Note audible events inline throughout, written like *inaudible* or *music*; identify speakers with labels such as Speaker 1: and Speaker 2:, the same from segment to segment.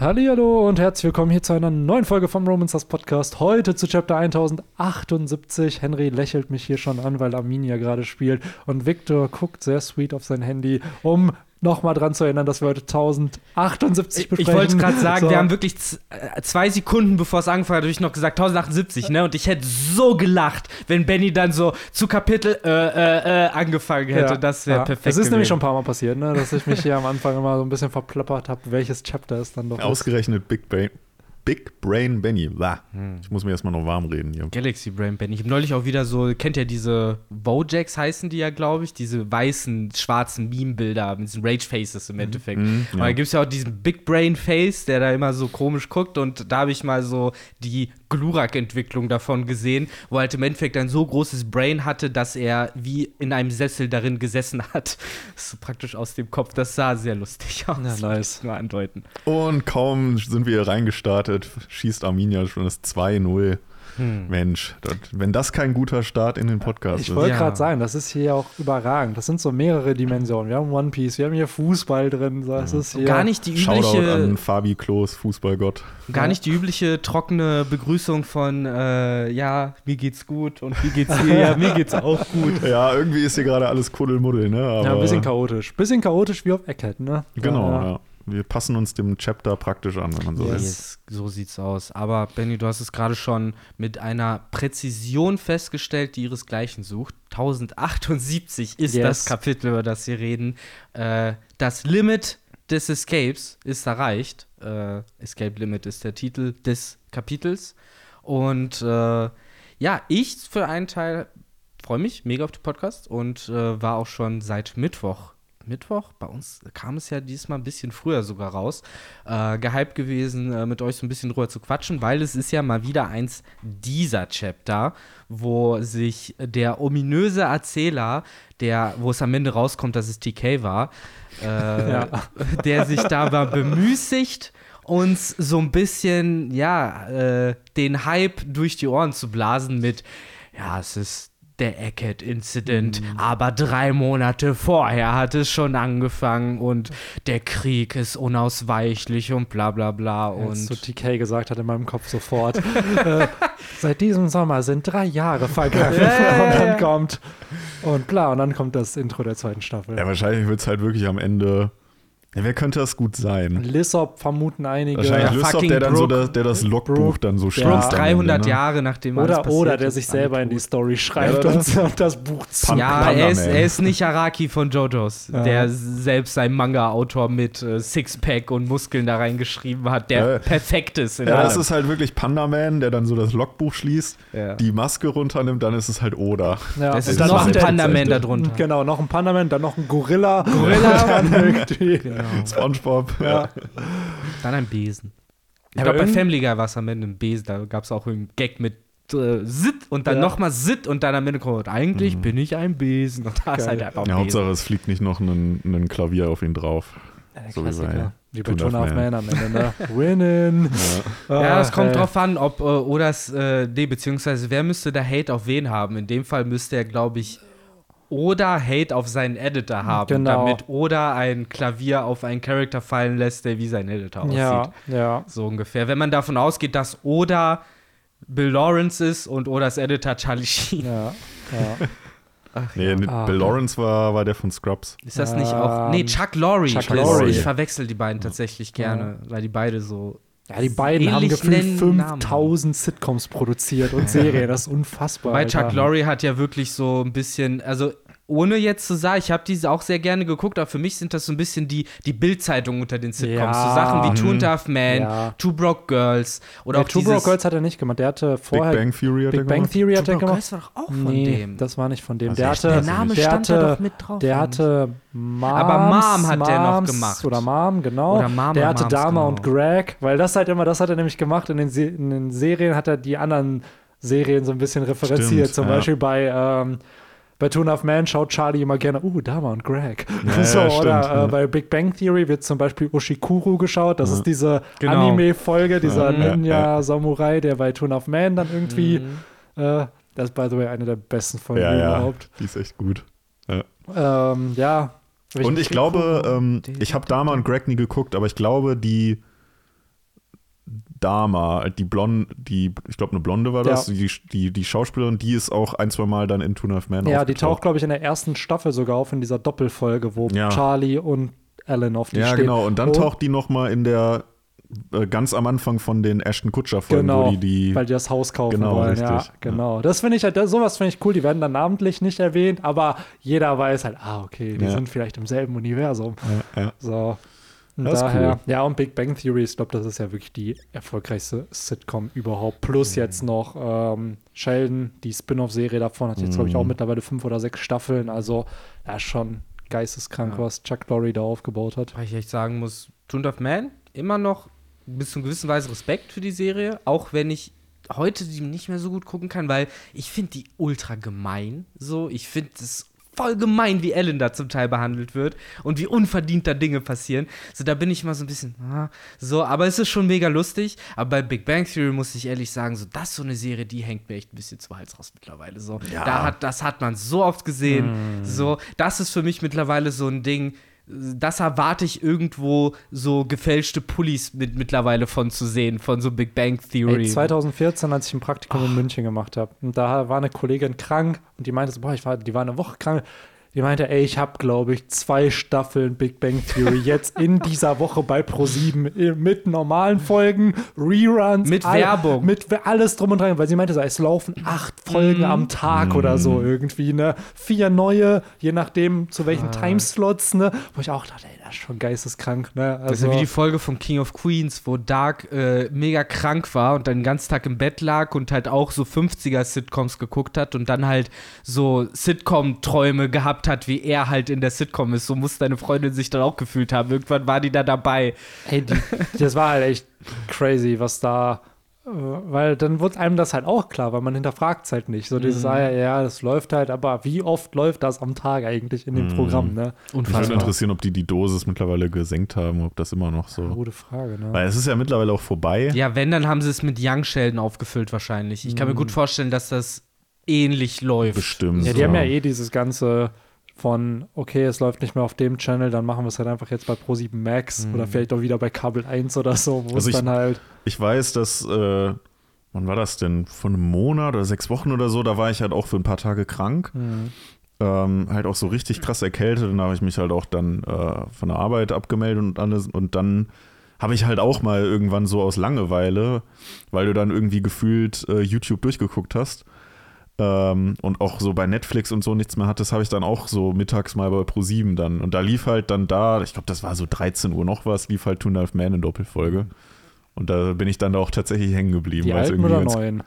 Speaker 1: Hallo und herzlich willkommen hier zu einer neuen Folge vom Romancers Podcast. Heute zu Chapter 1078. Henry lächelt mich hier schon an, weil Arminia gerade spielt. Und Victor guckt sehr sweet auf sein Handy, um nochmal dran zu erinnern, dass wir heute 1078 besprechen.
Speaker 2: Ich wollte gerade sagen,
Speaker 1: So.
Speaker 2: wir haben wirklich äh, zwei Sekunden, bevor es angefangen hat, habe ich noch gesagt 1078, ne? Und ich hätte so gelacht, wenn Benny dann so zu Kapitel äh, äh, äh, angefangen hätte.
Speaker 1: Ja,
Speaker 2: das wäre
Speaker 1: ja.
Speaker 2: perfekt.
Speaker 1: Es ist nämlich schon ein
Speaker 2: gewesen.
Speaker 1: paar Mal passiert, ne, dass ich mich hier am Anfang immer so ein bisschen verplappert habe, welches Chapter es dann doch ist.
Speaker 3: Ausgerechnet Big Brain, Big Brain Benny. Blah. Ich muss mir erstmal noch warm reden hier.
Speaker 2: Galaxy Brain Benny. Ich habe neulich auch wieder so, kennt ihr diese Wojaks heißen die ja, glaube ich, diese weißen, schwarzen Meme-Bilder mit diesen Rage-Faces im Endeffekt.
Speaker 3: Mhm,
Speaker 2: Und
Speaker 3: ja.
Speaker 2: da gibt es ja auch diesen Big Brain Face, der da immer so komisch guckt und da habe ich mal so die Glurak-Entwicklung davon gesehen, wo halt im Endeffekt ein so großes Brain hatte, dass er wie in einem Sessel darin gesessen hat. *laughs* Das ist so praktisch aus dem Kopf. Das sah sehr lustig aus.
Speaker 1: Ja, nice.
Speaker 2: Nur andeuten.
Speaker 3: Und kaum sind wir hier reingestartet, schießt Arminia schon das 2-0. Mensch, das, wenn das kein guter Start in den Podcast
Speaker 1: Ich
Speaker 3: ist.
Speaker 1: wollte
Speaker 2: Ja.
Speaker 1: gerade sagen, das ist hier auch überragend. Das sind so mehrere Dimensionen. Wir haben One Piece, wir haben hier Fußball drin. Das ist hier
Speaker 2: Gar nicht die
Speaker 3: Shoutout
Speaker 2: übliche.
Speaker 3: an Fabi Klos, Fußballgott.
Speaker 2: Gar nicht die übliche trockene Begrüßung von, äh, ja, mir geht's gut und wie geht's dir? Ja, mir geht's auch gut. *laughs*
Speaker 3: Ja, irgendwie ist hier gerade alles Kuddelmuddel, ne? Aber,
Speaker 1: Ja, ein bisschen chaotisch. Bisschen chaotisch wie auf Eckhead, ne?
Speaker 3: Genau,
Speaker 1: Ja,
Speaker 3: ja. Wir passen uns dem Chapter praktisch an, wenn man so will.
Speaker 2: Yes, so sieht's aus. Aber Benny, du hast es gerade schon mit einer Präzision festgestellt, die ihresgleichen sucht. 1078 ist
Speaker 1: Yes.
Speaker 2: das Kapitel, über das wir reden. Äh, das Limit des Escapes ist erreicht. Äh, Escape Limit ist der Titel des Kapitels. Und äh, ja, ich für einen Teil freue mich mega auf den Podcast und äh, war auch schon seit Mittwoch. Mittwoch? Bei uns kam es ja diesmal ein bisschen früher sogar raus. Äh, gehypt gewesen, äh, mit euch so ein bisschen drüber zu quatschen, weil es ist ja mal wieder eins dieser Chapter, wo sich der ominöse Erzähler, der, wo es am Ende rauskommt, dass es TK war, äh, *laughs*
Speaker 1: Ja. *laughs*
Speaker 2: der sich da mal bemüßigt, uns so ein bisschen, ja, äh, den Hype durch die Ohren zu blasen mit, ja, es ist der Eckhead-Incident, aber drei Monate vorher hat es schon angefangen und der Krieg ist unausweichlich und bla bla bla
Speaker 1: Als so
Speaker 2: und
Speaker 1: TK gesagt hat in meinem Kopf sofort. *laughs* äh, seit diesem Sommer sind drei Jahre vergangen.
Speaker 2: Ja, ja, ja,
Speaker 1: und dann kommt und bla, und dann kommt das Intro der zweiten Staffel.
Speaker 3: Ja, wahrscheinlich wird es halt wirklich am Ende. Ja, wer könnte das gut sein?
Speaker 1: Lissop vermuten einige.
Speaker 3: Wahrscheinlich
Speaker 2: Ja, fucking
Speaker 3: der dann so
Speaker 2: Brooke.
Speaker 3: das, der das Logbuch
Speaker 1: Brooke.
Speaker 3: dann so
Speaker 1: Ja.
Speaker 3: schließt.
Speaker 2: Brooke
Speaker 3: am
Speaker 2: 300
Speaker 3: Ende, ne?
Speaker 2: Jahre nachdem alles
Speaker 1: Oder,
Speaker 2: passiert
Speaker 1: oder der
Speaker 2: ist,
Speaker 1: sich selber in die. Story schreibt
Speaker 3: Ja,
Speaker 1: und, und das Buch
Speaker 3: Pan-
Speaker 2: Ja,
Speaker 3: Panda
Speaker 2: er ist,
Speaker 3: Man.
Speaker 2: er ist nicht Araki von JoJo's,
Speaker 1: Ja.
Speaker 2: der selbst sein Manga-Autor mit äh, Sixpack und Muskeln da reingeschrieben hat, der
Speaker 3: Ja.
Speaker 2: perfekt ist in
Speaker 3: Ja, das
Speaker 2: allem.
Speaker 3: ist halt wirklich Panda Man, der dann so das Logbuch schließt,
Speaker 2: Ja.
Speaker 3: die Maske runternimmt, dann ist es halt Oda.
Speaker 1: Ja,
Speaker 2: Es ist
Speaker 1: dann
Speaker 2: noch ein
Speaker 1: der-
Speaker 2: Panda-Man da drunter.
Speaker 1: Genau, noch ein Pandaman, dann noch ein Gorilla.
Speaker 2: Gorilla.
Speaker 1: dann *laughs* irgendwie.
Speaker 2: Genau.
Speaker 3: SpongeBob.
Speaker 1: Ja.
Speaker 2: Dann ein Besen. Ich
Speaker 1: Aber
Speaker 2: glaube, bei Family Guy war es am Ende ein Besen. Da gab es auch einen Gag mit äh, Sit und dann
Speaker 1: Ja.
Speaker 2: nochmal Sit und dann am Ende kommt, eigentlich bin ich ein Besen. *laughs* Und da ist halt einfach ein
Speaker 3: Ja,
Speaker 2: Besen.
Speaker 3: Hauptsache, es fliegt nicht noch ein, ein Klavier auf ihn drauf.
Speaker 1: Der
Speaker 3: So wie bei
Speaker 1: Klassiker. Wie bei
Speaker 3: Tuna
Speaker 1: of Man am Ende, ne? *laughs* Winnen.
Speaker 2: Ja, das
Speaker 1: Ach,
Speaker 2: kommt
Speaker 1: ey.
Speaker 2: drauf an, ob äh, Odas, äh, nee, beziehungsweise wer müsste da Hate auf wen haben? In dem Fall müsste er, glaube ich, Oda Hate auf seinen Editor haben,
Speaker 1: Genau.
Speaker 2: damit Oda ein Klavier auf einen Charakter fallen lässt, der wie sein Editor aussieht.
Speaker 1: Ja, ja.
Speaker 2: So ungefähr. Wenn man davon ausgeht, dass Oda Bill Lawrence ist und Odas Editor Charlie Sheen.
Speaker 1: Ja, ja. *laughs*
Speaker 2: Ach,
Speaker 3: Nee,
Speaker 1: Ah,
Speaker 3: Bill. Lawrence war, war der von Scrubs.
Speaker 2: Ist das nicht auch. Nee,
Speaker 1: Ähm,
Speaker 2: Chuck Lorre.
Speaker 1: Chuck Lorre.
Speaker 2: Ich verwechsel die beiden tatsächlich gerne, weil die beide so.
Speaker 1: Ja, die beiden haben gefühlt
Speaker 2: nennen Namen
Speaker 1: 5000 Sitcoms produziert und Serien. Das ist *laughs* unfassbar.
Speaker 2: Bei
Speaker 1: Alter.
Speaker 2: Chuck Lorre hat ja wirklich so ein bisschen, also ohne jetzt zu sagen, ich habe diese auch sehr gerne geguckt, aber für mich sind das so ein bisschen die, die Bildzeitungen unter den Sitcoms.
Speaker 1: Ja.
Speaker 2: So Sachen wie
Speaker 3: Mhm.
Speaker 2: Two and a Half Men,
Speaker 1: Ja.
Speaker 2: Two Broke Girls oder
Speaker 1: Ja,
Speaker 2: auch
Speaker 1: Two Broke Girls hat er nicht gemacht. Der hatte vorher.
Speaker 3: Big Bang Theory hat
Speaker 1: Big
Speaker 3: er
Speaker 1: Bang
Speaker 3: gemacht.
Speaker 1: Theory hat
Speaker 2: Two
Speaker 1: er
Speaker 2: Broke
Speaker 1: gemacht.
Speaker 2: Girls war doch auch von
Speaker 1: nee,
Speaker 2: dem.
Speaker 1: das war nicht von dem.
Speaker 3: Was,
Speaker 1: Der hatte,
Speaker 2: Der Name
Speaker 1: der
Speaker 2: stand
Speaker 1: hatte,
Speaker 2: da doch mit drauf.
Speaker 1: Der hatte Moms,
Speaker 2: Aber Mom hat der noch
Speaker 1: Moms
Speaker 2: gemacht.
Speaker 1: Oder Mom, genau.
Speaker 2: Oder Mom
Speaker 1: der hatte
Speaker 2: Moms,
Speaker 1: Dama
Speaker 2: genau.
Speaker 1: und Greg, weil das halt immer, das hat er nämlich gemacht in den, in den Serien, hat er die anderen Serien so ein bisschen referenziert.
Speaker 3: Stimmt,
Speaker 1: Zum
Speaker 3: ja.
Speaker 1: Beispiel bei, ähm, bei Two and a Half Men schaut Charlie immer gerne, uh, Dama und Greg.
Speaker 3: Ja, *laughs*
Speaker 1: so,
Speaker 3: ja,
Speaker 1: oder
Speaker 3: stimmt,
Speaker 1: äh,
Speaker 3: ja.
Speaker 1: bei Big Bang Theory wird zum Beispiel Ushikuru geschaut. Das
Speaker 3: Ja.
Speaker 1: ist diese
Speaker 2: Genau.
Speaker 1: Anime-Folge, dieser
Speaker 3: Ja, ja,
Speaker 1: Ninja-Samurai, der bei Two and a Half Men dann irgendwie,
Speaker 2: Mhm.
Speaker 1: äh, das ist by the way eine der besten Folgen
Speaker 3: Ja, ja,
Speaker 1: überhaupt.
Speaker 3: die ist echt gut.
Speaker 1: Ähm, ja.
Speaker 3: Und ich glaube, ähm, ich habe Dama und Greg nie geguckt, aber ich glaube, die Dama, die Blonde, die, ich glaube, eine Blonde war das,
Speaker 1: Ja.
Speaker 3: die, die, die Schauspielerin, die ist auch ein, zwei Mal dann in Two Half Men
Speaker 1: Ja, die taucht, glaube ich, in der ersten Staffel sogar auf, in dieser Doppelfolge, wo
Speaker 3: Ja.
Speaker 1: Charlie und Alan auf die
Speaker 3: Ja,
Speaker 1: stehen.
Speaker 3: genau. Und dann
Speaker 1: Oh,
Speaker 3: taucht die noch mal in der äh, ganz am Anfang von den Ashton Kutscher Folgen,
Speaker 1: Genau,
Speaker 3: wo die die
Speaker 1: weil die das Haus kaufen
Speaker 3: Genau,
Speaker 1: wollen. Ja,
Speaker 3: richtig.
Speaker 1: genau. Das finde ich halt, das, sowas finde ich cool. Die werden dann namentlich nicht erwähnt, aber jeder weiß halt, ah, okay, die
Speaker 3: Ja.
Speaker 1: sind vielleicht im selben Universum.
Speaker 3: ja, ja.
Speaker 1: So. Und
Speaker 3: Das
Speaker 1: daher,
Speaker 3: cool.
Speaker 1: ja, und Big Bang Theory, ich glaube, das ist ja wirklich die erfolgreichste Sitcom überhaupt. Plus
Speaker 3: Mhm.
Speaker 1: jetzt noch ähm, Sheldon, die Spin-off-Serie davon, hat jetzt, glaube ich, auch
Speaker 3: Mhm.
Speaker 1: mittlerweile fünf oder sechs Staffeln. Also, ja, schon geisteskrank,
Speaker 2: Ja.
Speaker 1: was Chuck Lorre da aufgebaut hat.
Speaker 2: Weil ich echt sagen muss, Tune of Man, immer noch bis zu einer gewissen Weise Respekt für die Serie, auch wenn ich heute die nicht mehr so gut gucken kann, weil ich finde die ultra gemein. So, ich finde es voll gemein, wie Ellen da zum Teil behandelt wird und wie unverdient da Dinge passieren. So, da bin ich immer so ein bisschen, ah, so, aber es ist schon mega lustig. Aber bei Big Bang Theory muss ich ehrlich sagen, so, das ist so eine Serie, die hängt mir echt ein bisschen zu Hals raus mittlerweile. So,
Speaker 3: Ja.
Speaker 2: da hat, das hat man so oft gesehen. So, das ist für mich mittlerweile so ein Ding, das erwarte ich irgendwo so gefälschte Pullis mit mittlerweile von zu sehen, von so Big Bang Theory.
Speaker 1: Ey, 2014, als ich ein Praktikum in München gemacht habe, und da war eine Kollegin krank und die meinte so, boah, ich war, die war eine Woche krank. Die meinte, ey, ich habe, glaube ich, zwei Staffeln Big Bang Theory jetzt in dieser Woche bei Pro7 mit normalen Folgen, Reruns.
Speaker 2: Mit Werbung.
Speaker 1: Mit alles drum und dran, weil sie meinte so, es laufen acht Folgen am Tag oder so irgendwie, ne? Vier neue, je nachdem zu welchen Timeslots, ne? Wo ich auch dachte, ey, schon geisteskrank, ne?
Speaker 2: das ist ja wie die Folge von King of Queens, wo Dark äh, mega krank war und dann den ganzen Tag im Bett lag und halt auch so 50er-Sitcoms geguckt hat und dann halt so Sitcom-Träume gehabt hat, wie er halt in der Sitcom ist. So muss deine Freundin sich dann auch gefühlt haben. Irgendwann war die da dabei.
Speaker 1: Ey, die, das war halt echt crazy, was da. Weil dann wird einem das halt auch klar, weil man hinterfragt es halt nicht. So dieses, ah, ja, ja, das läuft halt, aber wie oft läuft das am Tag eigentlich in dem Programm, ne?
Speaker 3: Mich würde
Speaker 2: Unfassbar.
Speaker 3: interessieren, ob die die Dosis mittlerweile gesenkt haben, ob das immer noch so.
Speaker 1: Gute Frage, ne?
Speaker 3: Weil es ist ja mittlerweile auch vorbei.
Speaker 2: Ja, wenn, dann haben sie es mit Young Sheldon aufgefüllt wahrscheinlich. Ich kann mir gut vorstellen, dass das ähnlich läuft.
Speaker 3: Bestimmt.
Speaker 1: Ja, die haben ja eh dieses ganze von, okay, es läuft nicht mehr auf dem Channel, dann machen wir es halt einfach jetzt bei Pro7 Max oder vielleicht auch wieder bei Kabel 1 oder so, wo
Speaker 3: Also
Speaker 1: es
Speaker 3: ich-
Speaker 1: dann halt.
Speaker 3: Ich weiß, dass, äh, wann war das denn? Vor einem Monat oder sechs Wochen oder so, da war ich halt auch für ein paar Tage krank. Ähm, halt auch so richtig krass erkältet und da habe ich mich halt auch dann äh, von der Arbeit abgemeldet und alles und dann habe ich halt auch mal irgendwann so aus Langeweile, weil du dann irgendwie gefühlt äh, YouTube durchgeguckt hast ähm, und auch so bei Netflix und so nichts mehr hattest, habe ich dann auch so mittags mal bei Pro7 dann und da lief halt dann da, ich glaube, das war so 13 Uhr noch was, lief halt Two and a Half Man in Doppelfolge. Und da bin ich dann auch tatsächlich hängen geblieben.
Speaker 1: Die alten oder neuen?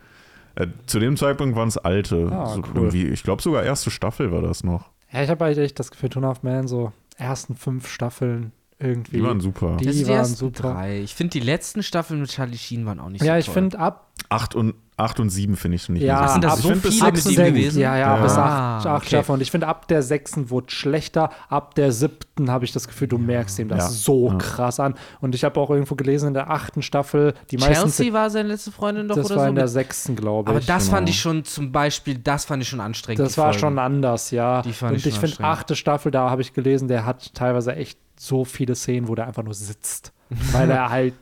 Speaker 3: Äh, zu dem Zeitpunkt waren es alte.
Speaker 1: Ah,
Speaker 3: so
Speaker 1: cool.
Speaker 3: irgendwie, ich glaube sogar erste Staffel war das noch.
Speaker 1: Ja, ich habe halt echt das Gefühl, Tune Half Man, so ersten fünf Staffeln irgendwie.
Speaker 3: Die waren super.
Speaker 1: Die
Speaker 2: Das sind
Speaker 1: waren
Speaker 2: ersten
Speaker 1: super.
Speaker 2: Drei. Ich finde, die letzten Staffeln mit Charlie Sheen waren auch nicht
Speaker 1: Ja,
Speaker 2: so
Speaker 1: ich
Speaker 2: toll.
Speaker 1: finde ab
Speaker 3: Acht und, acht und sieben finde ich nicht
Speaker 1: Ja,
Speaker 3: mehr so.
Speaker 2: Sind das so
Speaker 3: bis
Speaker 2: viele ihm
Speaker 1: sechs,
Speaker 2: gewesen?
Speaker 1: Ja, ja,
Speaker 3: Ja.
Speaker 1: bis
Speaker 2: Ah,
Speaker 1: acht, acht
Speaker 2: okay.
Speaker 1: Staffeln. Und ich finde, ab der sechsten wurde schlechter. Ab der siebten habe ich das Gefühl, du merkst ihm das
Speaker 3: Ja.
Speaker 1: so
Speaker 3: Ja.
Speaker 1: krass an. Und ich habe auch irgendwo gelesen, in der achten Staffel, die meisten.
Speaker 2: Chelsea war seine letzte Freundin doch
Speaker 1: das
Speaker 2: oder
Speaker 1: war
Speaker 2: so.
Speaker 1: in der
Speaker 2: mit-
Speaker 1: sechsten, glaube ich.
Speaker 2: aber das
Speaker 3: genau.
Speaker 2: fand ich schon zum Beispiel, das fand ich schon anstrengend.
Speaker 1: Das war schon anders, ja.
Speaker 2: Die fand
Speaker 1: und
Speaker 2: ich
Speaker 1: ich finde,
Speaker 2: anstrengend.
Speaker 1: achte Staffel, da habe ich gelesen, der hat teilweise echt so viele Szenen, wo der einfach nur sitzt. *laughs* weil er halt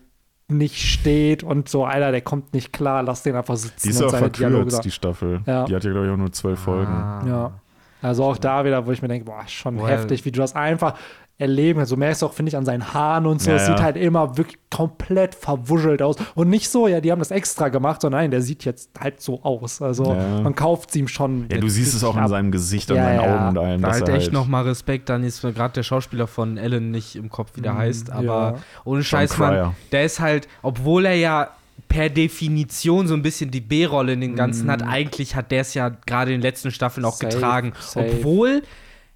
Speaker 1: nicht steht und so, Alter, der kommt nicht klar, lass den einfach sitzen
Speaker 3: Die ist
Speaker 1: und
Speaker 3: auch
Speaker 1: seine Dialoge
Speaker 3: verkürzt,
Speaker 1: sagen.
Speaker 3: die Staffel.
Speaker 1: Ja.
Speaker 3: Die hat ja, glaube ich, auch nur zwölf Folgen.
Speaker 2: Ah.
Speaker 1: Ja. Also auch da wieder, wo ich mir denke, boah, schon
Speaker 2: Well.
Speaker 1: heftig, wie du das einfach erleben kannst. Du merkst auch, finde ich, an seinen Haaren und so,
Speaker 3: Ja,
Speaker 1: es sieht
Speaker 3: ja.
Speaker 1: halt immer wirklich komplett verwuschelt aus. Und nicht so, ja, die haben das extra gemacht, sondern nein, der sieht jetzt halt so aus. Also
Speaker 3: Ja.
Speaker 1: man kauft es ihm schon.
Speaker 3: Ja, du siehst es auch in seinem Gesicht, an
Speaker 1: Ja,
Speaker 3: seinen
Speaker 1: ja.
Speaker 3: Augen und allem.
Speaker 2: Da halt echt nochmal Respekt, dann ist mir gerade der Schauspieler von Ellen nicht im Kopf, wie der heißt, aber ohne Scheiß. Mann, der ist halt, obwohl er ja per Definition so ein bisschen die B-Rolle in den Ganzen hat, eigentlich hat der es ja gerade in den letzten Staffeln auch
Speaker 1: Safe,
Speaker 2: getragen.
Speaker 1: safe.
Speaker 2: Obwohl,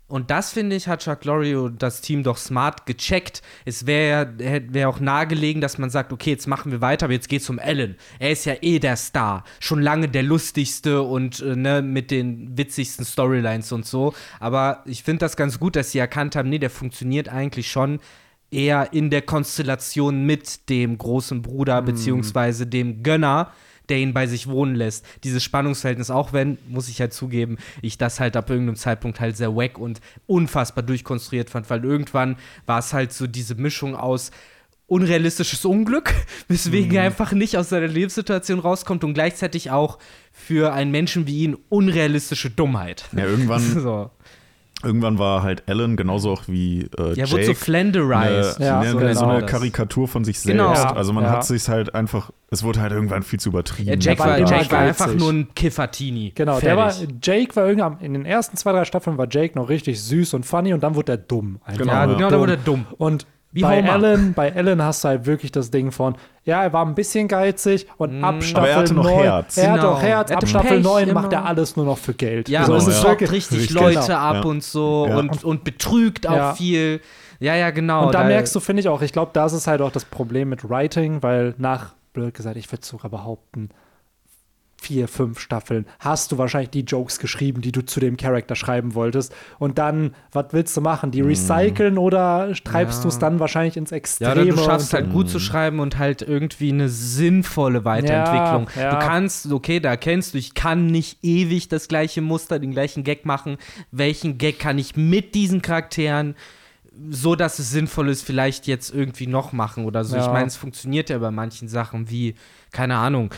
Speaker 2: und das finde ich, hat Chuck Lorre und das Team doch smart gecheckt. Es wäre wär auch nahegelegen, dass man sagt, okay, jetzt machen wir weiter, aber jetzt geht's um Ellen. Er ist ja eh der Star. Schon lange der lustigste und äh, ne, mit den witzigsten Storylines und so. Aber ich finde das ganz gut, dass sie erkannt haben, nee, der funktioniert eigentlich schon eher in der Konstellation mit dem großen Bruder beziehungsweise dem Gönner, der ihn bei sich wohnen lässt. Dieses Spannungsverhältnis, auch wenn, muss ich halt zugeben, ich das halt ab irgendeinem Zeitpunkt halt sehr wack und unfassbar durchkonstruiert fand, weil irgendwann war es halt so diese Mischung aus unrealistisches Unglück, *laughs* weswegen
Speaker 3: Mhm.
Speaker 2: er einfach nicht aus seiner Lebenssituation rauskommt und gleichzeitig auch für einen Menschen wie ihn unrealistische Dummheit.
Speaker 3: Ja, irgendwann, *laughs*
Speaker 2: So.
Speaker 3: Irgendwann war halt Alan genauso auch wie äh,
Speaker 2: Ja,
Speaker 3: Jake.
Speaker 2: wurde so flanderized.
Speaker 3: eine,
Speaker 1: Ja,
Speaker 3: eine,
Speaker 1: so
Speaker 3: so,
Speaker 1: genau
Speaker 3: eine
Speaker 2: das.
Speaker 3: Karikatur von sich selbst.
Speaker 2: Genau.
Speaker 3: Also man
Speaker 1: Ja.
Speaker 3: hat sich halt einfach, es wurde halt irgendwann viel zu übertrieben.
Speaker 2: Ja, Jake
Speaker 1: war
Speaker 2: Jake war einfach nur ein Kiffertini.
Speaker 1: Genau, der war. Jake war irgendwann, in den ersten zwei, drei Staffeln war Jake noch richtig süß und funny und dann wurde er dumm. Einfach
Speaker 3: Genau,
Speaker 2: Ja,
Speaker 3: ja.
Speaker 2: genau, da wurde er dumm.
Speaker 1: Und
Speaker 2: Wie
Speaker 1: bei
Speaker 2: Homer.
Speaker 1: Alan, bei Alan hast du halt wirklich das Ding von, ja, er war ein bisschen geizig und ab Staffel
Speaker 3: Aber er hatte noch
Speaker 1: 9,
Speaker 3: Herz.
Speaker 1: Er hat
Speaker 2: Genau.
Speaker 1: auch Herz,
Speaker 2: Er
Speaker 1: ab
Speaker 2: hatte
Speaker 1: Staffel
Speaker 2: Pech
Speaker 1: 9 macht
Speaker 2: immer.
Speaker 1: er alles nur noch für Geld.
Speaker 2: Ja,
Speaker 1: Also
Speaker 3: Genau,
Speaker 2: und
Speaker 1: es
Speaker 3: ja.
Speaker 1: wirklich,
Speaker 2: richtig
Speaker 3: Richtig.
Speaker 2: Leute
Speaker 3: Genau.
Speaker 2: ab
Speaker 3: Ja.
Speaker 2: und so
Speaker 3: Ja.
Speaker 2: und, und betrügt auch
Speaker 1: Ja.
Speaker 2: viel. Ja, ja, genau.
Speaker 1: und da merkst du, finde ich auch, ich glaube, das ist halt auch das Problem mit Writing, weil nach, blöd gesagt, ich würde sogar behaupten, vier, fünf Staffeln hast du wahrscheinlich die Jokes geschrieben, die du zu dem Charakter schreiben wolltest. Und dann, was willst du machen? Die recyceln oder treibst
Speaker 2: Ja.
Speaker 1: du es dann wahrscheinlich ins
Speaker 2: Ja,
Speaker 1: Extreme?
Speaker 2: oder du schaffst halt gut zu schreiben und halt irgendwie eine sinnvolle Weiterentwicklung.
Speaker 1: Ja, ja.
Speaker 2: Du kannst, okay, da erkennst du, ich kann nicht ewig das gleiche Muster, den gleichen Gag machen. Welchen Gag kann ich mit diesen Charakteren, so dass es sinnvoll ist, vielleicht jetzt irgendwie noch machen oder so.
Speaker 1: Ja.
Speaker 2: Ich meine, es funktioniert ja bei manchen Sachen wie, keine Ahnung.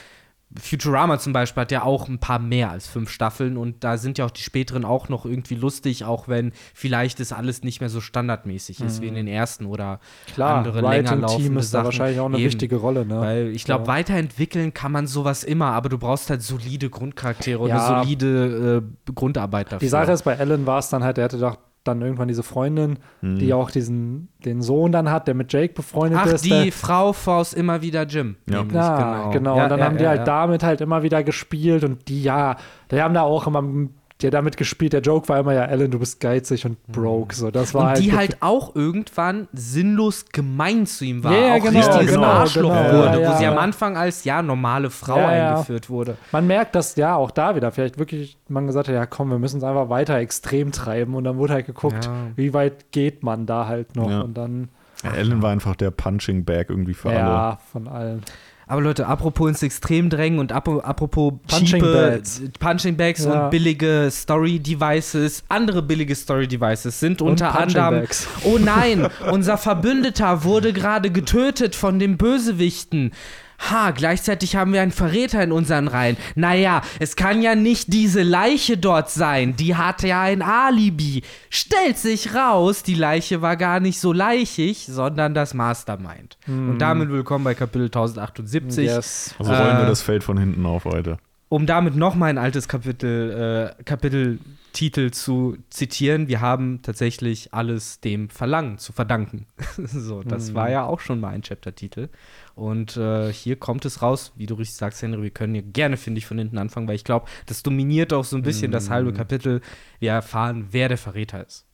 Speaker 2: Futurama zum Beispiel hat ja auch ein paar mehr als fünf Staffeln und da sind ja auch die späteren auch noch irgendwie lustig, auch wenn vielleicht das alles nicht mehr so standardmäßig ist wie in den ersten oder
Speaker 1: Klar,
Speaker 2: andere länger
Speaker 1: Writing-Team
Speaker 2: laufende
Speaker 1: ist da
Speaker 2: Sachen.
Speaker 1: wahrscheinlich auch eine
Speaker 2: Eben.
Speaker 1: wichtige Rolle, ne?
Speaker 2: Weil ich glaube,
Speaker 1: Ja.
Speaker 2: weiterentwickeln kann man sowas immer, aber du brauchst halt solide Grundcharaktere und
Speaker 1: Ja.
Speaker 2: eine solide äh, Grundarbeit dafür.
Speaker 1: Die Sache ist, bei Alan war es dann halt, er hatte doch dann irgendwann diese Freundin,
Speaker 3: Mhm.
Speaker 1: die auch diesen, den Sohn dann hat, der mit Jake befreundet
Speaker 2: Ach,
Speaker 1: ist.
Speaker 2: die
Speaker 1: der,
Speaker 2: Frau aus immer wieder Jim.
Speaker 3: Ja.
Speaker 2: nämlich,
Speaker 1: ja, genau.
Speaker 2: Ja,
Speaker 1: und dann
Speaker 2: ja,
Speaker 1: haben die halt
Speaker 2: ja.
Speaker 1: damit halt immer wieder gespielt und die, ja, die haben da auch immer, die hat damit gespielt. Der Joke war immer ja, Alan, du bist geizig und broke. So, das war
Speaker 2: Mhm. Und
Speaker 1: halt
Speaker 2: die halt auch irgendwann sinnlos gemein zu ihm war.
Speaker 1: Ja, ja,
Speaker 2: auch
Speaker 1: genau,
Speaker 2: richtiges
Speaker 3: genau,
Speaker 2: Arschloch
Speaker 1: genau,
Speaker 2: wurde,
Speaker 1: ja,
Speaker 2: wo sie
Speaker 1: ja.
Speaker 2: am Anfang als ja normale Frau
Speaker 1: Ja, ja.
Speaker 2: eingeführt wurde.
Speaker 1: Man merkt, dass ja auch da wieder vielleicht wirklich man gesagt hat, ja komm, wir müssen es einfach weiter extrem treiben und dann wurde halt geguckt,
Speaker 2: Ja.
Speaker 1: wie weit geht man da halt noch
Speaker 3: Ja.
Speaker 1: und dann
Speaker 3: Ja, Alan war einfach der Punching Bag irgendwie für alle.
Speaker 1: ja von allen.
Speaker 2: Aber Leute, apropos ins Extrem drängen und apro- apropos
Speaker 1: Punching Bags.
Speaker 2: Punching Bags
Speaker 1: Ja.
Speaker 2: und billige Story-Devices, andere billige Story-Devices sind
Speaker 1: Und
Speaker 2: unter anderem.
Speaker 1: Bags.
Speaker 2: Oh nein, unser Verbündeter wurde gerade getötet von den Bösewichten. Ha, gleichzeitig haben wir einen Verräter in unseren Reihen. Naja, es kann ja nicht diese Leiche dort sein. Die hatte ja ein Alibi. Stellt sich raus, die Leiche war gar nicht so leichig, sondern das Mastermind. Und damit willkommen bei Kapitel 1078.
Speaker 1: Yes.
Speaker 3: Also rollen wir
Speaker 2: Äh,
Speaker 3: das Feld von hinten auf heute.
Speaker 2: Um damit noch mal ein altes Kapitel, äh, Kapiteltitel zu zitieren, wir haben tatsächlich alles dem Verlangen zu verdanken. *laughs* so, das war ja auch schon mal ein Chapter-Titel. Und äh, hier kommt es raus, wie du richtig sagst, Henry, wir können hier gerne, finde ich, von hinten anfangen, weil ich glaube, das dominiert auch so ein bisschen das halbe Kapitel. Wir erfahren, wer der Verräter ist.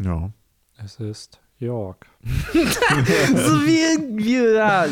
Speaker 3: Ja.
Speaker 1: Es ist York. *laughs* *laughs*
Speaker 2: so wie, wie ja,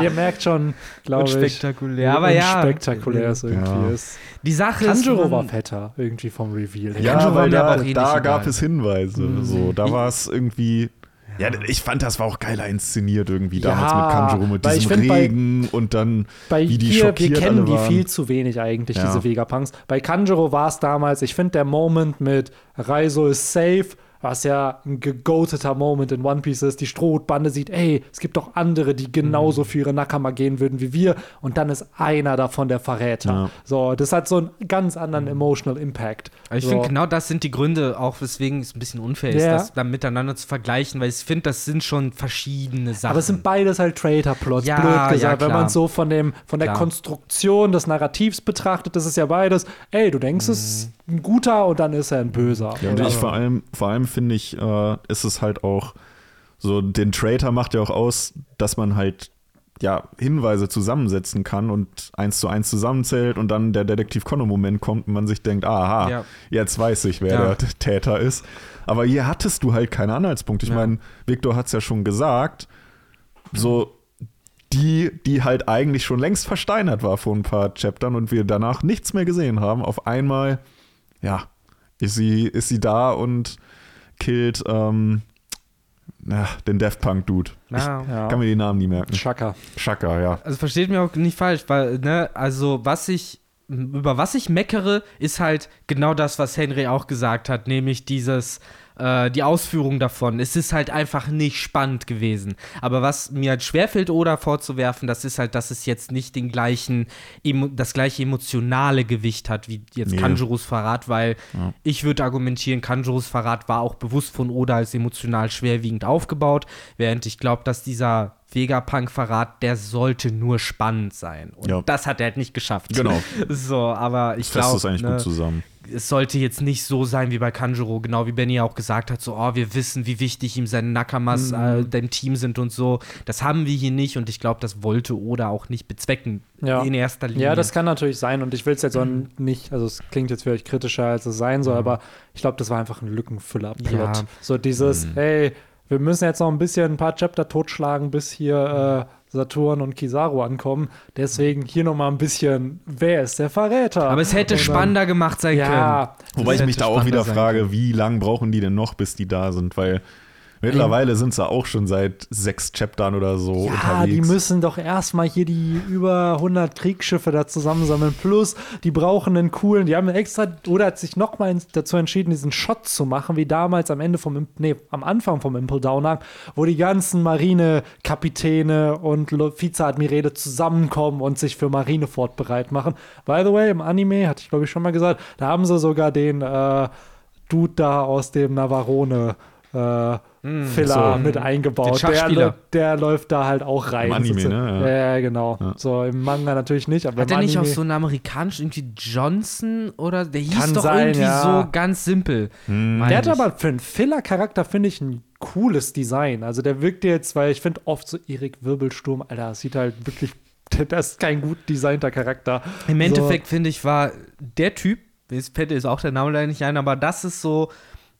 Speaker 1: Ihr merkt schon, glaube ich,
Speaker 2: unspektakulär. Aber
Speaker 1: wie
Speaker 2: ja,
Speaker 1: unspektakulär es irgendwie
Speaker 3: Ja.
Speaker 1: ist.
Speaker 2: die Sache ist.
Speaker 1: Tanjiro
Speaker 2: man-
Speaker 1: war fetter irgendwie vom Reveal.
Speaker 3: Ja,
Speaker 2: war
Speaker 3: weil da,
Speaker 2: auch eh
Speaker 3: da gab
Speaker 2: egal.
Speaker 3: es Hinweise. So, da war es irgendwie. Ja, ich fand, das war auch geiler inszeniert irgendwie
Speaker 1: Ja,
Speaker 3: damals mit Kanjuro, mit diesem
Speaker 1: find, bei-
Speaker 3: Regen und dann,
Speaker 1: Bei
Speaker 3: wie die
Speaker 1: hier, wir
Speaker 3: schockiert
Speaker 1: kennen
Speaker 3: alle
Speaker 1: die viel zu wenig eigentlich,
Speaker 3: Ja.
Speaker 1: diese Vegapunks. Bei Kanjuro war es damals, ich finde der Moment mit Raizo ist safe, was ja ein gegoateter Moment in One Piece ist. Die Strohbande sieht, ey, es gibt doch andere, die
Speaker 3: Mhm.
Speaker 1: genauso für ihre Nakama gehen würden wie wir. Und dann ist einer davon der Verräter.
Speaker 3: Ja.
Speaker 1: So, das hat so einen ganz anderen emotional Impact.
Speaker 2: Ich
Speaker 1: so.
Speaker 2: finde, genau das sind die Gründe, auch weswegen es ein bisschen unfair ist,
Speaker 1: Ja.
Speaker 2: das dann miteinander zu vergleichen, weil ich finde, das sind schon verschiedene Sachen.
Speaker 1: Aber es sind beides halt Traitor-Plots,
Speaker 2: Ja,
Speaker 1: blöd
Speaker 2: ja,
Speaker 1: gesagt. Wenn man so von, dem, von der
Speaker 2: Klar.
Speaker 1: Konstruktion des Narrativs betrachtet, das ist ja beides, ey, du denkst, es ist ein guter und dann ist er ein böser.
Speaker 3: Ja, und ich vor allem, vor allem finde ich, äh, ist es halt auch so, den Traitor macht ja auch aus, dass man halt ja, Hinweise zusammensetzen kann und eins zu eins zusammenzählt und dann der Detektiv Konno-Moment kommt und man sich denkt, aha,
Speaker 2: Ja.
Speaker 3: jetzt weiß ich, wer
Speaker 2: Ja.
Speaker 3: der Täter ist. Aber hier hattest du halt keine Anhaltspunkte. Ich
Speaker 2: Ja.
Speaker 3: meine, Victor hat es ja schon gesagt, so die, die halt eigentlich schon längst versteinert war vor ein paar Chaptern und wir danach nichts mehr gesehen haben. Auf einmal, ja, ist sie, ist sie da und killt ähm, na, den Daft Punk-Dude.
Speaker 2: Ja.
Speaker 1: Ja.
Speaker 3: Kann mir die Namen nie merken.
Speaker 1: Chaka.
Speaker 3: Shaka, ja.
Speaker 2: Also versteht mir auch nicht falsch, weil, ne, also was ich, über was ich meckere, ist halt genau das, was Henry auch gesagt hat, nämlich dieses, äh, die Ausführung davon. Es ist halt einfach nicht spannend gewesen. Aber was mir halt schwerfällt, Oda vorzuwerfen, das ist halt, dass es jetzt nicht den gleichen, das gleiche emotionale Gewicht hat wie jetzt
Speaker 3: Nee.
Speaker 2: Kanjuros Verrat, weil ich würde argumentieren, Kanjuros Verrat war auch bewusst von Oda als emotional schwerwiegend aufgebaut, während ich glaube, dass dieser Vegapunk-Verrat, der sollte nur spannend sein. Und
Speaker 3: Ja.
Speaker 2: das hat er halt nicht geschafft.
Speaker 3: Genau. *laughs*
Speaker 2: So, aber ich glaube,
Speaker 3: das eigentlich
Speaker 2: ne,
Speaker 3: gut zusammen.
Speaker 2: Es sollte jetzt nicht so sein wie bei Kanjuro, genau wie Benny auch gesagt hat, so, oh, wir wissen, wie wichtig ihm seine Nakamas
Speaker 1: Mhm.
Speaker 2: äh, dem Team sind und so. Das haben wir hier nicht und ich glaube, das wollte Oda auch nicht bezwecken
Speaker 1: Ja.
Speaker 2: in erster Linie.
Speaker 1: Ja, das kann natürlich sein und ich will es jetzt auch nicht, also es klingt jetzt vielleicht kritischer, als es sein soll, aber ich glaube, das war einfach ein Lückenfüller-Plot.
Speaker 2: Ja.
Speaker 1: So dieses, hey, wir müssen jetzt noch ein bisschen ein paar Chapter totschlagen, bis hier äh, Saturn und Kizaru ankommen. Deswegen hier noch mal ein bisschen, wer ist der Verräter?
Speaker 2: Aber es hätte
Speaker 1: dann-
Speaker 2: spannender gemacht sein können.
Speaker 1: Ja,
Speaker 3: Wobei
Speaker 2: Das
Speaker 3: ich mich da auch wieder frage,
Speaker 2: können.
Speaker 3: wie lang brauchen die denn noch, bis die da sind? Weil mittlerweile sind sie auch schon seit sechs Chaptern oder so
Speaker 1: Ja,
Speaker 3: unterwegs.
Speaker 1: die müssen doch erstmal hier die über 100 Kriegsschiffe da zusammensammeln. Plus, die brauchen einen coolen, die haben extra, oder hat sich nochmal dazu entschieden, diesen Shot zu machen, wie damals am Ende vom, nee, am Anfang vom Impel Down Arc, wo die ganzen Marinekapitäne und Vizeadmirale zusammenkommen und sich für Marinefort bereit machen. By the way, im Anime, hatte ich glaube ich schon mal gesagt, da haben sie sogar den äh, Dude da aus dem Navarone äh, Filler
Speaker 3: so.
Speaker 1: mit
Speaker 2: Den
Speaker 1: eingebaut. Der, der läuft da halt auch rein.
Speaker 3: Im Anime,
Speaker 1: So-
Speaker 3: ne?
Speaker 1: Ja,
Speaker 3: Ja.
Speaker 1: genau.
Speaker 3: Ja.
Speaker 1: So im Manga natürlich nicht, aber
Speaker 2: Hat
Speaker 1: im
Speaker 2: er nicht
Speaker 1: Anime,
Speaker 2: auch so einen amerikanischen, irgendwie Johnson oder der hieß
Speaker 1: Kann
Speaker 2: doch
Speaker 1: sein,
Speaker 2: irgendwie
Speaker 1: ja.
Speaker 2: so ganz simpel. Meine
Speaker 1: Der hat aber für einen Filler-Charakter, finde ich, ein cooles Design. Also der wirkt jetzt, weil ich finde oft so Erik Wirbelsturm, Alter, das sieht halt wirklich, *laughs* das ist kein gut designter Charakter.
Speaker 2: Im
Speaker 1: So.
Speaker 2: Endeffekt finde ich, war der Typ, jetzt fällt dir ist auch der Name leider nicht ein, aber das ist so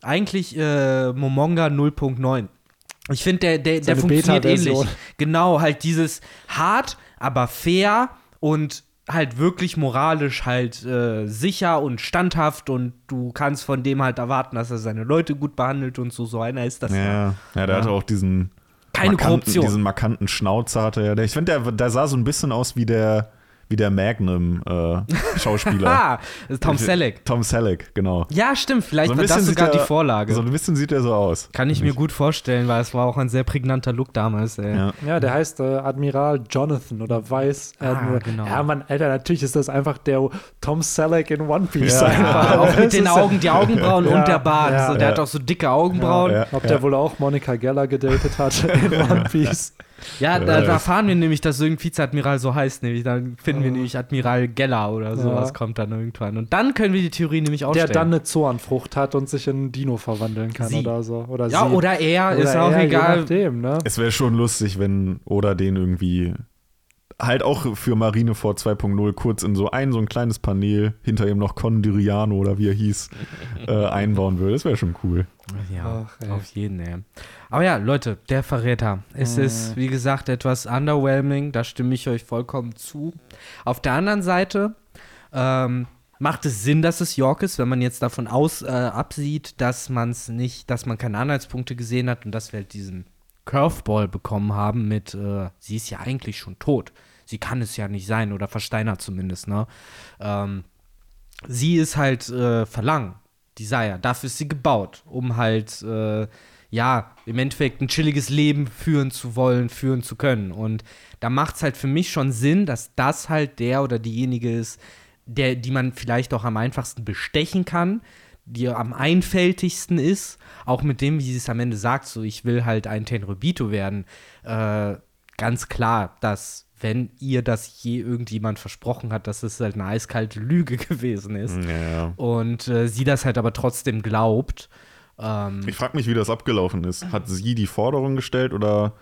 Speaker 2: eigentlich äh, Momonga 0.9. Ich finde, der, der, der funktioniert ähnlich. Genau, halt dieses hart, aber fair und halt wirklich moralisch halt äh, sicher und standhaft und du kannst von dem halt erwarten, dass er seine Leute gut behandelt und so. So einer ist das.
Speaker 3: Ja, ja. ja der
Speaker 2: Ja.
Speaker 3: hatte auch diesen
Speaker 2: Keine
Speaker 3: markanten,
Speaker 2: Korruption.
Speaker 3: diesen markanten Schnauzer hatte er. Ich finde, der, der sah so ein bisschen aus wie der, wie der Magnum-Schauspieler.
Speaker 2: Ah, *laughs* ist Tom Selleck.
Speaker 3: Tom Selleck, genau.
Speaker 2: Ja, stimmt. Vielleicht
Speaker 3: So
Speaker 2: war das sogar
Speaker 3: sieht
Speaker 2: die Vorlage.
Speaker 3: So ein bisschen sieht er so aus.
Speaker 2: Kann ich mir gut vorstellen, weil es war auch ein sehr prägnanter Look damals. Ey.
Speaker 3: Ja.
Speaker 1: Ja, der heißt äh, Admiral Jonathan oder Vice
Speaker 2: Ah,
Speaker 1: Admiral.
Speaker 2: genau.
Speaker 1: Ja, Mann, Alter, natürlich ist das einfach der Tom Selleck in One Piece.
Speaker 3: Ja.
Speaker 1: einfach.
Speaker 2: Ja, auch *laughs* mit den Augen, die Augenbrauen
Speaker 1: Ja,
Speaker 2: und der Bart.
Speaker 1: ja,
Speaker 2: so, der
Speaker 3: ja.
Speaker 2: hat auch so dicke Augenbrauen. Ja,
Speaker 3: Ja,
Speaker 1: Ob der wohl auch Monica Geller gedatet hat *laughs* in One Piece.
Speaker 2: Da, da
Speaker 3: Ja.
Speaker 2: erfahren wir nämlich, dass irgendein Vizeadmiral so heißt. Nämlich, dann finden wir nämlich Admiral Geller oder sowas
Speaker 1: Ja.
Speaker 2: kommt dann irgendwann. Und dann können wir die Theorie nämlich
Speaker 1: Der
Speaker 2: aufstellen.
Speaker 1: dann eine Zornfrucht hat und sich in einen Dino verwandeln kann
Speaker 2: Sie.
Speaker 1: oder so. Oder
Speaker 2: ja,
Speaker 1: sie.
Speaker 2: oder er, ist
Speaker 1: Oder
Speaker 2: auch
Speaker 1: er, Je
Speaker 2: egal.
Speaker 1: nachdem, ne?
Speaker 3: Es wäre schon lustig, wenn Oda den irgendwie halt auch für Marineford 2.0 kurz in so ein so ein kleines Panel hinter ihm noch Condiriano oder wie er hieß *laughs* äh, einbauen würde. Das wäre schon cool.
Speaker 2: Ja,
Speaker 1: Ach,
Speaker 2: auf jeden, ey. Aber ja, Leute, der Verräter. Es
Speaker 1: Mhm.
Speaker 2: ist, wie gesagt, etwas underwhelming. Da stimme ich euch vollkommen zu. Auf der anderen Seite ähm, macht es Sinn, dass es York ist, wenn man jetzt davon aus äh, absieht, dass man es nicht, dass man keine Anhaltspunkte gesehen hat und dass wir halt diesen Curveball bekommen haben mit, äh, sie ist ja eigentlich schon tot. Sie kann es ja nicht sein oder versteinert zumindest, ne? Ähm, sie ist halt äh, verlangen, Desire. Dafür ist sie gebaut, um halt, äh, ja, im Endeffekt ein chilliges Leben führen zu wollen, führen zu können. Und da macht es halt für mich schon Sinn, dass das halt der oder diejenige ist, der, die man vielleicht auch am einfachsten bestechen kann, die am einfältigsten ist, auch mit dem, wie sie es am Ende sagt, so ich will halt ein Tenrobito werden. Äh, ganz klar, dass wenn ihr das je irgendjemand versprochen hat, dass es halt eine eiskalte Lüge *laughs* gewesen ist
Speaker 3: Ja.
Speaker 2: und äh, sie das halt aber trotzdem glaubt. Ähm,
Speaker 3: Ich frage mich, wie das abgelaufen ist. Hat sie die Forderung gestellt oder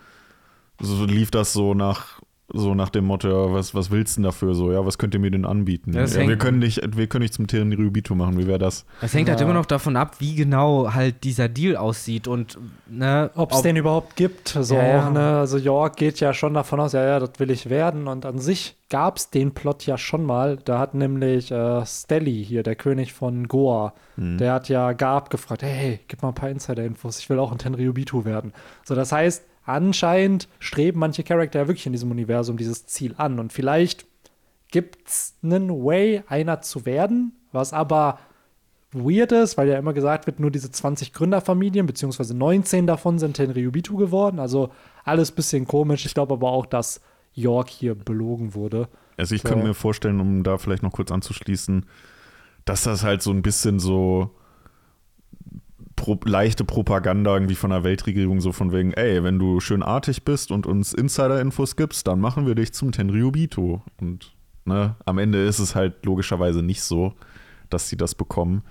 Speaker 3: so lief das so nach so nach dem Motto, ja, was, was willst du denn dafür so? Ja, was könnt ihr mir denn anbieten?
Speaker 2: Das
Speaker 3: Ja, wir können dich, wir können dich zum Tenryubito machen, wie wäre das?
Speaker 2: es hängt halt
Speaker 1: Ja.
Speaker 2: immer noch davon ab, wie genau halt dieser Deal aussieht und ne,
Speaker 1: Ob es den überhaupt gibt. So
Speaker 2: Ja, ja.
Speaker 1: auch, ne? Also York geht ja schon davon aus, ja, ja, das will ich werden. Und an sich gab es den Plot ja schon mal. Da hat nämlich äh, Stelly hier, der König von Goa, der hat ja Gab gefragt, hey, gib mal ein paar Insider-Infos, ich will auch ein Tenryubito werden. So, das heißt, anscheinend streben manche Charakter ja wirklich in diesem Universum dieses Ziel an. Und vielleicht gibt es einen Way, einer zu werden, was aber weird ist, weil ja immer gesagt wird, nur diese 20 Gründerfamilien, beziehungsweise 19 davon sind Tenryubitu geworden. Also alles bisschen komisch. Ich glaube aber auch, dass York hier belogen wurde.
Speaker 3: Also ich
Speaker 1: So.
Speaker 3: könnte mir vorstellen, um da vielleicht noch kurz anzuschließen, dass das halt so ein bisschen so pro, leichte Propaganda irgendwie von der Weltregierung, so von wegen, ey, wenn du schön artig bist und uns Insider-Infos gibst, dann machen wir dich zum Tenryubito. Und ne, am Ende ist es halt logischerweise nicht so, dass sie das bekommen.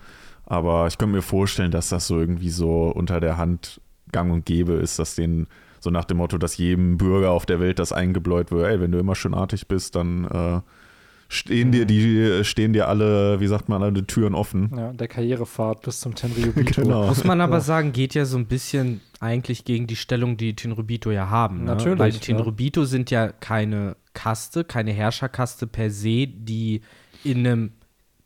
Speaker 3: Aber ich könnte mir vorstellen, dass das so irgendwie so unter der Hand gang und gäbe ist, dass denen so nach dem Motto, dass jedem Bürger auf der Welt das eingebläut wird, ey, wenn du immer schön artig bist, dann äh, stehen dir die, stehen dir alle, wie sagt man, alle Türen offen.
Speaker 1: Ja, der Karrierepfad bis zum Tenryubitu. *laughs*
Speaker 3: Genau.
Speaker 2: Muss man aber
Speaker 1: Ja.
Speaker 2: sagen, geht ja so ein bisschen eigentlich gegen die Stellung, die Tenrubito ja haben. Ne?
Speaker 1: Natürlich,
Speaker 2: Weil die
Speaker 1: ja.
Speaker 2: Tenrubito sind ja keine Kaste, keine Herrscherkaste per se, die in einem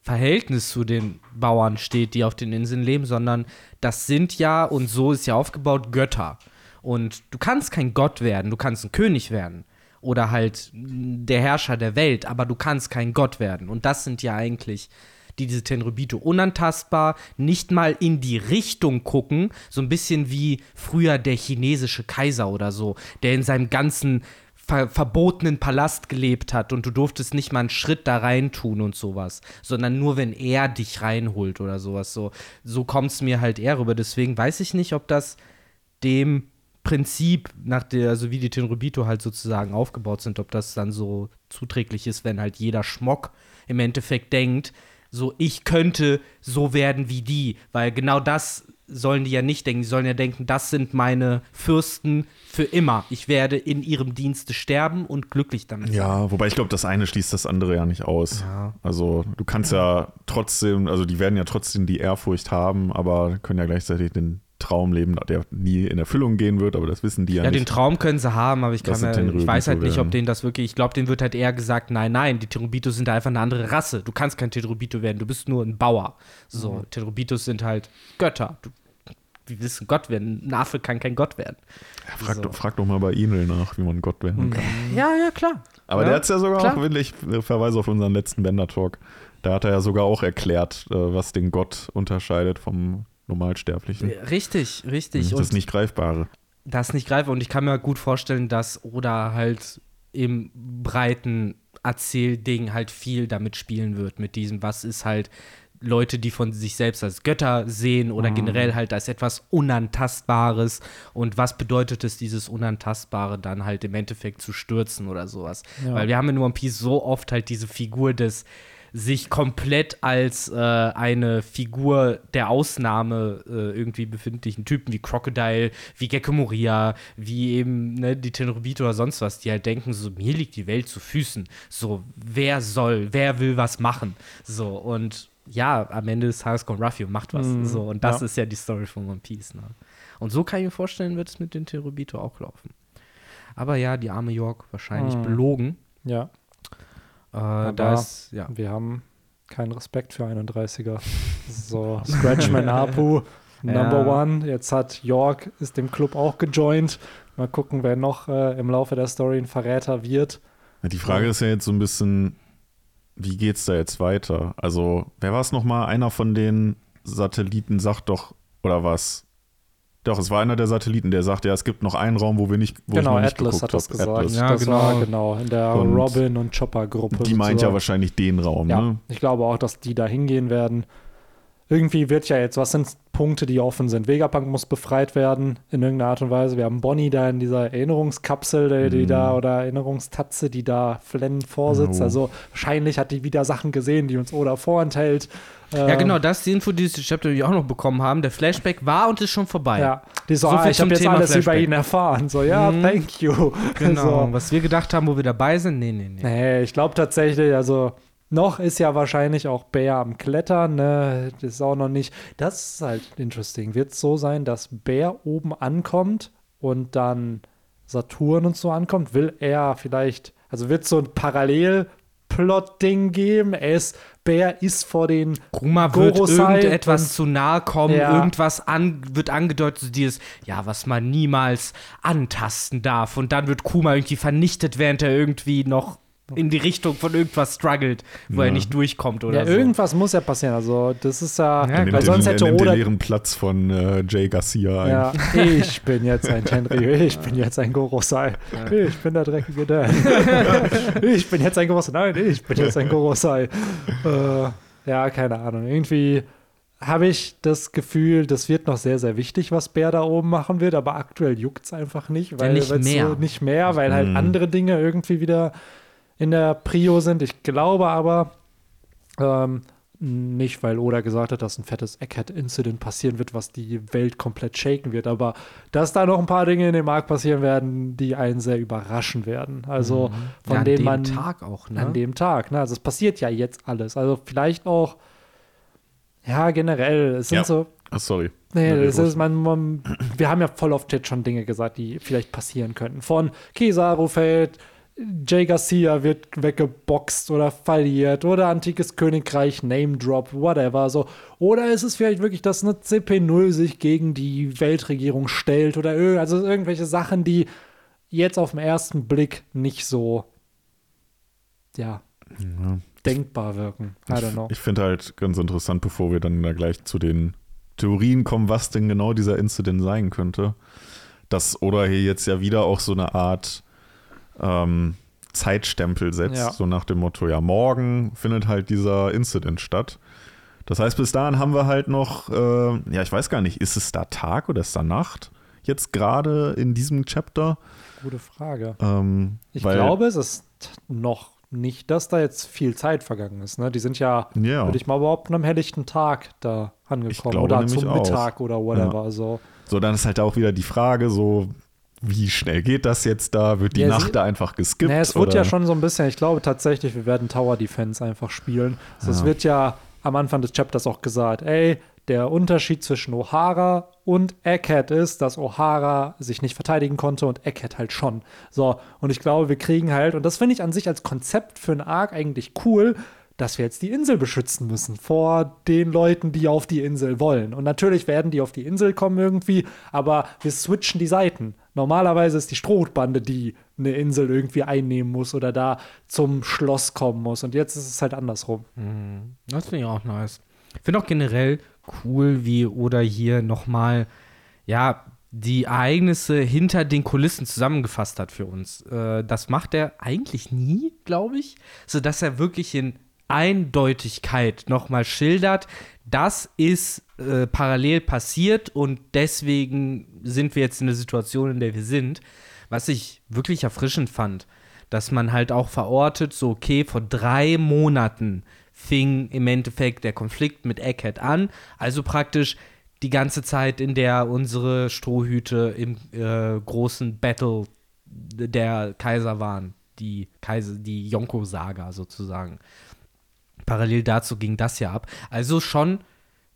Speaker 2: Verhältnis zu den Bauern steht, die auf den Inseln leben, sondern das sind ja, und so ist ja aufgebaut, Götter. Und du kannst kein Gott werden, du kannst ein König werden. Oder halt der Herrscher der Welt, aber du kannst kein Gott werden. Und das sind ja eigentlich die diese Tenryubito unantastbar, nicht mal in die Richtung gucken, so ein bisschen wie früher der chinesische Kaiser oder so, der in seinem ganzen ver verbotenen Palast gelebt hat und du durftest nicht mal einen Schritt da rein tun und sowas, sondern nur wenn er dich reinholt oder sowas. So, so kommt es mir halt eher rüber. Deswegen weiß ich nicht, ob das dem Prinzip, nach der, also wie die Tenrubito halt sozusagen aufgebaut sind, ob das dann so zuträglich ist, wenn halt jeder Schmock im Endeffekt denkt, so ich könnte so werden wie die, weil genau das sollen die ja nicht denken. Die sollen ja denken, das sind meine Fürsten für immer. Ich werde in ihrem Dienste sterben und glücklich damit sein.
Speaker 3: Ja, wobei ich glaube, das eine schließt das andere ja nicht aus.
Speaker 2: Ja.
Speaker 3: Also du kannst ja trotzdem, also die werden ja trotzdem die Ehrfurcht haben, aber können ja gleichzeitig den Traum leben, der nie in Erfüllung gehen wird, aber das wissen die ja,
Speaker 2: Ja, den
Speaker 3: nicht.
Speaker 2: Traum können sie haben, aber ich, kann mir, ich weiß halt nicht, ob denen das wirklich, ich glaube, denen wird halt eher gesagt, nein, nein, die Terubitos sind einfach eine andere Rasse. Du kannst kein Tenrubito werden, du bist nur ein Bauer. So,
Speaker 3: Mhm.
Speaker 2: Tenrubitos sind halt Götter. Du, du ein Gott werden? Ein Affe kann kein Gott werden.
Speaker 3: Ja, frag,
Speaker 2: so.
Speaker 3: doch, frag doch mal bei Inel nach, wie man Gott werden kann.
Speaker 2: Ja, ja, klar.
Speaker 3: Aber
Speaker 2: Ja,
Speaker 3: der hat es ja sogar
Speaker 2: klar.
Speaker 3: auch, will ich äh, verweise auf unseren letzten Bender-Talk, da hat er ja sogar auch erklärt, äh, was den Gott unterscheidet vom Normalsterblichen.
Speaker 2: Richtig, richtig.
Speaker 3: das
Speaker 2: Und
Speaker 3: nicht Greifbare.
Speaker 2: das nicht greife. Und ich kann mir gut vorstellen, dass Oda halt im breiten Erzählding halt viel damit spielen wird, mit diesem, was ist halt Leute, die von sich selbst als Götter sehen oder
Speaker 1: Mhm.
Speaker 2: generell halt als etwas Unantastbares und was bedeutet es, dieses Unantastbare dann halt im Endeffekt zu stürzen oder sowas.
Speaker 1: Ja.
Speaker 2: Weil wir haben in One Piece so oft halt diese Figur des sich komplett als äh, eine Figur der Ausnahme äh, irgendwie befindlichen Typen wie Crocodile, wie Gecko Moria, wie eben ne, die Tenrubito oder sonst was, die halt denken, so mir liegt die Welt zu Füßen. So, wer soll, wer will was machen? So, und ja, am Ende des Tages kommt Ruffy und macht was.
Speaker 1: Mhm,
Speaker 2: So, und das
Speaker 1: ja.
Speaker 2: ist ja die Story von One Piece. Ne? Und so kann ich mir vorstellen, wird es mit den Tenrubito auch laufen. Aber ja, die arme York wahrscheinlich
Speaker 1: Mhm.
Speaker 2: belogen.
Speaker 1: Ja,
Speaker 2: Äh, da ist, ja.
Speaker 1: wir haben keinen Respekt für 31er. So, *laughs* Scratchman Apu, Number
Speaker 2: Ja.
Speaker 1: One. Jetzt hat York, ist dem Club auch gejoint. Mal gucken, wer noch äh, im Laufe der Story ein Verräter wird.
Speaker 3: Ja, Die Frage ist ja jetzt so ein bisschen, wie geht's da jetzt weiter? Also, wer war es nochmal? Einer von den Satelliten sagt doch, oder was? Doch, es war einer der Satelliten, der sagt, ja, es gibt noch einen Raum, wo wir nicht, wo
Speaker 1: genau,
Speaker 3: ich noch nicht
Speaker 1: Atlas
Speaker 3: geguckt
Speaker 1: hat das
Speaker 3: hab.
Speaker 1: gesagt.
Speaker 3: Atlas.
Speaker 2: Ja,
Speaker 1: das
Speaker 2: genau.
Speaker 1: war genau in der
Speaker 3: Und
Speaker 1: Robin- und Chopper-Gruppe.
Speaker 3: Die meint ja
Speaker 1: sozusagen.
Speaker 3: wahrscheinlich den Raum,
Speaker 1: Ja,
Speaker 3: ne?
Speaker 1: ich glaube auch, dass die da hingehen werden. Irgendwie wird ja jetzt, was sind Punkte, die offen sind? Vegapunk muss befreit werden in irgendeiner Art und Weise. Wir haben Bonnie da in dieser Erinnerungskapsel, die, die
Speaker 3: Mhm.
Speaker 1: da oder Erinnerungstatze, die da Flenn vorsitzt.
Speaker 3: Oh.
Speaker 1: Also wahrscheinlich hat die wieder Sachen gesehen, die uns Oda vorenthält.
Speaker 2: Ja,
Speaker 1: Ähm,
Speaker 2: genau, das ist die Info, die die Chapter auch noch bekommen haben. Der Flashback war und ist schon vorbei.
Speaker 1: Ja, die so,
Speaker 2: So
Speaker 1: ah, ich habe jetzt
Speaker 2: Thema
Speaker 1: alles über
Speaker 2: Flashback.
Speaker 1: ihn erfahren. So, ja,
Speaker 2: Mhm.
Speaker 1: thank you. *laughs*
Speaker 2: Genau.
Speaker 1: So.
Speaker 2: Was wir gedacht haben, wo wir dabei sind, nee, nee, nee.
Speaker 1: Nee, ich glaube tatsächlich, also noch ist ja wahrscheinlich auch Bär am Klettern, ne? Das ist auch noch nicht. Das ist halt interesting. Wird es so sein, dass Bär oben ankommt und dann Saturn und so ankommt? Will er vielleicht, also wird es so ein Parallel-Plot-Ding geben? Er ist, Bär ist vor den
Speaker 2: Kuma wird
Speaker 1: Gorosei
Speaker 2: irgendetwas zu nahe kommen,
Speaker 1: Ja.
Speaker 2: irgendwas an, wird angedeutet, so dieses, ja, was man niemals antasten darf. Und dann wird Kuma irgendwie vernichtet, während er irgendwie noch in die Richtung von irgendwas struggelt, wo
Speaker 3: Ja.
Speaker 2: er nicht durchkommt oder
Speaker 1: Ja,
Speaker 2: so.
Speaker 1: irgendwas muss ja passieren. Also, das ist ja,
Speaker 2: Ja,
Speaker 1: weil
Speaker 3: den,
Speaker 1: sonst
Speaker 3: er
Speaker 1: hätte
Speaker 3: nimmt den
Speaker 1: Oda.
Speaker 3: leeren Platz von äh, Jay Garcia ein.
Speaker 1: Ja, ich bin jetzt ein Tenryu, ich bin jetzt ein Gorosei, ich bin der dreckige Dan. *laughs* ich bin jetzt ein Gorosei, nein, ich bin jetzt ein Gorosei. Äh, ja, keine Ahnung. Irgendwie habe ich das Gefühl, das wird noch sehr, sehr wichtig, was Bär da oben machen wird, aber aktuell juckt es einfach nicht, weil
Speaker 2: nicht
Speaker 1: weil's
Speaker 2: mehr.
Speaker 1: So nicht mehr, weil halt
Speaker 3: Mhm.
Speaker 1: andere Dinge irgendwie wieder in der Prio sind. Ich glaube aber, ähm, nicht, weil Oda gesagt hat, dass ein fettes Egghead-Incident passieren wird, was die Welt komplett shaken wird, aber dass da noch ein paar Dinge in dem Arc passieren werden, die einen sehr überraschen werden. Also von
Speaker 2: ja, an dem
Speaker 1: man
Speaker 2: Tag auch, ne?
Speaker 1: an dem Tag. Ne? Also es passiert ja jetzt alles. Also vielleicht auch, ja, generell, es sind
Speaker 3: Ja.
Speaker 1: so,
Speaker 3: Ach, sorry.
Speaker 1: Nee, das ist, man, man, wir haben ja voll oft jetzt schon Dinge gesagt, die vielleicht passieren könnten. Von Kizaru fällt, Jay Garcia wird weggeboxt oder verliert oder Antikes Königreich, Name Drop, whatever. So. Oder ist es vielleicht wirklich, dass eine CP0 sich gegen die Weltregierung stellt oder also irgendwelche Sachen, die jetzt auf den ersten Blick nicht so, ja,
Speaker 3: Ja.
Speaker 1: denkbar wirken. I don't know.
Speaker 3: Ich finde halt ganz interessant, bevor wir dann da gleich zu den Theorien kommen, was denn genau dieser Incident sein könnte, dass Oda hier jetzt ja wieder auch so eine Art ähm, Zeitstempel setzt,
Speaker 1: Ja.
Speaker 3: so nach dem Motto, ja, morgen findet halt dieser Incident statt. Das heißt, bis dahin haben wir halt noch, äh, ja, ich weiß gar nicht, ist es da Tag oder ist da Nacht? Jetzt gerade in diesem Chapter?
Speaker 1: Gute Frage.
Speaker 3: Ähm,
Speaker 1: Ich glaube, es ist noch nicht, dass da jetzt viel Zeit vergangen ist. Ne? Die sind ja,
Speaker 3: Ja.
Speaker 1: würde ich mal behaupten, am helllichten Tag da angekommen
Speaker 3: glaube
Speaker 1: oder zum
Speaker 3: auch.
Speaker 1: Mittag oder whatever. So.
Speaker 3: So, dann ist halt auch wieder die Frage, so, wie schnell geht das jetzt da? Wird die
Speaker 1: Ja,
Speaker 3: Nacht da einfach geskippt?
Speaker 1: Nee, es wird
Speaker 3: oder?
Speaker 1: ja schon so ein bisschen, ich glaube tatsächlich, wir werden Tower Defense einfach spielen. Also Es
Speaker 3: Ja.
Speaker 1: wird ja am Anfang des Chapters auch gesagt, ey, der Unterschied zwischen O'Hara und Egghead ist, dass O'Hara sich nicht verteidigen konnte und Egghead halt schon. So, und ich glaube, wir kriegen halt, und das finde ich an sich als Konzept für einen Arc eigentlich cool, dass wir jetzt die Insel beschützen müssen vor den Leuten, die auf die Insel wollen. Und natürlich werden die auf die Insel kommen irgendwie, aber wir switchen die Seiten. Normalerweise ist die Strohbande, die eine Insel irgendwie einnehmen muss oder da zum Schloss kommen muss. Und jetzt ist es halt andersrum.
Speaker 2: Das finde ich auch nice. Ich finde auch generell cool, wie Oda hier nochmal, ja, die Ereignisse hinter den Kulissen zusammengefasst hat für uns. Äh, das macht er eigentlich nie, glaube ich, sodass er wirklich in Eindeutigkeit nochmal schildert, das ist äh, parallel passiert und deswegen sind wir jetzt in der Situation, in der wir sind. Was ich wirklich erfrischend fand, dass man halt auch verortet, so okay, vor drei Monaten fing im Endeffekt der Konflikt mit Egghead an, also praktisch die ganze Zeit, in der unsere Strohhüte im äh, großen Battle der Kaiser waren, die Kaiser, die Yonko-Saga sozusagen. Parallel dazu ging das ja ab. Also schon,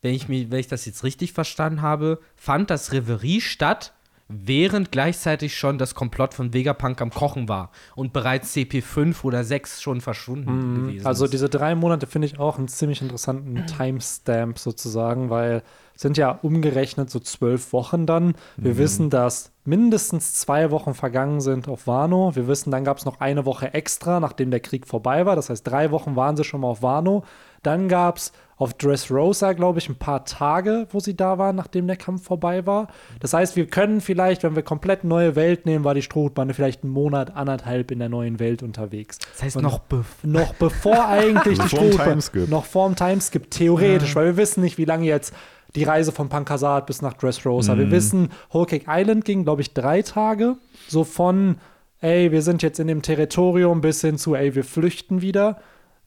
Speaker 2: wenn ich, mir, wenn ich das jetzt richtig verstanden habe, fand das Reverie statt, während gleichzeitig schon das Komplott von Vegapunk am Kochen war und bereits CP5 oder 6 schon verschwunden gewesen
Speaker 1: Also
Speaker 2: ist.
Speaker 1: diese drei Monate finde ich auch einen ziemlich interessanten Timestamp sozusagen, weil es sind ja umgerechnet so zwölf Wochen dann. Wir wissen, dass mindestens zwei Wochen vergangen sind auf Wano. Wir wissen, dann gab es noch eine Woche extra, nachdem der Krieg vorbei war. Das heißt, drei Wochen waren sie schon mal auf Wano. Dann gab es auf Dressrosa, glaube ich, ein paar Tage, wo sie da waren, nachdem der Kampf vorbei war. Das heißt, wir können vielleicht, wenn wir komplett neue Welt nehmen, war die Strohbande vielleicht einen Monat, anderthalb in der neuen Welt unterwegs.
Speaker 2: das heißt
Speaker 1: Und-
Speaker 2: noch bev
Speaker 1: noch bevor eigentlich *laughs* die
Speaker 3: Timeskip.
Speaker 1: noch vor dem Timeskip, theoretisch, weil wir wissen nicht, wie lange jetzt die Reise von Pankasat bis nach Dressrosa. Wir wissen, Whole Cake Island ging, glaube ich, drei Tage. So von, ey, wir sind jetzt in dem Territorium bis hin zu, ey, wir flüchten wieder.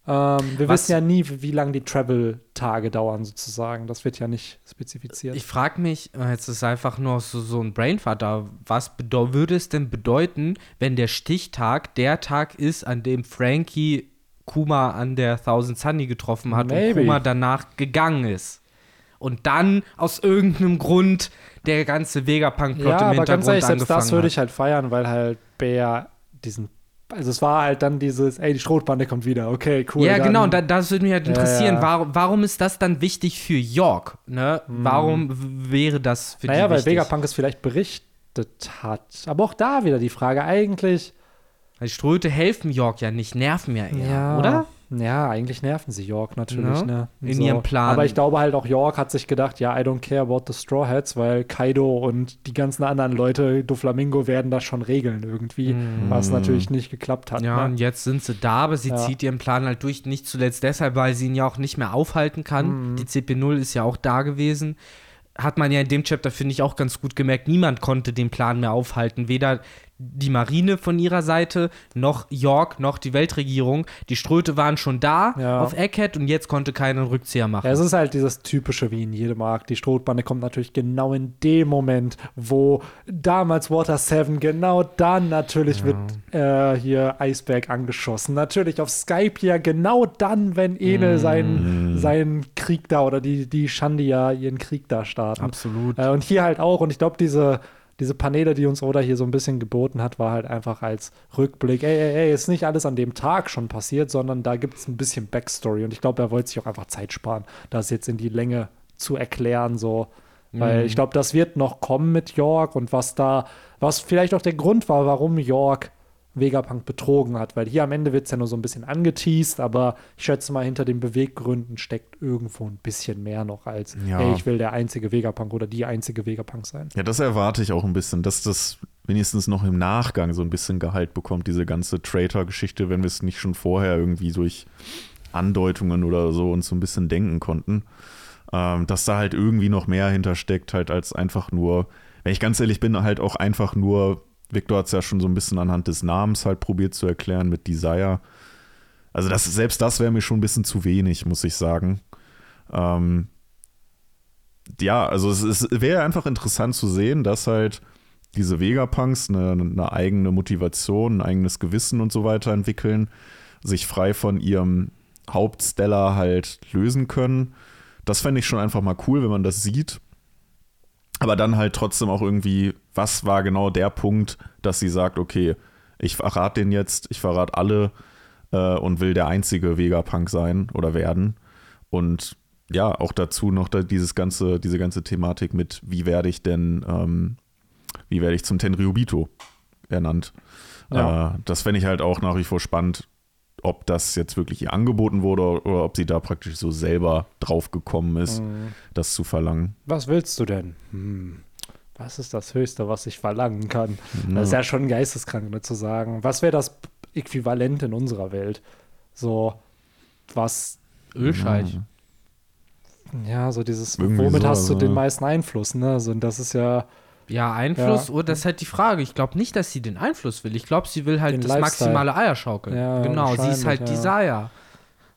Speaker 1: Ähm, wir
Speaker 2: Was-
Speaker 1: wissen ja nie, wie, wie lange die Travel-Tage dauern, sozusagen. Das wird ja nicht spezifiziert.
Speaker 2: Ich frage mich, äh, jetzt ist einfach nur so, so ein Brainfart da, was würde es denn bedeuten, wenn der Stichtag der Tag ist, an dem Frankie Kuma an der Thousand Sunny getroffen hat
Speaker 1: Maybe.
Speaker 2: und Kuma danach gegangen ist? Und dann aus irgendeinem Grund der ganze Vegapunk-Plot
Speaker 1: ja,
Speaker 2: im
Speaker 1: aber
Speaker 2: Hintergrund
Speaker 1: ganz ehrlich, selbst das würde ich halt feiern, weil halt Bär diesen. Also es war halt dann dieses, ey, die Schrotbande kommt wieder, okay, cool.
Speaker 2: ja,
Speaker 1: dann-
Speaker 2: genau, und da, das würde mich halt
Speaker 1: Ja,
Speaker 2: interessieren.
Speaker 1: ja.
Speaker 2: Warum, warum ist das dann wichtig für York? Ne? Warum w- wäre das für
Speaker 1: Naja,
Speaker 2: die
Speaker 1: weil
Speaker 2: wichtig?
Speaker 1: Vegapunk es vielleicht berichtet hat. Aber auch da wieder die Frage, eigentlich,
Speaker 2: Weil die Ströte helfen York ja nicht, nerven ja eher, oder?
Speaker 1: Ja, eigentlich nerven sie York natürlich,
Speaker 2: Ja,
Speaker 1: ne?
Speaker 2: in ihrem Plan.
Speaker 1: Aber ich glaube halt auch York hat sich gedacht, ja, I don't care about the Straw Hats, weil Kaido und die ganzen anderen Leute, Doflamingo, werden das schon regeln irgendwie, was natürlich nicht geklappt hat.
Speaker 2: Ja,
Speaker 1: ne?
Speaker 2: und jetzt sind sie da, aber sie
Speaker 1: Ja.
Speaker 2: zieht ihren Plan halt durch. Nicht zuletzt deshalb, weil sie ihn ja auch nicht mehr aufhalten kann.
Speaker 1: Mhm.
Speaker 2: Die CP0 ist ja auch da gewesen. Hat man ja in dem Chapter, finde ich, auch ganz gut gemerkt. Niemand konnte den Plan mehr aufhalten. Weder die Marine von ihrer Seite, noch York, noch die Weltregierung. Die Ströte waren schon da
Speaker 1: Ja.
Speaker 2: auf Egghead und jetzt konnte keiner einen Rückzieher machen.
Speaker 1: Ja, es ist halt dieses typische wie in jedem Arc. Die Strohbande kommt natürlich genau in dem Moment, wo damals Water 7, genau dann natürlich wird äh, hier Iceberg angeschossen. Natürlich auf Skype ja genau dann, wenn Enel seinen, seinen Krieg da oder die, die Shandia ihren Krieg da starten.
Speaker 2: Absolut.
Speaker 1: Äh, und hier halt auch. Und ich glaube, diese, diese Paneele, die uns Oda hier so ein bisschen geboten hat, war halt einfach als Rückblick. Ey, ey, ey, ist nicht alles an dem Tag schon passiert, sondern da gibt es ein bisschen Backstory. Und ich glaube, er wollte sich auch einfach Zeit sparen, das jetzt in die Länge zu erklären, so. Weil ich glaube, das wird noch kommen mit York und was da, was vielleicht auch der Grund war, warum York Vegapunk betrogen hat, weil hier am Ende wird es ja nur so ein bisschen angeteased, aber ich schätze mal, hinter den Beweggründen steckt irgendwo ein bisschen mehr noch als,
Speaker 3: Ja.
Speaker 1: hey, ich will der einzige Vegapunk oder die einzige Vegapunk sein.
Speaker 3: Ja, das erwarte ich auch ein bisschen, dass das wenigstens noch im Nachgang so ein bisschen Gehalt bekommt, diese ganze Traitor-Geschichte, wenn wir es nicht schon vorher irgendwie durch Andeutungen oder so uns so ein bisschen denken konnten. Ähm, dass da halt irgendwie noch mehr hintersteckt, halt als einfach nur, wenn ich ganz ehrlich bin, halt auch einfach nur, Victor hat es ja schon so ein bisschen anhand des Namens halt probiert zu erklären mit Desire. Also das, selbst das wäre mir schon ein bisschen zu wenig, muss ich sagen. Ähm, ja, also es, es wäre einfach interessant zu sehen, dass halt diese Vegapunks eine, eine eigene Motivation, ein eigenes Gewissen und so weiter entwickeln, sich frei von ihrem Hauptsteller halt lösen können. Das fände ich schon einfach mal cool, wenn man das sieht. Aber dann halt trotzdem auch irgendwie, was war genau der Punkt, dass sie sagt, okay, ich verrate den jetzt, ich verrate alle äh, und will der einzige Vegapunk sein oder werden. Und ja, auch dazu noch da dieses ganze, diese ganze Thematik mit, wie werde ich denn, ähm, wie werde ich zum Tenryubito ernannt.
Speaker 1: Ja.
Speaker 3: Äh, das fände ich halt auch nach wie vor spannend, ob das jetzt wirklich ihr angeboten wurde oder ob sie da praktisch so selber drauf gekommen ist, das zu verlangen.
Speaker 1: Was willst du denn? Hm. Was ist das Höchste, was ich verlangen kann? Das ist ja schon geisteskrank, ne, zu sagen. Was wäre das Äquivalent in unserer Welt? So, was,
Speaker 2: Ölscheich.
Speaker 1: ja, so dieses,
Speaker 3: Irgendwie
Speaker 1: womit
Speaker 3: so,
Speaker 1: hast du
Speaker 3: also-
Speaker 1: den meisten Einfluss, ne? So, und das ist ja,
Speaker 2: Ja, Einfluss,
Speaker 1: Ja.
Speaker 2: oder das ist halt die Frage. Ich glaube nicht, dass sie den Einfluss will. Ich glaube, sie will halt
Speaker 1: Den
Speaker 2: das
Speaker 1: Lifestyle.
Speaker 2: maximale Eierschaukeln.
Speaker 1: Ja,
Speaker 2: genau, sie ist halt
Speaker 1: wahrscheinlich,
Speaker 2: Desire.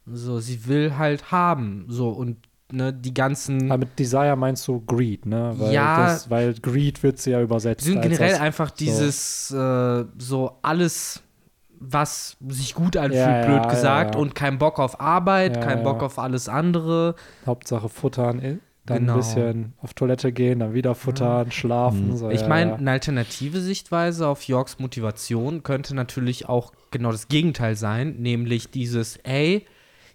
Speaker 2: So, sie will halt haben. So, und ne, die ganzen.
Speaker 1: aber mit Desire meinst du Greed, ne? Weil,
Speaker 2: Ja.
Speaker 1: das, weil Greed wird sie ja übersetzt.
Speaker 2: Sie sind generell
Speaker 1: das-
Speaker 2: einfach dieses, äh, so alles, was sich gut anfühlt,
Speaker 1: Ja, ja,
Speaker 2: blöd
Speaker 1: ja,
Speaker 2: gesagt,
Speaker 1: ja.
Speaker 2: und kein Bock auf Arbeit,
Speaker 1: Ja,
Speaker 2: kein
Speaker 1: ja.
Speaker 2: Bock auf alles andere.
Speaker 1: Hauptsache futtern, dann
Speaker 2: Genau.
Speaker 1: ein bisschen auf Toilette gehen, dann wieder futtern, schlafen. So,
Speaker 2: Ich meine,
Speaker 1: ja.
Speaker 2: eine alternative Sichtweise auf Yorks Motivation könnte natürlich auch genau das Gegenteil sein, nämlich dieses, ey,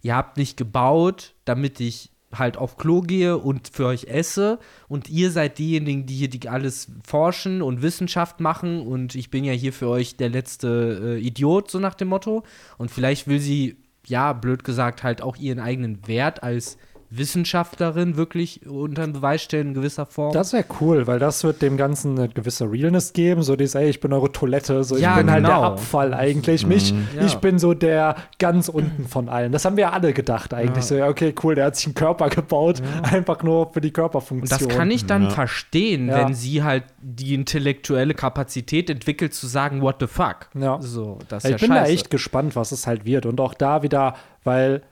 Speaker 2: ihr habt nicht gebaut, damit ich halt auf Klo gehe und für euch esse und ihr seid diejenigen, die hier die alles forschen und Wissenschaft machen und ich bin ja hier für euch der letzte äh, Idiot, so nach dem Motto. Und vielleicht will sie, ja, blöd gesagt, halt auch ihren eigenen Wert als Wissenschaftlerin wirklich unter den Beweis stellen in gewisser Form.
Speaker 1: Das wäre cool, weil das wird dem Ganzen eine gewisse Realness geben. So dieses, ey, ich bin eure Toilette, so
Speaker 2: Ja,
Speaker 1: ich bin halt der
Speaker 2: genau.
Speaker 1: Abfall eigentlich. Mich,
Speaker 2: Ja.
Speaker 1: ich bin so der ganz unten von allen. Das haben wir alle gedacht eigentlich.
Speaker 2: Ja.
Speaker 1: So, ja, okay, cool, der hat sich einen Körper gebaut, einfach nur für die
Speaker 2: Und
Speaker 1: Körperfunktion.
Speaker 2: das kann ich dann
Speaker 3: Ja.
Speaker 2: verstehen,
Speaker 1: Ja.
Speaker 2: wenn sie halt die intellektuelle Kapazität entwickelt, zu sagen, what the fuck.
Speaker 1: Ja.
Speaker 2: So, das ist
Speaker 1: ich
Speaker 2: ja
Speaker 1: bin da
Speaker 2: scheiße.
Speaker 1: echt gespannt, was es halt wird. Und auch da wieder, weil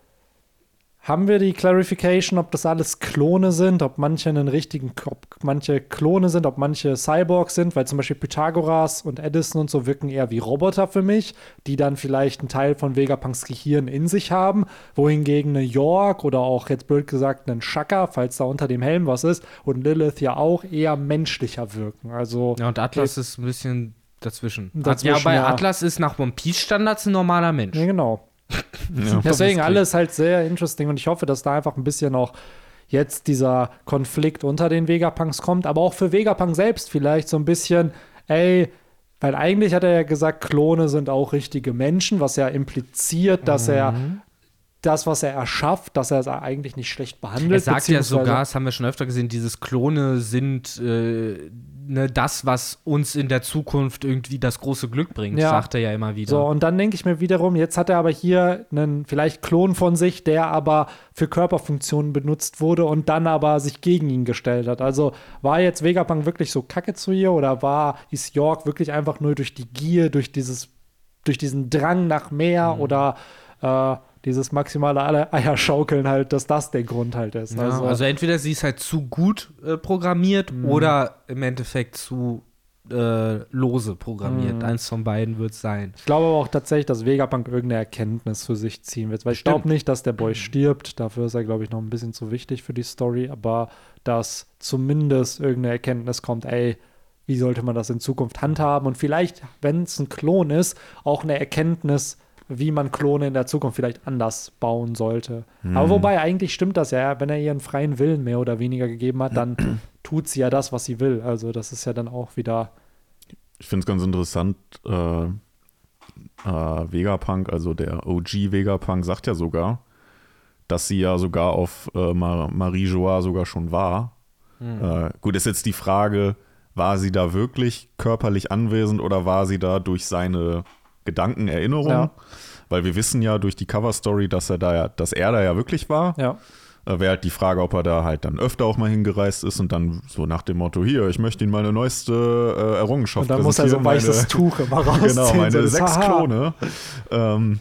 Speaker 1: haben wir die Clarification, ob das alles Klone sind, ob manche einen richtigen, ob manche Klone sind, ob manche Cyborgs sind, weil zum Beispiel Pythagoras und Edison und so wirken eher wie Roboter für mich, die dann vielleicht einen Teil von Vegapunks Gehirn in sich haben, wohingegen eine York oder auch jetzt blöd gesagt einen Shaka, falls da unter dem Helm was ist, und Lilith ja auch eher menschlicher wirken. Also
Speaker 2: Ja, und Atlas ist ein bisschen dazwischen.
Speaker 1: Dazwischen,
Speaker 2: ja, bei
Speaker 1: ja.
Speaker 2: Atlas ist nach One Piece Standards ein normaler Mensch.
Speaker 1: Ja, genau.
Speaker 3: Ja. *laughs*
Speaker 1: Deswegen alles halt sehr interesting und ich hoffe, dass da einfach ein bisschen auch jetzt dieser Konflikt unter den Vegapunks kommt, aber auch für Vegapunk selbst vielleicht so ein bisschen, ey, weil eigentlich hat er ja gesagt, Klone sind auch richtige Menschen, was ja impliziert, dass er
Speaker 2: Mhm.
Speaker 1: Das, was er erschafft, dass er es eigentlich nicht schlecht behandelt.
Speaker 2: Er sagt ja sogar, das haben wir schon öfter gesehen, dieses Klone sind äh, ne, das, was uns in der Zukunft irgendwie das große Glück bringt,
Speaker 1: Ja.
Speaker 2: sagt er ja immer wieder.
Speaker 1: So, und dann denke ich mir wiederum, jetzt hat er aber hier einen vielleicht Klon von sich, der aber für Körperfunktionen benutzt wurde und dann aber sich gegen ihn gestellt hat. Also war jetzt Vegapunk wirklich so kacke zu ihr oder war, ist York wirklich einfach nur durch die Gier, durch dieses, durch diesen Drang nach mehr
Speaker 2: Mhm.
Speaker 1: oder äh, dieses maximale Eierschaukeln halt, dass das der Grund halt ist.
Speaker 2: Ja, also,
Speaker 1: also,
Speaker 2: entweder sie ist halt zu gut äh, programmiert
Speaker 1: Mhm.
Speaker 2: oder im Endeffekt zu äh, lose programmiert.
Speaker 1: Mhm.
Speaker 2: Eins von beiden wird es sein.
Speaker 1: Ich glaube aber auch tatsächlich, dass Vegapunk irgendeine Erkenntnis für sich ziehen wird. Weil ich
Speaker 2: Stimmt.
Speaker 1: glaube nicht, dass der Boy stirbt. Dafür ist er, glaube ich, noch ein bisschen zu wichtig für die Story. Aber dass zumindest irgendeine Erkenntnis kommt, ey, wie sollte man das in Zukunft handhaben? Und vielleicht, wenn es ein Klon ist, auch eine Erkenntnis, wie man Klone in der Zukunft vielleicht anders bauen sollte. Aber wobei, eigentlich stimmt das ja. Wenn er ihren freien Willen mehr oder weniger gegeben hat, dann *clears throat* tut sie ja das, was sie will. Also das ist ja dann auch wieder
Speaker 3: Ich finde es ganz interessant, äh, äh, Vegapunk, also der OG Vegapunk, sagt ja sogar, dass sie ja sogar auf äh, Mar Marie Joa sogar schon war. Äh, gut, ist jetzt die Frage, war sie da wirklich körperlich anwesend oder war sie da durch seine Gedanken, Erinnerungen?
Speaker 1: Ja.
Speaker 3: Weil wir wissen ja durch die Cover-Story, dass er da ja, dass er da ja wirklich war.
Speaker 1: ja.
Speaker 3: Äh, Wäre halt die Frage, ob er da halt dann öfter auch mal hingereist ist und dann so nach dem Motto, hier, ich möchte Ihnen meine neueste äh, Errungenschaft
Speaker 1: Und dann muss er so ein weißes Tuch immer *laughs* rausziehen.
Speaker 3: Genau, meine
Speaker 1: so,
Speaker 3: sechs. Klone. Ähm,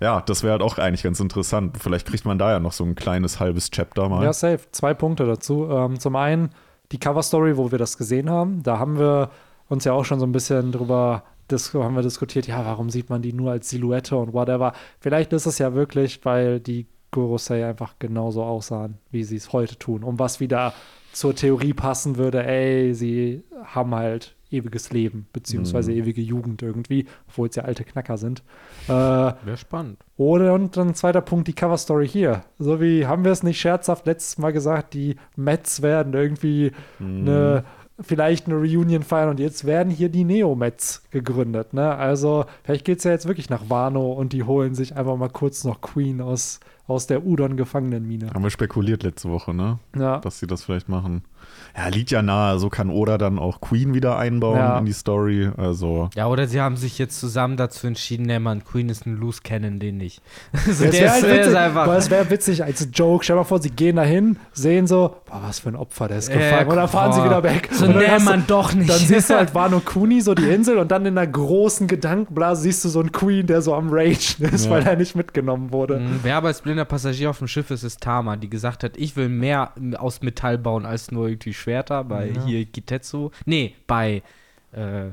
Speaker 3: ja, das wäre halt auch eigentlich ganz interessant. Vielleicht kriegt man da ja noch so ein kleines halbes Chapter mal.
Speaker 1: Ja, safe. Zwei Punkte dazu. Ähm, zum einen die Cover-Story, wo wir das gesehen haben. Da haben wir uns ja auch schon so ein bisschen drüber dis haben wir diskutiert, ja, warum sieht man die nur als Silhouette und whatever. Vielleicht ist es ja wirklich, weil die Gorosei einfach genauso aussahen, wie sie es heute tun. Und was wieder zur Theorie passen würde, ey, sie haben halt ewiges Leben, beziehungsweise ewige Jugend irgendwie, obwohl es ja alte Knacker sind. Äh,
Speaker 2: Wäre spannend.
Speaker 1: oder und dann zweiter Punkt, die Cover-Story hier. So wie haben wir es nicht scherzhaft letztes Mal gesagt, die Mets werden irgendwie eine, vielleicht eine Reunion feiern und jetzt werden hier die Neo-Mets gegründet. Ne? Also vielleicht geht es ja jetzt wirklich nach Wano und die holen sich einfach mal kurz noch Queen aus, aus der Udon-Gefangenenmine.
Speaker 3: Haben wir spekuliert letzte Woche, ne?
Speaker 1: Ja.
Speaker 3: Dass sie das vielleicht machen. Ja, liegt ja nahe. So kann Oda dann auch Queen wieder einbauen
Speaker 1: Ja.
Speaker 3: in die Story. Also,
Speaker 2: Ja, oder sie haben sich jetzt zusammen dazu entschieden, nee, man, Queen ist ein Loose Cannon, den nicht. *laughs* Also
Speaker 1: Es wäre halt
Speaker 2: der ist
Speaker 1: witzig,
Speaker 2: einfach.
Speaker 1: weil es wäre witzig als Joke. Stell dir mal vor, sie gehen dahin, sehen so, boah, was für ein Opfer, der ist gefangen. und dann fahren sie
Speaker 2: boah.
Speaker 1: wieder weg.
Speaker 2: So, nee,
Speaker 1: hast du-
Speaker 2: man, doch nicht.
Speaker 1: Dann siehst du halt *laughs* Wano Kuni, so die Insel, und dann in einer großen Gedankenblase siehst du so einen Queen, der so am Ragen *laughs* ist,
Speaker 3: Ja.
Speaker 1: weil er nicht mitgenommen wurde.
Speaker 2: Mhm, Wer aber als blinder Passagier auf dem Schiff ist, ist Tama, die gesagt hat, ich will mehr aus Metall bauen als nur irgendwie Schwerter bei
Speaker 1: Ja.
Speaker 2: hier Kitetsu. Nee, bei äh,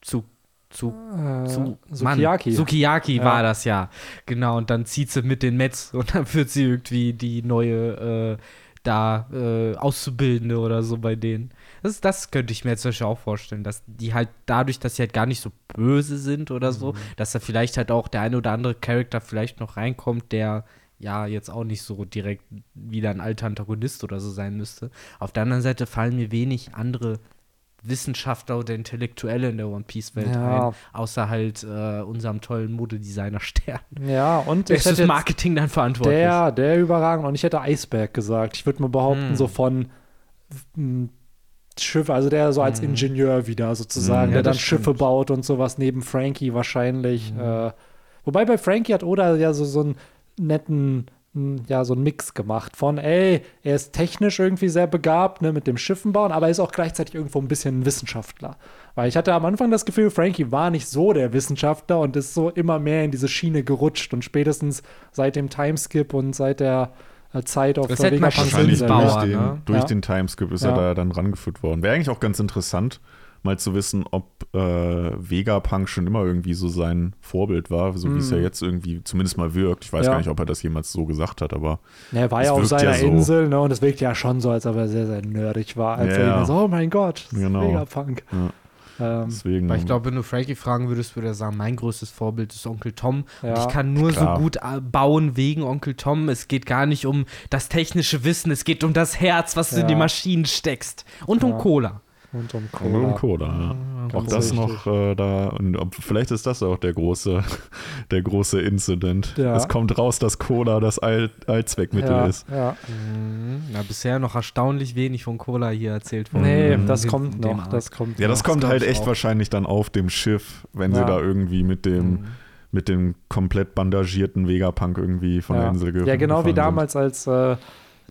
Speaker 2: zu, zu,
Speaker 1: Äh,
Speaker 2: zu
Speaker 1: Sukiyaki.
Speaker 2: Mann, Sukiyaki
Speaker 1: Ja.
Speaker 2: war das ja. Genau, und dann zieht sie mit den Mets *laughs* und dann wird sie irgendwie die neue äh, da äh, Auszubildende oder so bei denen. Das, das könnte ich mir jetzt zum Beispiel auch vorstellen, dass die halt dadurch, dass sie halt gar nicht so böse sind oder so, dass da vielleicht halt auch der eine oder andere Charakter vielleicht noch reinkommt, der ja jetzt auch nicht so direkt wieder ein alter Antagonist oder so sein müsste. Auf der anderen Seite fallen mir wenig andere Wissenschaftler oder Intellektuelle in der One Piece Welt
Speaker 1: Ja.
Speaker 2: ein, außer halt äh, unserem tollen Modedesigner Stern.
Speaker 1: Ja, und
Speaker 2: Der
Speaker 1: ich
Speaker 2: ist das Marketing dann verantwortlich.
Speaker 1: der, der überragend. Und ich hätte Eisberg gesagt. Ich würde mal behaupten,
Speaker 2: Hm.
Speaker 1: so von m, Schiff, also der so als
Speaker 2: Hm.
Speaker 1: Ingenieur wieder sozusagen,
Speaker 3: Hm,
Speaker 2: ja,
Speaker 1: der dann Schiffe
Speaker 2: stimmt.
Speaker 1: baut und sowas neben Frankie wahrscheinlich.
Speaker 2: Hm.
Speaker 1: Äh, wobei bei Frankie hat Oda ja so, so einen netten, m, ja, so einen Mix gemacht von, ey, er ist technisch irgendwie sehr begabt, ne, mit dem Schiffen bauen, aber er ist auch gleichzeitig irgendwo ein bisschen ein Wissenschaftler. Weil ich hatte am Anfang das Gefühl, Frankie war nicht so der Wissenschaftler und ist so immer mehr in diese Schiene gerutscht und spätestens seit dem Timeskip und seit der äh, Zeit auf
Speaker 2: Das
Speaker 1: der
Speaker 3: wahrscheinlich
Speaker 1: Insel,
Speaker 2: Bauer,
Speaker 3: durch den,
Speaker 2: ne?
Speaker 3: durch
Speaker 1: Ja.
Speaker 3: den Timeskip ist
Speaker 1: Ja.
Speaker 3: er da dann rangeführt worden. Wäre eigentlich auch ganz interessant, mal zu wissen, ob äh, Vegapunk schon immer irgendwie so sein Vorbild war, so wie es ja
Speaker 1: Mhm.
Speaker 3: jetzt irgendwie zumindest mal wirkt. Ich weiß
Speaker 1: Ja.
Speaker 3: gar nicht, ob er das jemals so gesagt hat, aber
Speaker 1: Ja, er war ja auf seiner
Speaker 3: ja so.
Speaker 1: Insel, ne? Und es wirkt ja schon so, als ob er sehr, sehr nerdig war. Als
Speaker 3: Ja,
Speaker 1: er
Speaker 3: ja.
Speaker 1: immer so, oh mein Gott,
Speaker 3: Genau.
Speaker 1: Vegapunk. Ähm,
Speaker 3: deswegen.
Speaker 2: Weil ich glaube, wenn du Frankie fragen würdest, würde er sagen, mein größtes Vorbild ist Onkel Tom. Und
Speaker 1: Ja,
Speaker 2: ich kann nur
Speaker 3: klar.
Speaker 2: so gut äh, bauen wegen Onkel Tom. Es geht gar nicht um das technische Wissen, es geht um das Herz, was du in
Speaker 1: Ja.
Speaker 2: die Maschinen steckst. Und
Speaker 1: Ja.
Speaker 2: um Cola.
Speaker 1: Und um
Speaker 3: Und
Speaker 1: Cola.
Speaker 3: um Cola, ja.
Speaker 1: Ganz
Speaker 3: Auch das
Speaker 1: richtig.
Speaker 3: noch äh, da, und ob, vielleicht ist das auch der große, *laughs* der große Incident.
Speaker 1: Ja.
Speaker 3: Es kommt raus, dass Cola das All, Allzweckmittel
Speaker 1: ja,
Speaker 3: ist.
Speaker 1: Ja.
Speaker 2: Mhm. Na, bisher noch erstaunlich wenig von Cola hier erzählt worden.
Speaker 1: Nee,
Speaker 3: Mhm.
Speaker 1: das kommt noch. Das kommt
Speaker 3: Ja, das
Speaker 1: noch.
Speaker 3: kommt halt echt
Speaker 2: auch.
Speaker 3: wahrscheinlich dann auf dem Schiff, wenn sie da irgendwie mit dem,
Speaker 2: Mhm.
Speaker 3: mit dem komplett bandagierten Vegapunk irgendwie von
Speaker 1: ja.
Speaker 3: der Insel ge
Speaker 1: Ja, genau wie damals, als äh,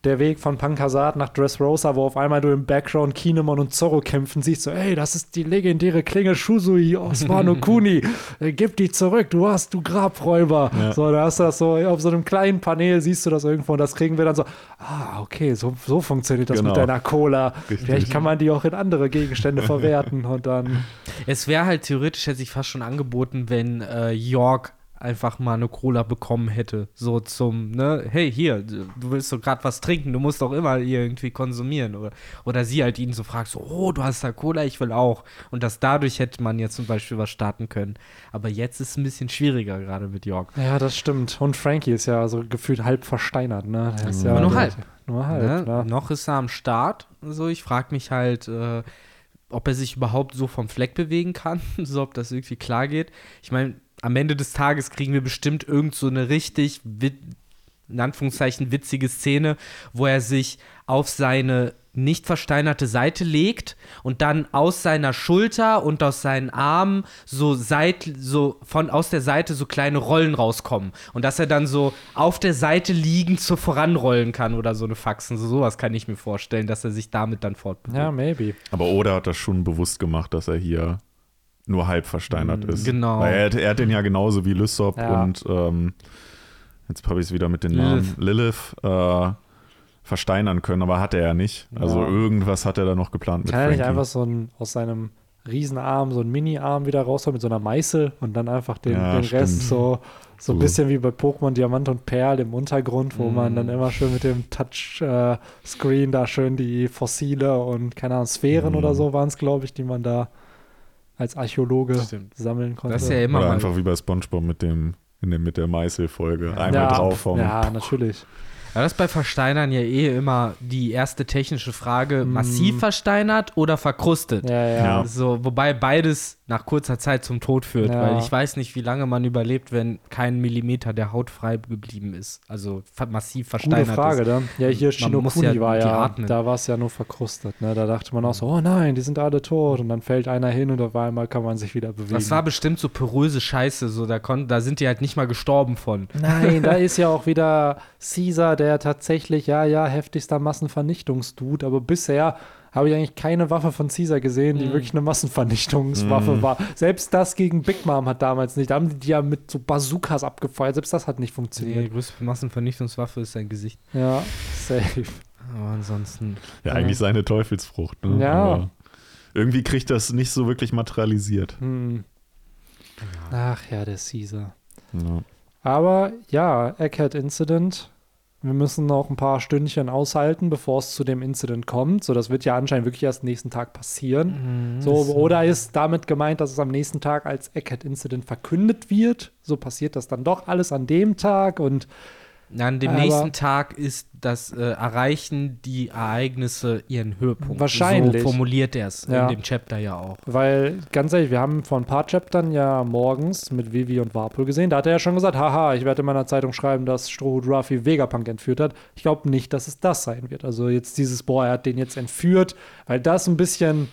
Speaker 1: der Weg von Pankasat nach Dressrosa, wo auf einmal du im Background Kinemon und Zorro kämpfen siehst, so, ey, das ist die legendäre Klinge Shusui aus Wano *laughs* Kuni. Äh, Gib die zurück, du hast, du Grabräuber.
Speaker 3: Ja.
Speaker 1: So, da hast du das so, auf so einem kleinen Panel siehst du das irgendwo und das kriegen wir dann so, ah, okay, so, so funktioniert das
Speaker 3: Genau.
Speaker 1: mit deiner Cola.
Speaker 3: Richtig.
Speaker 1: Vielleicht kann man die auch in andere Gegenstände *laughs* verwerten und dann,
Speaker 2: Es wäre halt theoretisch, hätte sich fast schon angeboten, wenn äh, York einfach mal eine Cola bekommen hätte. So zum, ne, hey, hier, du willst doch gerade was trinken, du musst doch immer irgendwie konsumieren. Oder, oder sie halt ihn so fragt, so, oh, du hast da Cola, ich will auch. Und das dadurch hätte man jetzt zum Beispiel was starten können. Aber jetzt ist es ein bisschen schwieriger, gerade mit York.
Speaker 1: ja, das stimmt. Und Frankie ist ja so gefühlt halb versteinert, ne? Der ist ja,
Speaker 2: Aber nur halb.
Speaker 1: Nur halb,
Speaker 2: Ne?
Speaker 1: ne?
Speaker 2: Noch ist er am Start. So, ich frage mich halt, äh, ob er sich überhaupt so vom Fleck bewegen kann, *laughs* so ob das irgendwie klar geht. Ich meine, am Ende des Tages kriegen wir bestimmt irgend so eine richtig, in Anführungszeichen, witzige Szene, wo er sich auf seine nicht versteinerte Seite legt und dann aus seiner Schulter und aus seinen Armen so seit so von aus der Seite so kleine Rollen rauskommen und dass er dann so auf der Seite liegend so voranrollen kann oder so eine Faxen so sowas kann ich mir vorstellen, dass er sich damit dann fortbewegt.
Speaker 1: Ja, maybe.
Speaker 3: Aber Oda hat das schon bewusst gemacht, dass er hier nur halb versteinert ist.
Speaker 2: genau.
Speaker 3: Er, er hat den ja genauso wie Lysop
Speaker 1: Ja.
Speaker 3: und ähm, jetzt habe ich es wieder mit den
Speaker 2: Lilith.
Speaker 3: Namen Lilith äh, versteinern können, aber hat er ja nicht. Also
Speaker 1: Ja.
Speaker 3: irgendwas hat er da noch geplant mit
Speaker 1: Kann er nicht einfach so ein, aus seinem Riesenarm so einen Mini-Arm wieder rausholen mit so einer Meißel und dann einfach den,
Speaker 3: Ja,
Speaker 1: den Rest so, so ein bisschen wie bei Pokémon Diamant und Perl im Untergrund, wo man
Speaker 2: Mm.
Speaker 1: dann immer schön mit dem Touchscreen da schön die Fossile und keine Ahnung, Sphären
Speaker 3: Mm.
Speaker 1: oder so waren es, glaube ich, die man da als Archäologe
Speaker 2: Stimmt.
Speaker 1: sammeln konnte.
Speaker 2: Das ist ja immer
Speaker 3: Oder
Speaker 2: mal
Speaker 3: einfach wie bei Spongebob mit dem in dem, mit der Meißelfolge. Einmal
Speaker 1: ja,
Speaker 3: draufhauen.
Speaker 1: Ja, natürlich.
Speaker 2: Ja, das ist bei Versteinern ja eh immer die erste technische Frage:
Speaker 1: Mm.
Speaker 2: massiv versteinert oder verkrustet?
Speaker 1: Ja, ja.
Speaker 3: Ja.
Speaker 2: So, wobei beides nach kurzer Zeit zum Tod führt,
Speaker 1: Ja.
Speaker 2: weil ich weiß nicht, wie lange man überlebt, wenn kein Millimeter der Haut frei geblieben ist. Also massiv
Speaker 1: Gute
Speaker 2: versteinert
Speaker 1: Frage,
Speaker 2: ist.
Speaker 1: ne? Ja, hier Shinokuni
Speaker 2: ja
Speaker 1: war ja, da war es ja nur verkrustet, ne? Da dachte man auch so, oh nein, die sind alle tot und dann fällt einer hin und auf einmal kann man sich wieder bewegen.
Speaker 2: Das war bestimmt so poröse Scheiße, so da, kon da sind die halt nicht mal gestorben von.
Speaker 1: Nein, da ist ja auch wieder Caesar, der tatsächlich, ja, ja, heftigster Massenvernichtungsdude, aber bisher habe ich eigentlich keine Waffe von Caesar gesehen, die
Speaker 2: Mhm.
Speaker 1: wirklich eine Massenvernichtungswaffe
Speaker 3: Mhm.
Speaker 1: war. Selbst das gegen Big Mom hat damals nicht. Da haben die die ja mit so Bazookas abgefeuert. Selbst das hat nicht
Speaker 2: Die
Speaker 1: funktioniert.
Speaker 2: größte Massenvernichtungswaffe ist sein Gesicht.
Speaker 1: Ja, safe.
Speaker 2: Aber ansonsten.
Speaker 3: Ja, eigentlich seine Teufelsfrucht. Ne?
Speaker 1: Ja.
Speaker 3: Aber irgendwie kriegt das nicht so wirklich materialisiert.
Speaker 1: Hm. Ach ja, der Caesar.
Speaker 3: Ja.
Speaker 1: Aber ja, Egghead Incident. Wir müssen noch ein paar Stündchen aushalten, bevor es zu dem Incident kommt. So, das wird ja anscheinend wirklich erst nächsten Tag passieren. So, oder ist damit gemeint, dass es am nächsten Tag als Egghead Incident verkündet wird? So passiert das dann doch alles an dem Tag und
Speaker 2: An dem
Speaker 1: Aber-
Speaker 2: nächsten Tag ist das äh, Erreichen die Ereignisse ihren Höhepunkt.
Speaker 1: Wahrscheinlich.
Speaker 2: So formuliert er es
Speaker 1: Ja.
Speaker 2: in dem Chapter ja auch.
Speaker 1: Weil, ganz ehrlich, wir haben vor ein paar Chaptern ja morgens mit Vivi und Warpol gesehen. Da hat er ja schon gesagt, haha, ich werde in meiner Zeitung schreiben, dass Strohhut Ruffy Vegapunk entführt hat. Ich glaube nicht, dass es das sein wird. Also jetzt dieses, boah, er hat den jetzt entführt, weil das ein bisschen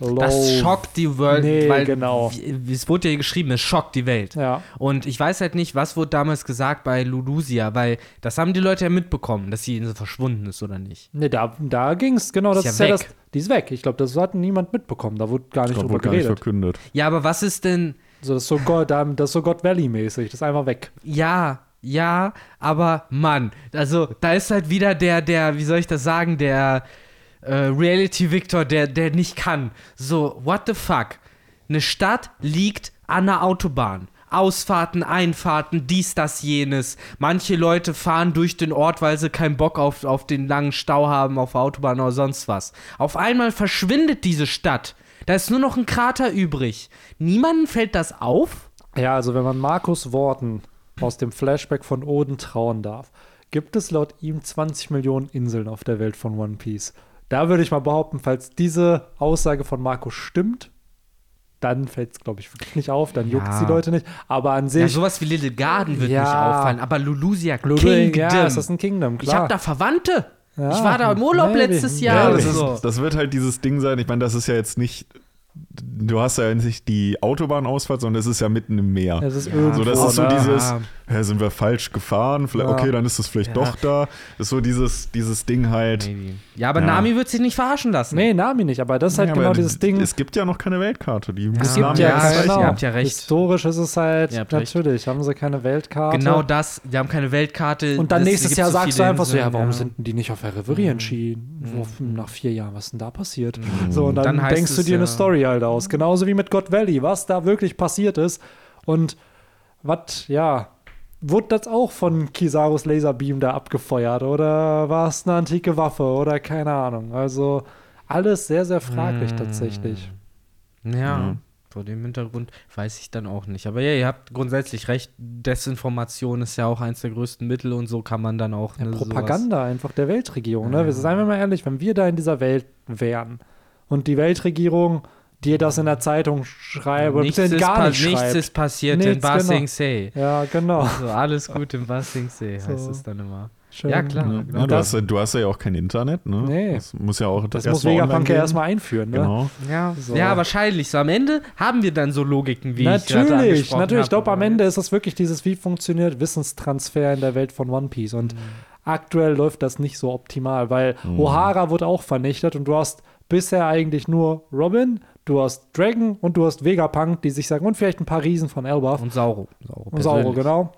Speaker 1: low.
Speaker 2: Das schockt die Welt,
Speaker 1: Nee,
Speaker 2: weil
Speaker 1: genau.
Speaker 2: es wurde ja geschrieben, es schockt die Welt.
Speaker 1: Ja,
Speaker 2: Und ich weiß halt nicht, was wurde damals gesagt bei Ludusia, weil das haben die Leute ja mitbekommen, dass die Insel verschwunden ist oder nicht.
Speaker 1: nee, da, da ging es, genau, das
Speaker 2: Ist ja
Speaker 1: ist ja,
Speaker 2: weg.
Speaker 1: das, die ist weg. Ich glaube, das hat niemand mitbekommen. Da wurde gar nicht
Speaker 3: Ich glaube,
Speaker 1: drüber
Speaker 3: wurde gar nicht
Speaker 1: geredet.
Speaker 3: verkündet.
Speaker 2: Ja, aber was ist denn,
Speaker 1: So, das ist so God, das ist so God Valley-mäßig. Das ist einfach weg.
Speaker 2: ja, ja, aber Mann, also da ist halt wieder der, der, wie soll ich das sagen, der äh, Reality Victor, der, der nicht kann. So, what the fuck? Eine Stadt liegt an der Autobahn. Ausfahrten, Einfahrten, dies, das, jenes. Manche Leute fahren durch den Ort, weil sie keinen Bock auf, auf den langen Stau haben, auf Autobahn oder sonst was. Auf einmal verschwindet diese Stadt. Da ist nur noch ein Krater übrig. Niemandem fällt das auf?
Speaker 1: Ja, also wenn man Markus Worten aus dem Flashback von Oden trauen darf, gibt es laut ihm 20 Millionen Inseln auf der Welt von One Piece. Da würde ich mal behaupten, falls diese Aussage von Marco stimmt, dann fällt es, glaube ich, wirklich nicht auf, dann juckt es die
Speaker 2: Ja.
Speaker 1: Leute nicht. Aber an sich.
Speaker 2: Ja, sowas wie Little Garden wird
Speaker 1: Ja.
Speaker 2: nicht auffallen, aber Lulusia
Speaker 1: Lulu-
Speaker 2: Kingdom.
Speaker 1: Ja, ist das ein Kingdom,
Speaker 2: ich
Speaker 1: klar.
Speaker 2: habe da Verwandte.
Speaker 1: Ja,
Speaker 2: ich war da im Urlaub
Speaker 1: maybe.
Speaker 2: letztes
Speaker 3: Ja,
Speaker 2: Jahr.
Speaker 3: das,
Speaker 2: und
Speaker 3: ist,
Speaker 2: so.
Speaker 3: das wird halt dieses Ding sein. Ich meine, das ist ja jetzt nicht. Du hast ja nicht die Autobahnausfahrt, sondern es ist ja mitten im Meer.
Speaker 1: Es ist
Speaker 2: Ja,
Speaker 1: irgendwo.
Speaker 3: So, das ist so dieses, ja, sind wir falsch gefahren? Vielleicht,
Speaker 1: Ja.
Speaker 3: Okay, dann ist es vielleicht
Speaker 2: Ja.
Speaker 3: doch da. Ist so dieses, dieses Ding halt.
Speaker 2: Maybe. Ja, aber
Speaker 3: Ja.
Speaker 2: Nami wird sich nicht verarschen lassen.
Speaker 1: Nee, Nami nicht, aber das ist halt
Speaker 3: Ja,
Speaker 1: genau dieses Ding.
Speaker 3: Es gibt ja noch keine Weltkarte. Die
Speaker 2: Es
Speaker 3: müssen
Speaker 2: gibt
Speaker 3: Nami
Speaker 2: ja
Speaker 3: zeichnen.
Speaker 1: genau.
Speaker 2: ihr habt ja recht.
Speaker 1: Historisch ist es halt,
Speaker 2: Ihr habt recht.
Speaker 1: natürlich, haben sie keine Weltkarte.
Speaker 2: Genau das, die haben keine Weltkarte.
Speaker 1: Und dann
Speaker 2: das-
Speaker 1: nächstes Jahr
Speaker 2: so
Speaker 1: sagst du einfach so, ja, warum
Speaker 2: ja.
Speaker 1: sind denn die nicht auf der Reverie
Speaker 2: Mhm.
Speaker 1: entschieden? Wo,
Speaker 2: Mhm.
Speaker 1: nach vier Jahren, was ist denn da passiert?
Speaker 3: Mhm.
Speaker 1: So, und dann,
Speaker 2: Dann
Speaker 1: denkst du dir eine
Speaker 2: ja-
Speaker 1: Story halt aus. Genauso wie mit God Valley, was da wirklich passiert ist. Und was, ja, wurde das auch von Kisarus Laserbeam da abgefeuert? Oder war es eine antike Waffe? Oder keine Ahnung. Also alles sehr, sehr fraglich
Speaker 2: Mm.
Speaker 1: tatsächlich.
Speaker 2: Ja,
Speaker 3: Ja.
Speaker 2: vor dem Hintergrund weiß ich dann auch nicht. Aber ja, ihr habt grundsätzlich recht. Desinformation ist ja auch eins der größten Mittel und so kann man dann auch.
Speaker 1: Ja,
Speaker 2: ne, sowas-
Speaker 1: Propaganda einfach der Weltregierung. Ne?
Speaker 2: Ja.
Speaker 1: Wir seien wir mal ehrlich, wenn wir da in dieser Welt wären und die Weltregierung dir das in der Zeitung schreibt oder
Speaker 2: Nichts ist,
Speaker 1: gar
Speaker 2: pa-
Speaker 1: nicht
Speaker 2: nichts
Speaker 1: schreibt.
Speaker 2: ist passiert in
Speaker 1: Nichts,
Speaker 2: Ba
Speaker 1: genau.
Speaker 2: Sing Se.
Speaker 1: Ja, genau.
Speaker 2: So, alles gut in Ba Sing Se *laughs* heißt
Speaker 1: So.
Speaker 2: es dann immer.
Speaker 1: Schön.
Speaker 2: Ja, klar.
Speaker 3: Ja,
Speaker 2: genau
Speaker 3: du, hast, ja- du hast ja auch kein Internet, ne?
Speaker 1: Nee.
Speaker 3: Das muss ja auch
Speaker 1: Das
Speaker 3: erst
Speaker 1: muss Vegapunk ja erstmal einführen. Ne?
Speaker 3: Genau.
Speaker 2: Ja,
Speaker 1: So.
Speaker 2: ja, wahrscheinlich. So am Ende haben wir dann so Logiken, wie ich
Speaker 1: Natürlich,
Speaker 2: angesprochen
Speaker 1: natürlich. Ich glaube, am Ende ist das wirklich dieses, wie funktioniert Wissenstransfer in der Welt von One Piece. Und
Speaker 2: Mhm.
Speaker 1: aktuell läuft das nicht so optimal, weil
Speaker 3: Mhm.
Speaker 1: O'Hara wurde auch vernichtet und du hast bisher eigentlich nur Robin, du hast Dragon und du hast Vegapunk, die sich sagen, und vielleicht ein paar Riesen von Elbaf.
Speaker 2: Und Sauro. Sauro,
Speaker 1: Und Sauro, genau.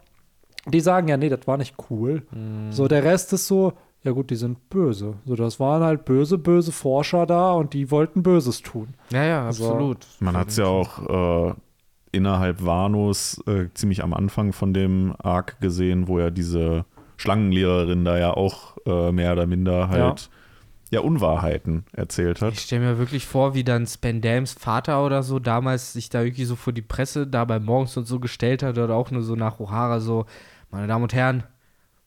Speaker 1: Die sagen ja, nee, das war nicht cool.
Speaker 2: Mhm.
Speaker 1: So, der Rest ist so, ja gut, die sind böse. So, das waren halt böse, böse Forscher da und die wollten Böses tun.
Speaker 2: Ja, ja, absolut.
Speaker 3: Man hat es ja auch äh, innerhalb Vanos äh, ziemlich am Anfang von dem Arc gesehen, wo ja diese Schlangenlehrerin da ja auch äh, mehr oder minder halt ja, Unwahrheiten erzählt hat.
Speaker 2: Ich stelle mir wirklich vor, wie dann Spandams Vater oder so damals sich da irgendwie so vor die Presse da bei Morgens und so gestellt hat oder auch nur so nach O'Hara so, meine Damen und Herren,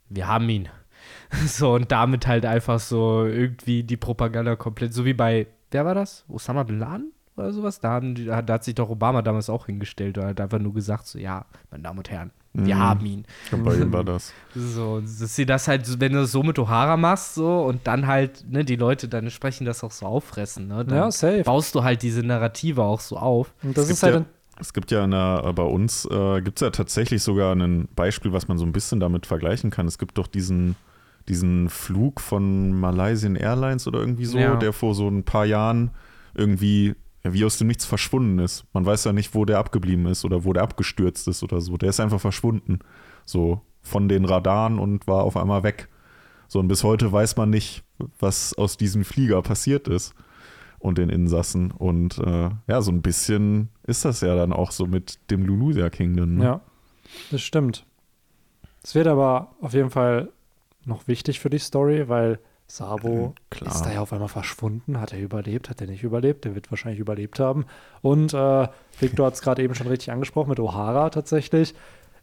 Speaker 2: wir haben ihn. *laughs* So und damit halt einfach so irgendwie die Propaganda komplett, so wie bei, wer war das? Osama Bin Laden oder sowas? Da, haben da hat sich doch Obama damals auch hingestellt und hat einfach nur gesagt so, ja, meine Damen und Herren, wir
Speaker 3: Mhm.
Speaker 2: haben ihn.
Speaker 3: Ich glaube, bei ihm war das. *laughs*
Speaker 2: So, dass sie das halt, wenn du das so mit O'Hara machst, so und dann halt, ne, die Leute dann entsprechend das auch so auffressen, ne? Dann
Speaker 1: Ja, safe.
Speaker 2: baust du halt diese Narrative auch so auf.
Speaker 1: Und das
Speaker 3: Es
Speaker 1: ist
Speaker 3: gibt
Speaker 1: halt
Speaker 3: ja, es gibt ja in der, bei uns, äh, gibt es ja tatsächlich sogar ein Beispiel, was man so ein bisschen damit vergleichen kann. Es gibt doch diesen, diesen Flug von Malaysian Airlines oder irgendwie so,
Speaker 2: Ja.
Speaker 3: der vor so ein paar Jahren irgendwie ja, wie aus dem Nichts verschwunden ist. Man weiß ja nicht, wo der abgeblieben ist oder wo der abgestürzt ist oder so. Der ist einfach verschwunden. So von den Radaren und war auf einmal weg. So, und bis heute weiß man nicht, was aus diesem Flieger passiert ist und den Insassen. Und äh, ja, so ein bisschen ist das ja dann auch so mit dem Lulusia Kingdom. Ne?
Speaker 1: Ja, das stimmt. Es wird aber auf jeden Fall noch wichtig für die Story, weil Sabo
Speaker 3: Klar.
Speaker 1: ist da ja auf einmal verschwunden. Hat er überlebt? Hat er nicht überlebt? Der wird wahrscheinlich überlebt haben. Und äh, Victor hat es gerade eben schon richtig angesprochen mit O'Hara tatsächlich.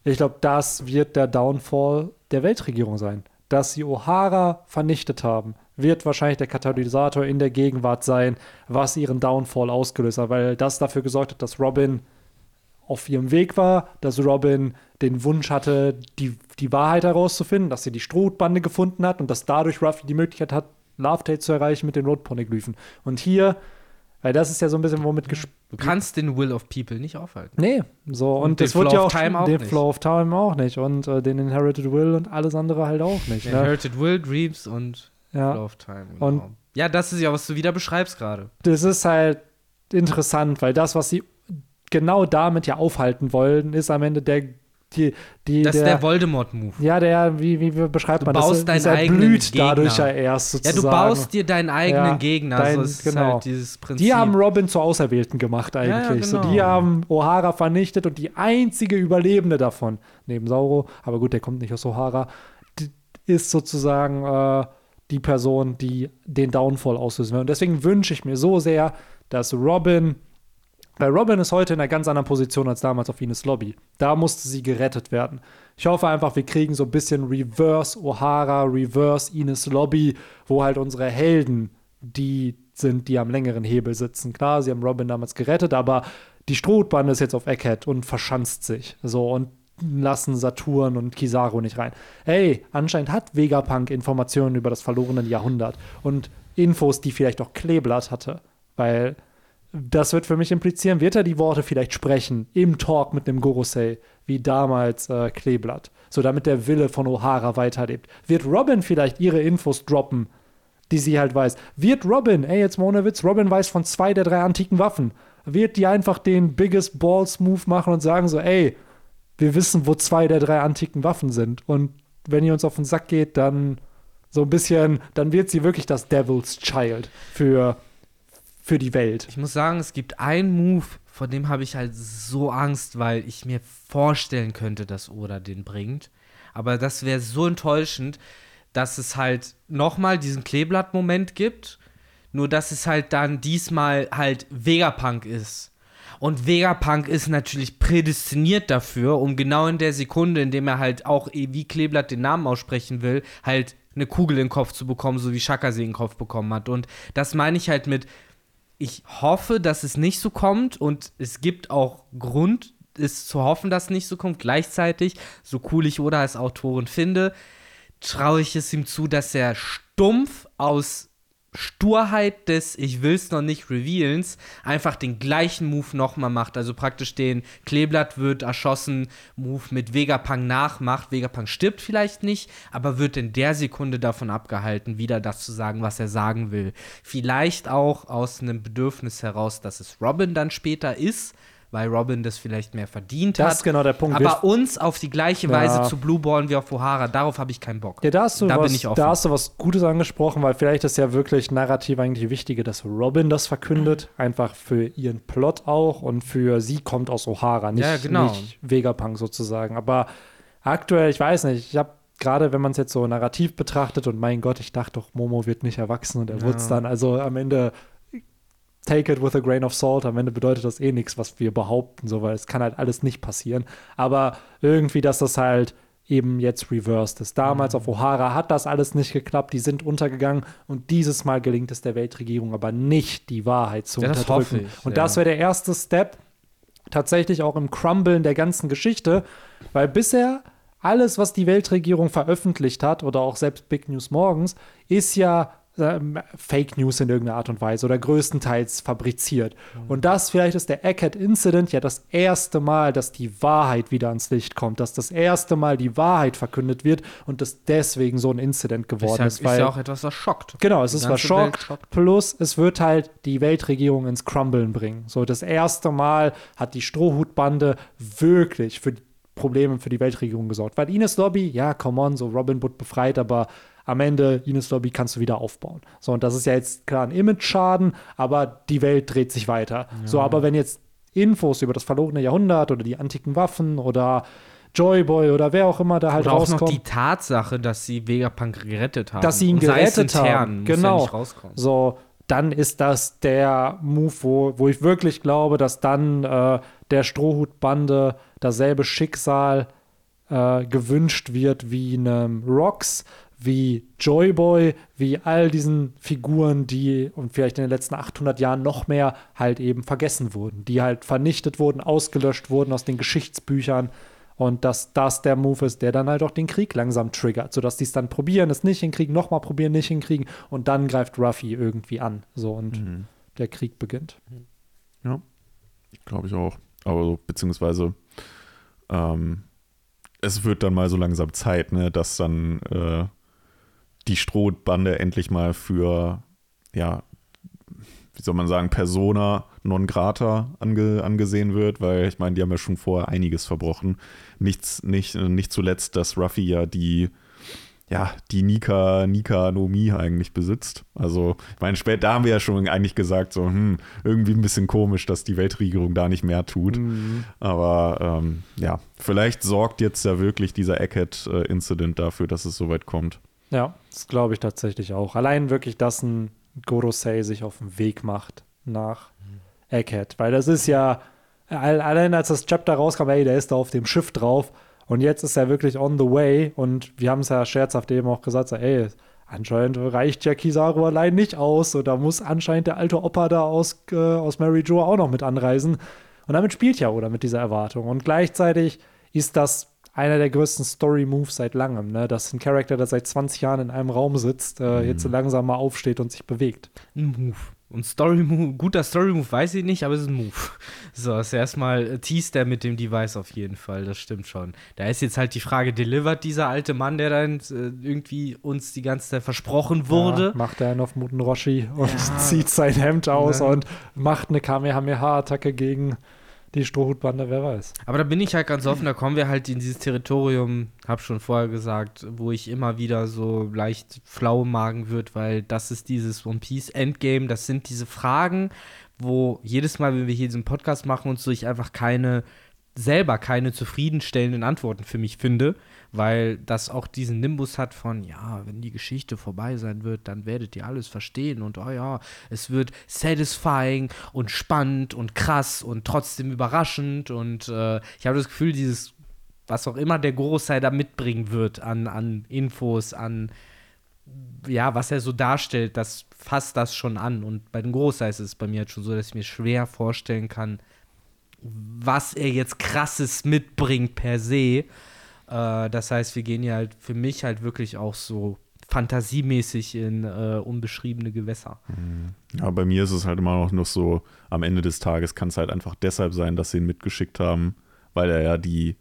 Speaker 1: Ich glaube, das wird der Downfall der Weltregierung sein. Dass sie O'Hara vernichtet haben, wird wahrscheinlich der Katalysator in der Gegenwart sein, was ihren Downfall ausgelöst hat, weil das dafür gesorgt hat, dass Robin auf ihrem Weg war, dass Robin den Wunsch hatte, die, die Wahrheit herauszufinden, dass sie die Strohbande gefunden hat und dass dadurch Ruffy die Möglichkeit hat, Love Tate zu erreichen mit den Rotponeglyphen. Und hier, weil das ist ja so ein bisschen womit gespielt.
Speaker 2: Du kannst den Will of People nicht aufhalten.
Speaker 1: Nee, so und,
Speaker 2: den
Speaker 1: das wird
Speaker 2: Flow
Speaker 1: ja
Speaker 2: of
Speaker 1: auch
Speaker 2: Time auch
Speaker 1: den
Speaker 2: nicht.
Speaker 1: Flow of Time auch nicht und äh, den Inherited Will und alles andere halt auch nicht. Ne?
Speaker 2: Inherited Will, Dreams und Flow
Speaker 1: Ja,
Speaker 2: of Time.
Speaker 1: Und-
Speaker 2: Genau. ja, das ist ja, was du wieder beschreibst gerade.
Speaker 1: das ist halt interessant, weil das, was sie genau damit ja aufhalten wollen, ist am Ende der die, die
Speaker 2: Das ist
Speaker 1: der,
Speaker 2: der Voldemort-Move.
Speaker 1: Ja, der, wie, wie beschreibt
Speaker 2: Du
Speaker 1: man
Speaker 2: baust
Speaker 1: das?
Speaker 2: deinen eigenen
Speaker 1: blüht
Speaker 2: Gegner.
Speaker 1: dadurch ja erst
Speaker 2: Ja,
Speaker 1: sozusagen.
Speaker 2: du baust dir deinen eigenen
Speaker 1: Ja,
Speaker 2: Gegner.
Speaker 1: dein-
Speaker 2: so, ist
Speaker 1: genau.
Speaker 2: halt dieses Prinzip.
Speaker 1: Die haben Robin zur Auserwählten gemacht
Speaker 2: ja,
Speaker 1: eigentlich. so,
Speaker 2: genau.
Speaker 1: die haben O'Hara vernichtet und die einzige Überlebende davon, neben Sauro, aber gut, der kommt nicht aus O'Hara, ist sozusagen äh, die Person, die den Downfall auslösen will. Und deswegen wünsche ich mir so sehr, dass Robin, weil Robin ist heute in einer ganz anderen Position als damals auf Ines Lobby. Da musste sie gerettet werden. Ich hoffe einfach, wir kriegen so ein bisschen Reverse O'Hara, Reverse Ines Lobby, wo halt unsere Helden die sind, die am längeren Hebel sitzen. Klar, sie haben Robin damals gerettet, aber die Strohbande ist jetzt auf Egghead und verschanzt sich. So, und lassen Saturn und Kizaru nicht rein. Hey, anscheinend hat Vegapunk Informationen über das verlorene Jahrhundert und Infos, die vielleicht auch Kleeblatt hatte. Weil das wird für mich implizieren, wird er die Worte vielleicht sprechen im Talk mit dem Gorosei, wie damals äh, Kleeblatt, so damit der Wille von O'Hara weiterlebt. Wird Robin vielleicht ihre Infos droppen, die sie halt weiß? Wird Robin, ey, jetzt mal ohne Witz, Robin weiß von zwei der drei antiken Waffen. Wird die einfach den Biggest Balls Move machen und sagen so, ey, wir wissen, wo zwei der drei antiken Waffen sind. Und wenn ihr uns auf den Sack geht, dann so ein bisschen, dann wird sie wirklich das Devil's Child für, für die Welt.
Speaker 2: Ich muss sagen, es gibt einen Move, vor dem habe ich halt so Angst, weil ich mir vorstellen könnte, dass Oda den bringt. Aber das wäre so enttäuschend, dass es halt nochmal diesen Kleeblatt-Moment gibt. Nur dass es halt dann diesmal halt Vegapunk ist und Vegapunk ist natürlich prädestiniert dafür, um genau in der Sekunde, in dem er halt auch wie Kleeblatt den Namen aussprechen will, halt eine Kugel in den Kopf zu bekommen, so wie Shaka sie in den Kopf bekommen hat. Und das meine ich halt mit, ich hoffe, dass es nicht so kommt und es gibt auch Grund, es zu hoffen, dass es nicht so kommt. Gleichzeitig, so cool ich Oda als Autorin finde, traue ich es ihm zu, dass er stumpf aus Sturheit des Ich will's noch nicht revealens einfach den gleichen Move nochmal macht. Also praktisch den Kleeblatt wird erschossen, Move mit Vegapunk nachmacht. Vegapunk stirbt vielleicht nicht, aber wird in der Sekunde davon abgehalten, wieder das zu sagen, was er sagen will. Vielleicht auch aus einem Bedürfnis heraus, dass es Robin dann später ist, weil Robin das vielleicht mehr verdient
Speaker 1: das
Speaker 2: hat.
Speaker 1: Das ist genau der Punkt.
Speaker 2: Aber uns auf die gleiche ja. Weise zu blueballen wie auf O'Hara, darauf habe ich keinen Bock.
Speaker 1: Ja, da hast, du da, was, da hast du was Gutes angesprochen, weil vielleicht ist ja wirklich narrativ eigentlich wichtiger, dass Robin das verkündet, einfach für ihren Plot auch und für sie kommt aus O'Hara, nicht,
Speaker 2: ja, genau.
Speaker 1: nicht Vegapunk sozusagen. Aber aktuell, ich weiß nicht, ich habe gerade wenn man es jetzt so narrativ betrachtet und mein Gott, ich dachte doch, Momo wird nicht erwachsen und er ja. wurde es dann. Also am Ende take it with a grain of salt. Am Ende bedeutet das eh nichts, was wir behaupten, so, weil es kann halt alles nicht passieren. Aber irgendwie, dass das halt eben jetzt reversed ist. Damals mhm. auf O'Hara hat das alles nicht geklappt, die sind untergegangen und dieses Mal gelingt es der Weltregierung aber nicht, die Wahrheit zu
Speaker 2: ja,
Speaker 1: unterdrücken.
Speaker 2: Ich,
Speaker 1: und
Speaker 2: ja.
Speaker 1: das wäre der erste Step tatsächlich auch im Crumblen der ganzen Geschichte, weil bisher alles, was die Weltregierung veröffentlicht hat oder auch selbst Big News morgens, ist ja Fake News in irgendeiner Art und Weise oder größtenteils fabriziert. Mhm. Und das vielleicht ist der Eckhead Incident ja das erste Mal, dass die Wahrheit wieder ans Licht kommt, dass das erste Mal die Wahrheit verkündet wird und das deswegen so ein Incident geworden ist.
Speaker 2: Ist, weil, ist ja auch etwas, was schockt.
Speaker 1: Genau, es ist was schockt, schockt. Plus es wird halt die Weltregierung ins Crumblen bringen. So das erste Mal hat die Strohhutbande wirklich für Probleme für die Weltregierung gesorgt. Weil Ines Lobby, ja, come on, so Robin Hood befreit, aber am Ende Ines Lobby kannst du wieder aufbauen. So, und das ist ja jetzt klar ein Image-Schaden, aber die Welt dreht sich weiter. Ja. So, aber wenn jetzt Infos über das verlorene Jahrhundert oder die antiken Waffen oder Joyboy oder wer auch immer da halt
Speaker 2: oder auch
Speaker 1: rauskommt.
Speaker 2: noch die Tatsache, dass sie Vegapunk gerettet haben.
Speaker 1: Dass sie ihn gerettet
Speaker 2: intern,
Speaker 1: haben. Genau.
Speaker 2: Ja
Speaker 1: so, dann ist das der Move, wo, wo ich wirklich glaube, dass dann äh, der Strohhutbande dasselbe Schicksal äh, gewünscht wird wie einem Rocks, wie Joyboy, wie all diesen Figuren, die und vielleicht in den letzten 800 Jahren noch mehr halt eben vergessen wurden, die halt vernichtet wurden, ausgelöscht wurden aus den Geschichtsbüchern und dass das der Move ist, der dann halt auch den Krieg langsam triggert, sodass die es dann probieren, es nicht hinkriegen, nochmal probieren, nicht hinkriegen und dann greift Ruffy irgendwie an, so und mhm. der Krieg beginnt.
Speaker 3: Ja, glaube ich auch. Aber so, beziehungsweise ähm, es wird dann mal so langsam Zeit, ne, dass dann äh, die Strohbande endlich mal für, ja, wie soll man sagen, Persona non grata ange, angesehen wird, weil ich meine, die haben ja schon vorher einiges verbrochen. Nichts, nicht, nicht zuletzt, dass Ruffy ja die, ja, die Nika, Nika no Mi eigentlich besitzt. Also, ich meine, spät, da haben wir ja schon eigentlich gesagt, so, hm, irgendwie ein bisschen komisch, dass die Weltregierung da nicht mehr tut. Mhm. Aber ähm, ja, vielleicht sorgt jetzt ja wirklich dieser Egghead-Incident dafür, dass es soweit kommt.
Speaker 1: Ja, das glaube ich tatsächlich auch. Allein wirklich, dass ein Gorosei sich auf den Weg macht nach Egghead. Weil das ist ja, allein als das Chapter rauskam, ey, der ist da auf dem Schiff drauf und jetzt ist er wirklich on the way und wir haben es ja scherzhaft eben auch gesagt, so, ey, anscheinend reicht ja Kizaru allein nicht aus. So, da muss anscheinend der alte Opa da aus, äh, aus Mary Jo auch noch mit anreisen. Und damit spielt ja Oda mit dieser Erwartung. Und gleichzeitig ist das einer der größten Story-Moves seit langem, ne? dass ein Charakter, der seit 20 Jahren in einem Raum sitzt, äh, jetzt so langsam mal aufsteht und sich bewegt.
Speaker 2: Ein Move. Und Story Move, guter Story Move weiß ich nicht, aber es ist ein Move. So, ist erstmal äh, teast er mit dem Device auf jeden Fall, das stimmt schon. Da ist jetzt halt die Frage, delivert dieser alte Mann, der dann äh, irgendwie uns die ganze Zeit versprochen wurde?
Speaker 1: Ja, macht er einen auf Muten Roshi und ja. *laughs* zieht sein Hemd aus ne? und macht eine Kamehameha-Attacke gegen die Strohhutbande, wer weiß.
Speaker 2: Aber da bin ich halt ganz offen, da kommen wir halt in dieses Territorium, hab schon vorher gesagt, wo ich immer wieder so leicht flau im Magen wird, weil das ist dieses One Piece Endgame, das sind diese Fragen, wo jedes Mal, wenn wir hier diesen Podcast machen, uns so ich einfach keine selber keine zufriedenstellenden Antworten für mich finde, weil das auch diesen Nimbus hat von, ja, wenn die Geschichte vorbei sein wird, dann werdet ihr alles verstehen und oh ja, es wird satisfying und spannend und krass und trotzdem überraschend und äh, ich habe das Gefühl, dieses, was auch immer der Gorosei da mitbringen wird an, an Infos, an ja, was er so darstellt, das fasst das schon an. Und bei den Großei ist es bei mir halt schon so, dass ich mir schwer vorstellen kann, was er jetzt krasses mitbringt per se. Äh, das heißt, wir gehen ja halt für mich halt wirklich auch so fantasiemäßig in äh, unbeschriebene Gewässer.
Speaker 3: Mhm. Ja, bei mir ist es halt immer noch so, am Ende des Tages kann es halt einfach deshalb sein, dass sie ihn mitgeschickt haben, weil er ja die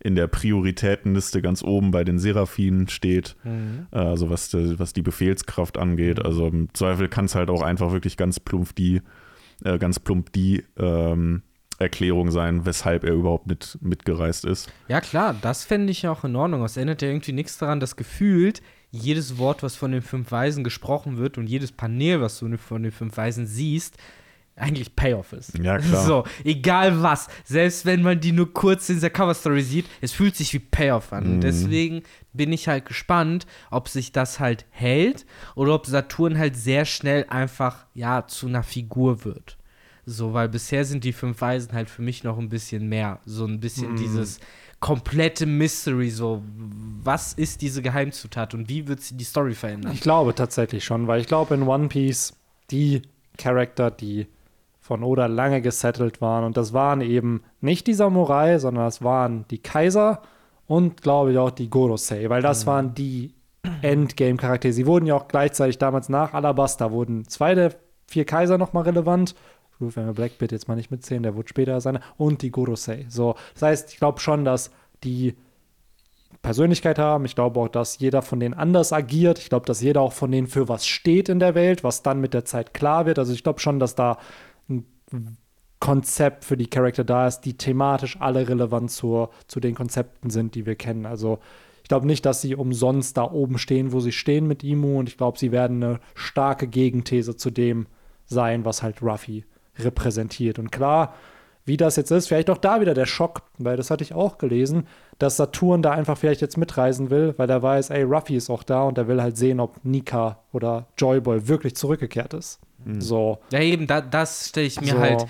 Speaker 3: in der Prioritätenliste ganz oben bei den Seraphinen steht, mhm. also was, de, was die Befehlskraft angeht. Mhm. Also im Zweifel kann es halt auch einfach wirklich ganz plump die, äh, ganz plump die ähm, Erklärung sein, weshalb er überhaupt mit, mitgereist ist.
Speaker 2: Ja, klar, das fände ich ja auch in Ordnung. Es ändert ja irgendwie nichts daran, dass gefühlt jedes Wort, was von den fünf Weisen gesprochen wird und jedes Panel, was du von den fünf Weisen siehst, eigentlich Payoff ist.
Speaker 3: Ja, klar.
Speaker 2: So, egal was. Selbst wenn man die nur kurz in der Cover-Story sieht, es fühlt sich wie Payoff an. Mhm. Deswegen bin ich halt gespannt, ob sich das halt hält oder ob Saturn halt sehr schnell einfach, ja, zu einer Figur wird. So, weil bisher sind die fünf Weisen halt für mich noch ein bisschen mehr. So ein bisschen mm. dieses komplette Mystery, so was ist diese Geheimzutat und wie wird sie die Story verändern?
Speaker 1: Ich glaube tatsächlich schon, weil ich glaube in One Piece die Charakter, die von Oda lange gesettelt waren und das waren eben nicht die Samurai, sondern das waren die Kaiser und glaube ich auch die Gorosei, weil das mhm. waren die Endgame-Charaktere. Sie wurden ja auch gleichzeitig damals nach Alabasta wurden zwei der vier Kaiser nochmal relevant Wir Blackbeard jetzt mal nicht mitzählen, der wird später sein. Und die Gorosei. So, das heißt, ich glaube schon, dass die Persönlichkeit haben. Ich glaube auch, dass jeder von denen anders agiert. Ich glaube, dass jeder auch von denen für was steht in der Welt, was dann mit der Zeit klar wird. Also ich glaube schon, dass da ein Konzept für die Charakter da ist, die thematisch alle relevant zur, zu den Konzepten sind, die wir kennen. Also ich glaube nicht, dass sie umsonst da oben stehen, wo sie stehen mit Imu. Und ich glaube, sie werden eine starke Gegenthese zu dem sein, was halt Ruffy repräsentiert. Und klar, wie das jetzt ist, vielleicht auch da wieder der Schock, weil das hatte ich auch gelesen, dass Saturn da einfach vielleicht jetzt mitreisen will, weil er weiß, ey, Ruffy ist auch da und er will halt sehen, ob Nika oder Joyboy wirklich zurückgekehrt ist. Mhm. So.
Speaker 2: Ja, eben, da, das stelle ich mir so. halt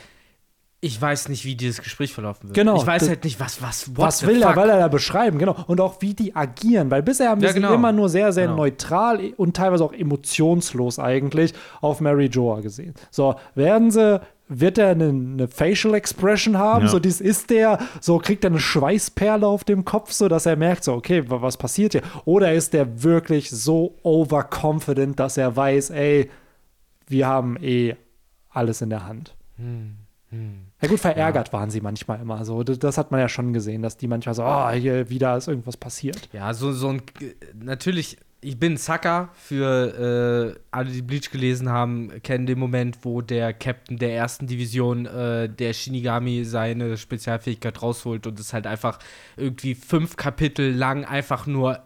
Speaker 2: ich weiß nicht, wie dieses Gespräch verlaufen wird.
Speaker 1: Genau.
Speaker 2: Ich weiß halt nicht, was, was,
Speaker 1: was will fuck? er, weil er da beschreiben, genau. Und auch wie die agieren, weil bisher haben wir ja, genau. sie immer nur sehr, sehr genau. neutral und teilweise auch emotionslos eigentlich auf Mary Joa gesehen. So, werden sie wird er eine, eine, Facial Expression haben, ja. so dies ist der, so kriegt er eine Schweißperle auf dem Kopf, so dass er merkt, so okay, was passiert hier? Oder ist der wirklich so overconfident, dass er weiß, ey, wir haben eh alles in der Hand. Hm. Hm. Ja gut, verärgert ja. waren sie manchmal immer. So, das hat man ja schon gesehen, dass die manchmal so, oh, hier wieder ist irgendwas passiert.
Speaker 2: Ja, so, so ein natürlich, ich bin Sucker für äh, alle, die Bleach gelesen haben, kennen den Moment, wo der Captain der ersten Division äh, der Shinigami seine Spezialfähigkeit rausholt und es halt einfach irgendwie fünf Kapitel lang einfach nur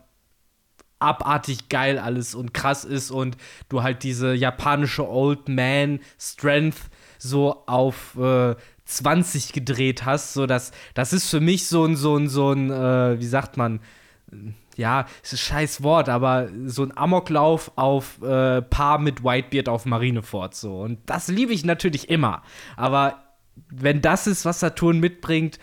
Speaker 2: abartig geil alles und krass ist und du halt diese japanische Old Man Strength so auf äh, 20 gedreht hast, so dass das ist für mich so ein so ein so ein äh, wie sagt man ja, ist ein scheiß Wort, aber so ein Amoklauf auf äh, Paar mit Whitebeard auf Marineford so und das liebe ich natürlich immer, aber wenn das ist, was Saturn mitbringt,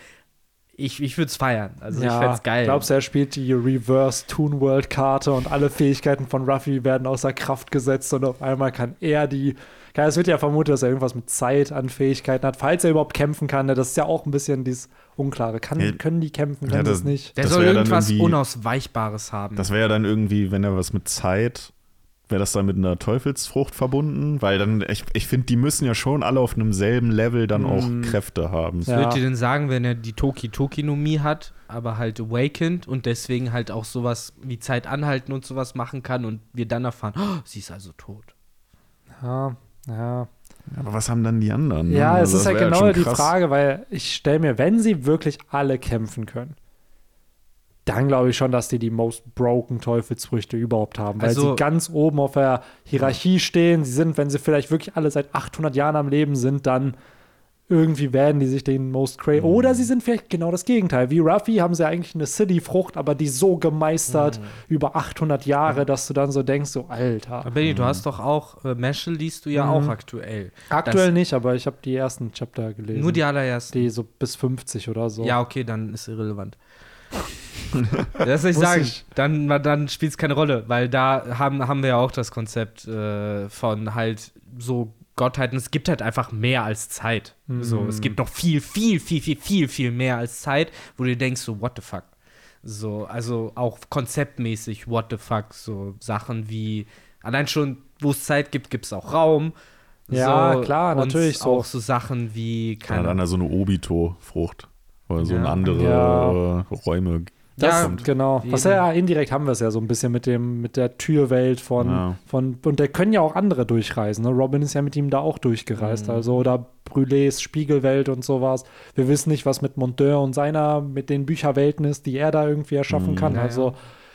Speaker 2: ich, ich würde es feiern. Also ich
Speaker 1: ja,
Speaker 2: fände es geil.
Speaker 1: Glaubst du, er spielt die Reverse Toon World Karte und alle Fähigkeiten von Ruffy werden außer Kraft gesetzt und auf einmal kann er die. Ja, es wird ja vermutet, dass er irgendwas mit Zeit an Fähigkeiten hat, falls er überhaupt kämpfen kann. Ne? Das ist ja auch ein bisschen dieses Unklare. Kann,
Speaker 3: Ja,
Speaker 1: können die kämpfen,
Speaker 3: ja,
Speaker 1: können sie
Speaker 3: das-
Speaker 1: es nicht?
Speaker 2: Der
Speaker 3: das
Speaker 2: soll irgendwas Unausweichbares haben.
Speaker 3: Das wäre ja dann irgendwie, wenn er was mit Zeit, wäre das dann mit einer Teufelsfrucht verbunden? Weil dann, ich, ich finde, die müssen ja schon alle auf einem selben Level dann auch
Speaker 1: Mm.
Speaker 3: Kräfte haben.
Speaker 2: Was
Speaker 1: Ja.
Speaker 2: würdet ihr denn sagen, wenn er die Toki-Toki-Nomie hat, aber halt awakened und deswegen halt auch sowas wie Zeit anhalten und sowas machen kann und wir dann erfahren, oh, sie ist also tot.
Speaker 1: Ja, ja.
Speaker 3: Aber was haben dann die anderen? ne?
Speaker 1: Ja, es
Speaker 3: Also
Speaker 1: ist
Speaker 3: das
Speaker 1: ja genau die
Speaker 3: krass.
Speaker 1: Frage, weil ich stelle mir, wenn sie wirklich alle kämpfen können, dann glaube ich schon, dass die die most broken Teufelsfrüchte überhaupt haben, weil
Speaker 2: Also-
Speaker 1: sie ganz oben auf der Hierarchie stehen. Sie sind, wenn sie vielleicht wirklich alle seit 800 Jahren am Leben sind, dann irgendwie werden die sich den most crazy.
Speaker 3: Mhm.
Speaker 1: Oder sie sind vielleicht genau das Gegenteil. Wie Ruffy haben sie eigentlich eine City-Frucht, aber die so gemeistert
Speaker 2: Mhm.
Speaker 1: über 800 Jahre, dass du dann so denkst, so Alter.
Speaker 2: Aber Benny, du hast doch auch, äh, Mashal liest du ja
Speaker 1: Mhm.
Speaker 2: auch aktuell.
Speaker 1: Aktuell
Speaker 2: das-
Speaker 1: nicht, aber ich habe die ersten Chapter gelesen.
Speaker 2: Nur die allerersten.
Speaker 1: die so bis 50 oder so.
Speaker 2: Ja, okay, dann ist irrelevant. das soll ich sagen.
Speaker 1: ich-
Speaker 2: Dann, dann spielt es keine Rolle, weil da haben, haben wir ja auch das Konzept äh, von halt so Gottheiten. Es gibt halt einfach mehr als Zeit. So,
Speaker 1: Mhm.
Speaker 2: es gibt noch viel, viel, viel, viel, viel, viel mehr als Zeit, wo du denkst, so, what the fuck? So, also auch konzeptmäßig, what the fuck? So Sachen wie, allein schon, wo es Zeit gibt, gibt es auch Raum.
Speaker 1: Ja,
Speaker 2: so,
Speaker 1: klar,
Speaker 2: und
Speaker 1: natürlich so.
Speaker 2: Auch so Sachen wie,
Speaker 3: Ja,
Speaker 2: keine
Speaker 3: dann also eine Obito-Frucht. Oder so
Speaker 2: Ja.
Speaker 3: in andere
Speaker 1: Ja.
Speaker 3: äh, Räume.
Speaker 1: Das,
Speaker 2: Ja,
Speaker 1: genau. Was ja indirekt haben wir es ja so ein bisschen mit dem mit der Türwelt von
Speaker 3: Ja.
Speaker 1: von und da können ja auch andere durchreisen. Ne? Robin ist ja mit ihm da auch durchgereist,
Speaker 2: Mhm.
Speaker 1: also oder Brûlés Spiegelwelt und sowas. Wir wissen nicht, was mit Monteur und seiner mit den Bücherwelten ist, die er da irgendwie erschaffen
Speaker 3: Mhm.
Speaker 1: kann.
Speaker 2: Ja,
Speaker 1: also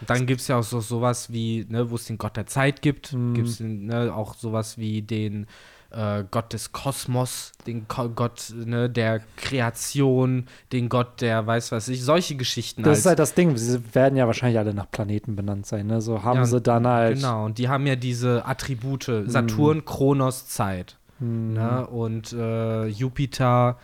Speaker 2: Dann gibt es ja auch so sowas wie, ne, wo es den Gott der Zeit gibt,
Speaker 1: Mhm.
Speaker 2: gibt es ne, auch sowas wie den äh, Gott des Kosmos, den Ko Gott ne, der Kreation, den Gott der weiß was ich, solche Geschichten.
Speaker 1: das ist halt das Ding. Sie werden ja wahrscheinlich alle nach Planeten benannt sein. Ne? So haben
Speaker 2: Ja,
Speaker 1: sie dann halt.
Speaker 2: Genau, und die haben ja diese Attribute, Saturn, Kronos, Zeit.
Speaker 1: Hm.
Speaker 2: Ne? Und äh, Jupiter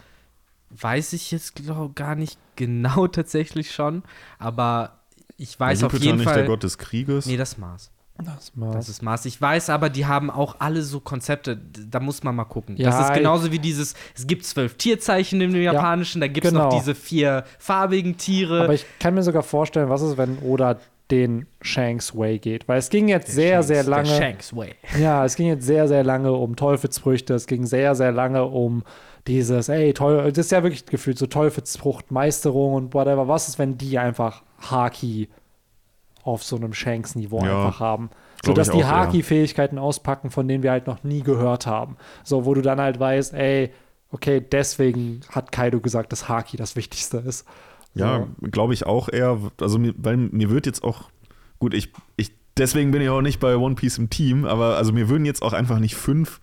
Speaker 2: weiß ich jetzt glaub, gar nicht genau *laughs* tatsächlich schon, aber ich weiß
Speaker 3: War
Speaker 2: auf
Speaker 3: Jupiter
Speaker 2: jeden
Speaker 3: nicht
Speaker 2: Fall.
Speaker 3: der Gott des Krieges?
Speaker 2: Nee, das Mars.
Speaker 1: Das mal.
Speaker 2: Das ist Mars. Ich weiß aber, die haben auch alle so Konzepte, da muss man mal gucken.
Speaker 1: Ja,
Speaker 2: das ist genauso wie dieses, es gibt zwölf Tierzeichen im Japanischen, da gibt es
Speaker 1: genau.
Speaker 2: noch diese vier farbigen Tiere.
Speaker 1: Aber ich kann mir sogar vorstellen, was ist, wenn Oda den Shanks Way geht. Weil es ging jetzt sehr, sehr
Speaker 2: Der
Speaker 1: lange.
Speaker 2: Shanks Way. *laughs*
Speaker 1: Ja, es ging jetzt sehr, sehr lange um Teufelsfrüchte. Es ging sehr, sehr lange um dieses, ey, Teufel, das ist ja wirklich gefühlt so Teufelsfruchtmeisterung und whatever. Was ist, wenn die einfach Haki auf so einem Shanks-Niveau
Speaker 3: Ja,
Speaker 1: einfach haben? So dass die. Haki-Fähigkeiten auspacken, von denen wir halt noch nie gehört haben. So, wo du dann halt weißt, ey, okay, deswegen hat Kaido gesagt, dass Haki das Wichtigste ist. So.
Speaker 3: Ja, glaube ich auch eher. Also, mir, weil mir wird jetzt auch. Gut, ich, ich. Deswegen bin ich auch nicht bei One Piece im Team, aber also mir würden jetzt auch einfach nicht fünf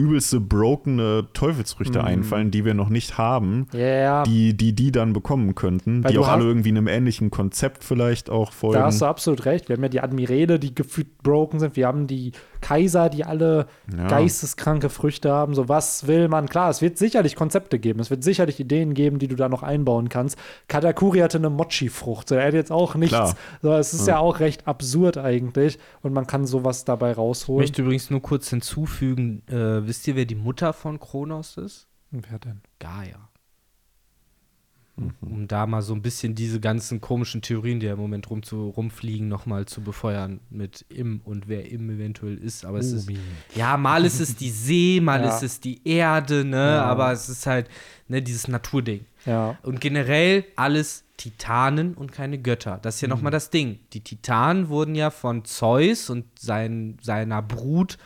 Speaker 3: übelste brokene Teufelsfrüchte
Speaker 1: Mhm.
Speaker 3: einfallen, die wir noch nicht haben,
Speaker 1: Ja,
Speaker 3: die, die die dann bekommen könnten,
Speaker 1: Weil
Speaker 3: die auch alle irgendwie einem ähnlichen Konzept vielleicht auch folgen.
Speaker 1: Da hast du absolut recht. Wir haben ja die Admirale, die gefühlt broken sind. Wir haben die Kaiser, die alle
Speaker 3: Ja.
Speaker 1: geisteskranke Früchte haben. So, was will man? Klar, es wird sicherlich Konzepte geben. Es wird sicherlich Ideen geben, die du da noch einbauen kannst. Katakuri hatte eine Mochi-Frucht. So, er hat jetzt auch nichts.
Speaker 3: Klar.
Speaker 1: So, es ist ja. auch recht absurd eigentlich. Und man kann sowas dabei
Speaker 2: Ich
Speaker 1: rausholen.
Speaker 2: möchte übrigens nur kurz hinzufügen, äh, wisst ihr, wer die Mutter von Kronos ist?
Speaker 1: Wer denn?
Speaker 2: Gaia.
Speaker 3: Mhm.
Speaker 2: Um da mal so ein bisschen diese ganzen komischen Theorien, die ja im Moment rum zu, rumfliegen, nochmal zu befeuern mit im und wer im eventuell ist. Aber es ist,
Speaker 1: Umi.
Speaker 2: ja, mal ist es die See, mal
Speaker 1: Ja.
Speaker 2: ist es die Erde, ne?
Speaker 1: Ja.
Speaker 2: Aber es ist halt, ne, dieses Naturding.
Speaker 1: Ja.
Speaker 2: Und generell alles Titanen und keine Götter. Das ist ja
Speaker 1: Mhm.
Speaker 2: nochmal das Ding. Die Titanen wurden ja von Zeus und sein, seiner Brut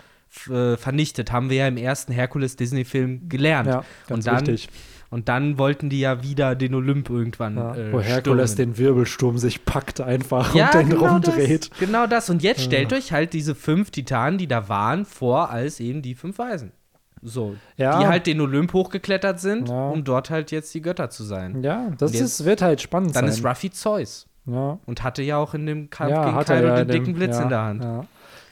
Speaker 2: äh, vernichtet. Haben wir ja im ersten Herkules-Disney-Film gelernt.
Speaker 1: Ja, ganz
Speaker 2: und dann,
Speaker 1: wichtig.
Speaker 2: Und dann wollten die ja wieder den Olymp irgendwann
Speaker 1: Ja.
Speaker 2: äh,
Speaker 1: Wo Herkules
Speaker 2: stürmen.
Speaker 1: den Wirbelsturm sich packt einfach
Speaker 2: ja,
Speaker 1: und den
Speaker 2: genau
Speaker 1: rumdreht.
Speaker 2: Das, genau das. Und jetzt stellt euch halt diese fünf Titanen, die da waren, vor als eben die fünf Weisen. So,
Speaker 1: Ja.
Speaker 2: die halt den Olymp hochgeklettert sind,
Speaker 1: Ja.
Speaker 2: um dort halt jetzt die Götter zu sein.
Speaker 1: Ja, das
Speaker 2: jetzt-
Speaker 1: ist, wird halt spannend
Speaker 2: Dann
Speaker 1: sein.
Speaker 2: ist Ruffy Zeus.
Speaker 1: Ja.
Speaker 2: Und hatte ja auch in dem Kampf
Speaker 1: ja,
Speaker 2: gegen Kaido
Speaker 1: ja
Speaker 2: den
Speaker 1: in dem-
Speaker 2: dicken Blitz
Speaker 1: ja,
Speaker 2: in der Hand.
Speaker 1: Ja.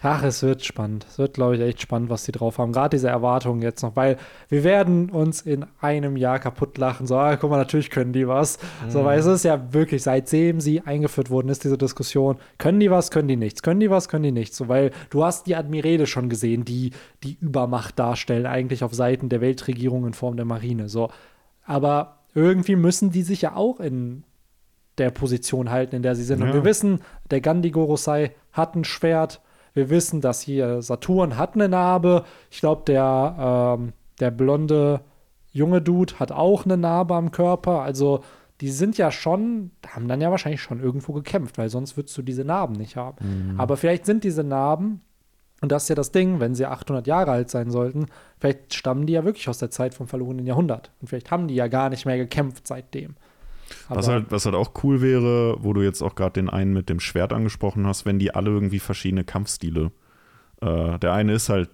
Speaker 1: Ach, es wird spannend. Es wird, glaube ich, echt spannend, was die drauf haben. Gerade diese Erwartungen jetzt noch, weil wir werden uns in einem Jahr kaputt lachen. So, ah, guck mal, natürlich können die was. So, weil es ist ja wirklich, seitdem sie eingeführt wurden, ist diese Diskussion, können die was, können die nichts, können die was, können die nichts. So, weil du hast die Admirale schon gesehen, die die Übermacht darstellen, eigentlich auf Seiten der Weltregierung in Form der Marine. So, aber irgendwie müssen die sich ja auch in der Position halten, in der sie sind. Und
Speaker 3: Ja.
Speaker 1: wir wissen, der Gandhi Gorosei hat ein Schwert. Wir wissen, dass hier Saturn hat eine Narbe. Ich glaube, der, ähm, der blonde junge Dude hat auch eine Narbe am Körper. Also die sind ja schon, haben dann ja wahrscheinlich schon irgendwo gekämpft, weil sonst würdest du diese Narben nicht haben. Aber vielleicht sind diese Narben, und das ist ja das Ding, wenn sie 800 Jahre alt sein sollten, vielleicht stammen die ja wirklich aus der Zeit vom verlorenen Jahrhundert. Und vielleicht haben die ja gar nicht mehr gekämpft seitdem.
Speaker 3: Was halt, was halt auch cool wäre, wo du jetzt auch gerade den einen mit dem Schwert angesprochen hast, wenn die alle irgendwie verschiedene Kampfstile. Äh, der eine ist halt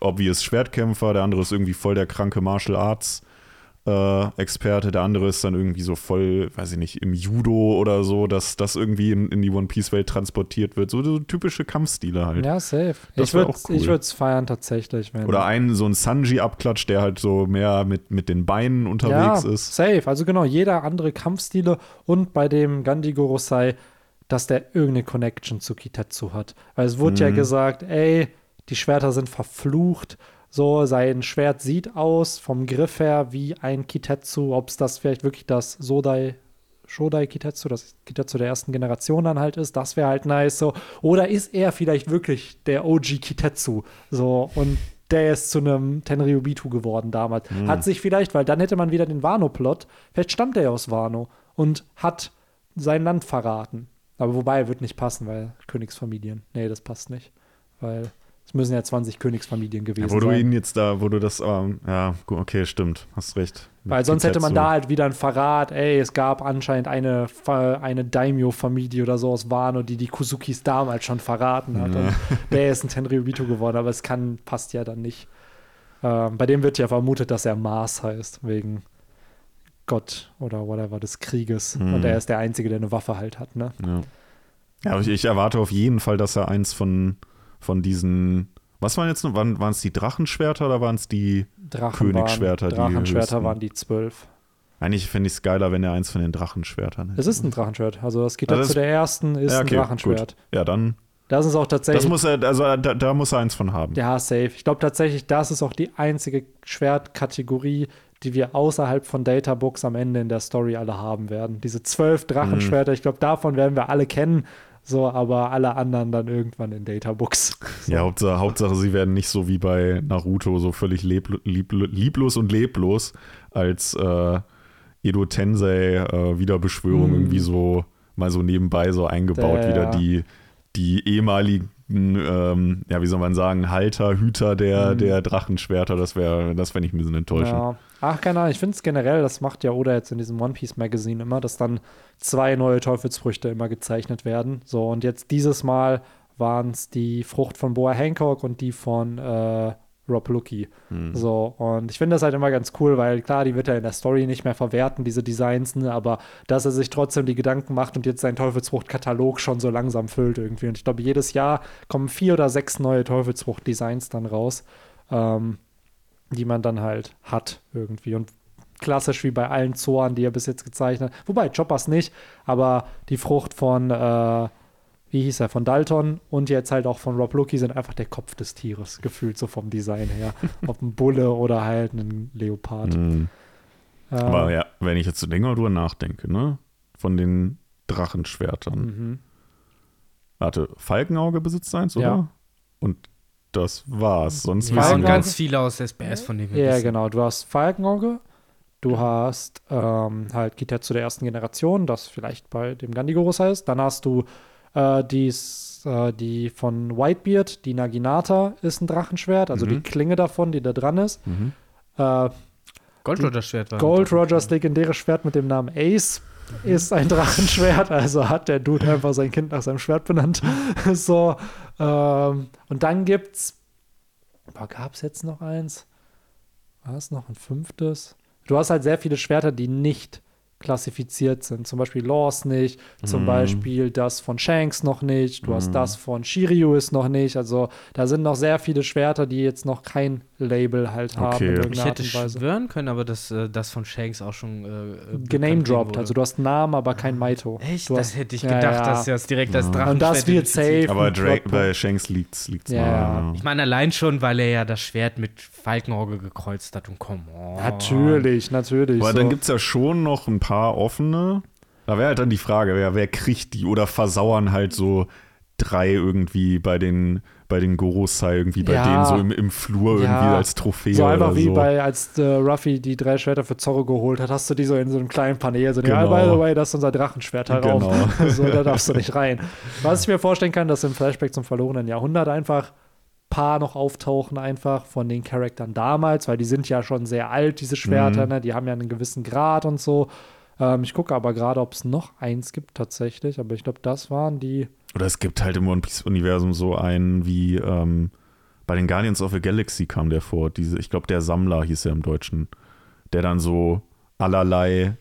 Speaker 3: obvious Schwertkämpfer, der andere ist irgendwie voll der kranke Martial Arts äh, Experte, der andere ist dann irgendwie so voll, weiß ich nicht, im Judo oder so, dass das irgendwie in, in die One Piece Welt transportiert wird. So, so typische Kampfstile halt.
Speaker 1: Ja, safe.
Speaker 3: Das
Speaker 1: ich würde
Speaker 3: cool.
Speaker 1: es feiern tatsächlich. Wenn
Speaker 3: Oder einen so ein Sanji abklatscht, der halt so mehr mit, mit den Beinen unterwegs
Speaker 1: ja,
Speaker 3: ist.
Speaker 1: Safe. Also genau, jeder andere Kampfstile und bei dem Gandhi Gorosei, dass der irgendeine Connection zu Kitetsu hat. Weil es wurde ja
Speaker 3: Mhm.
Speaker 1: gesagt, ey, die Schwerter sind verflucht. So, sein Schwert sieht aus vom Griff her wie ein Kitetsu. Ob es das vielleicht wirklich das Sodai, Shodai Kitetsu, das Kitetsu der ersten Generation dann halt ist, das wäre halt nice. So. Oder ist er vielleicht wirklich der OG Kitetsu? So, und der ist zu einem Tenryubitu geworden damals. Hat sich vielleicht, weil dann hätte man wieder den Wano-Plot, vielleicht stammt er ja aus Wano und hat sein Land verraten. Aber wobei, wird nicht passen, weil Königsfamilien. Nee, das passt nicht. Weil es müssen ja 20 Königsfamilien gewesen
Speaker 3: Ja, wo du
Speaker 1: sein.
Speaker 3: ihn jetzt da, wo du das, ähm, ja, gu- okay, stimmt, hast recht. Mit
Speaker 1: Weil sonst hätte man
Speaker 3: Kitetsu.
Speaker 1: da halt wieder ein Verrat, ey, es gab anscheinend eine, eine Daimyo-Familie oder so aus Wano, die die Kusukis damals schon verraten hat. Und der ist ein Tenryubito geworden, aber es kann, passt ja dann nicht. Ähm, bei dem wird ja vermutet, dass er Mars heißt, wegen Gott oder whatever des Krieges.
Speaker 3: Hm.
Speaker 1: Und er ist der Einzige, der eine Waffe halt hat, ne?
Speaker 3: Ja, ja aber ich, ich erwarte auf jeden Fall, dass er eins von, von diesen, was waren jetzt noch, waren es die Drachenschwerter oder waren es die,
Speaker 1: Drachen
Speaker 3: Königsschwerter, die
Speaker 1: waren, Drachenschwerter
Speaker 3: höchsten.
Speaker 1: waren die zwölf.
Speaker 3: eigentlich fände ich es geiler, wenn er eins von den Drachenschwertern hätte.
Speaker 1: Es ist ein Drachenschwert. Also das geht
Speaker 3: Also das-
Speaker 1: der ersten ist
Speaker 3: ja,
Speaker 1: ein
Speaker 3: okay,
Speaker 1: Drachenschwert.
Speaker 3: Gut. Ja, dann,
Speaker 1: Das ist auch tatsächlich.
Speaker 3: das muss er, also da, da muss er eins von haben.
Speaker 1: Ja, safe. Ich glaube tatsächlich, das ist auch die einzige Schwertkategorie, die wir außerhalb von Databooks am Ende in der Story alle haben werden. Diese zwölf Drachenschwerter, ich glaube, davon werden wir alle kennen, so, aber alle anderen dann irgendwann in Databooks. *laughs* So.
Speaker 3: Ja, Hauptsache, Hauptsache, sie werden nicht so wie bei Naruto so völlig leblo, lieb, lieblos und leblos als äh, Edo Tensei äh, Wiederbeschwörung
Speaker 1: Mm.
Speaker 3: irgendwie so mal so nebenbei so eingebaut,
Speaker 1: Ja,
Speaker 3: wieder die, die ehemaligen, ähm, ja, wie soll man sagen, Halter, Hüter der,
Speaker 1: Mm.
Speaker 3: der Drachenschwerter, das wäre das wär nicht ein bisschen enttäuschend.
Speaker 1: Ja. Ach, keine Ahnung, ich finde es generell, das macht ja Oda jetzt in diesem One Piece Magazine immer, dass dann zwei neue Teufelsfrüchte immer gezeichnet werden. So, und jetzt dieses Mal waren es die Frucht von Boa Hancock und die von äh, Rob Lucky.
Speaker 3: Hm.
Speaker 1: So, und ich finde das halt immer ganz cool, weil klar, die wird er in der Story nicht mehr verwerten, diese Designs, ne, aber dass er sich trotzdem die Gedanken macht und jetzt seinen Teufelsfrucht-Katalog schon so langsam füllt irgendwie. Und ich glaube, jedes Jahr kommen vier oder sechs neue Teufelsfrucht-Designs dann raus, ähm, die man dann halt hat irgendwie. Und klassisch wie bei allen Zoren, die er bis jetzt gezeichnet hat. Wobei, Choppers nicht, aber die Frucht von, äh, wie hieß er, von Dalton und jetzt halt auch von Rob Lucky sind einfach der Kopf des Tieres, gefühlt so vom Design her. *laughs* Ob ein Bulle oder halt ein Leopard.
Speaker 3: Hm.
Speaker 1: Äh,
Speaker 3: Aber ja, wenn ich jetzt so länger drüber nachdenke, ne? Von den Drachenschwertern.
Speaker 1: mhm.
Speaker 3: Warte, Falkenauge besitzt eins, oder?
Speaker 1: Ja.
Speaker 3: Und das war's. Sonst
Speaker 2: Ja,
Speaker 3: wissen wir.
Speaker 2: ganz viele aus SBS, von denen wir
Speaker 1: Ja,
Speaker 2: wissen.
Speaker 1: genau. Du hast Falkenauge, du hast ähm, halt Kitetsu der ersten Generation, das vielleicht bei dem Gandigorus heißt. Dann hast du äh, dies, äh, die von Whitebeard, die Naginata ist ein Drachenschwert, also
Speaker 3: Mhm.
Speaker 1: die Klinge davon, die da dran ist.
Speaker 3: Mhm.
Speaker 1: Äh,
Speaker 2: Gold Roger Schwert war
Speaker 1: Gold Rogers legendäres Schwert mit dem Namen Ace ist ein Drachenschwert, also hat der Dude einfach sein Kind nach seinem Schwert benannt. *laughs* so, ähm, und dann gibt's, boah, gab's jetzt noch eins? War es noch ein fünftes? Du hast halt sehr viele Schwerter, die nicht klassifiziert sind. Zum Beispiel Laws nicht, zum
Speaker 3: Mhm.
Speaker 1: Beispiel das von Shanks noch nicht, du hast
Speaker 3: Mhm.
Speaker 1: das von Shiryu ist noch nicht. Also da sind noch sehr viele Schwerter, die jetzt noch kein Label halt haben
Speaker 3: Okay.
Speaker 1: in
Speaker 3: Ich
Speaker 2: Ich
Speaker 1: irgendeiner Art
Speaker 2: hätte
Speaker 1: und Weise.
Speaker 2: schwören können, aber das, äh, das von Shanks auch schon äh,
Speaker 1: Genamedropped, also du hast einen Namen, aber kein Maito.
Speaker 2: Echt?
Speaker 1: Du
Speaker 2: das
Speaker 1: hast,
Speaker 2: hätte ich
Speaker 1: ja,
Speaker 2: gedacht,
Speaker 1: ja.
Speaker 2: dass das direkt das
Speaker 3: Ja.
Speaker 2: Drachenschwert
Speaker 1: Und das wird safe.
Speaker 3: Aber Drake, bei Shanks liegt's, liegt's
Speaker 1: Ja, ja.
Speaker 3: nah,
Speaker 2: Ich meine, allein schon, weil er ja das Schwert mit Falkenauge gekreuzt hat und komm. Oh.
Speaker 1: Natürlich, natürlich.
Speaker 3: Aber
Speaker 1: so.
Speaker 3: dann gibt es ja schon noch ein paar offene. Da wäre halt dann die Frage, wer, wer kriegt die oder versauern halt so drei irgendwie bei den, bei den Gorosei irgendwie bei
Speaker 1: Ja.
Speaker 3: denen so im, im Flur
Speaker 1: Ja.
Speaker 3: irgendwie als Trophäe
Speaker 1: So einfach
Speaker 3: oder
Speaker 1: wie
Speaker 3: so.
Speaker 1: bei, als äh, Ruffy die drei Schwerter für Zorro geholt hat, hast du die so in so einem kleinen Panel. So, ja,
Speaker 3: Genau.
Speaker 1: by the way, das ist unser Drachenschwert darauf.
Speaker 3: Genau. *laughs*
Speaker 1: so, da darfst du nicht *laughs* rein. Was ich mir vorstellen kann, dass im Flashback zum verlorenen Jahrhundert einfach paar noch auftauchen, einfach von den Charakteren damals, weil die sind ja schon sehr alt, diese Schwerter,
Speaker 3: Mhm.
Speaker 1: ne? die haben ja einen gewissen Grad und so. Ähm, ich gucke aber gerade, ob es noch eins gibt tatsächlich, aber ich glaube, das waren die.
Speaker 3: Oder es gibt halt im One Piece-Universum so einen wie ähm, bei den Guardians of the Galaxy kam der vor. Diese, ich glaube, der Sammler hieß er im Deutschen, der dann so allerlei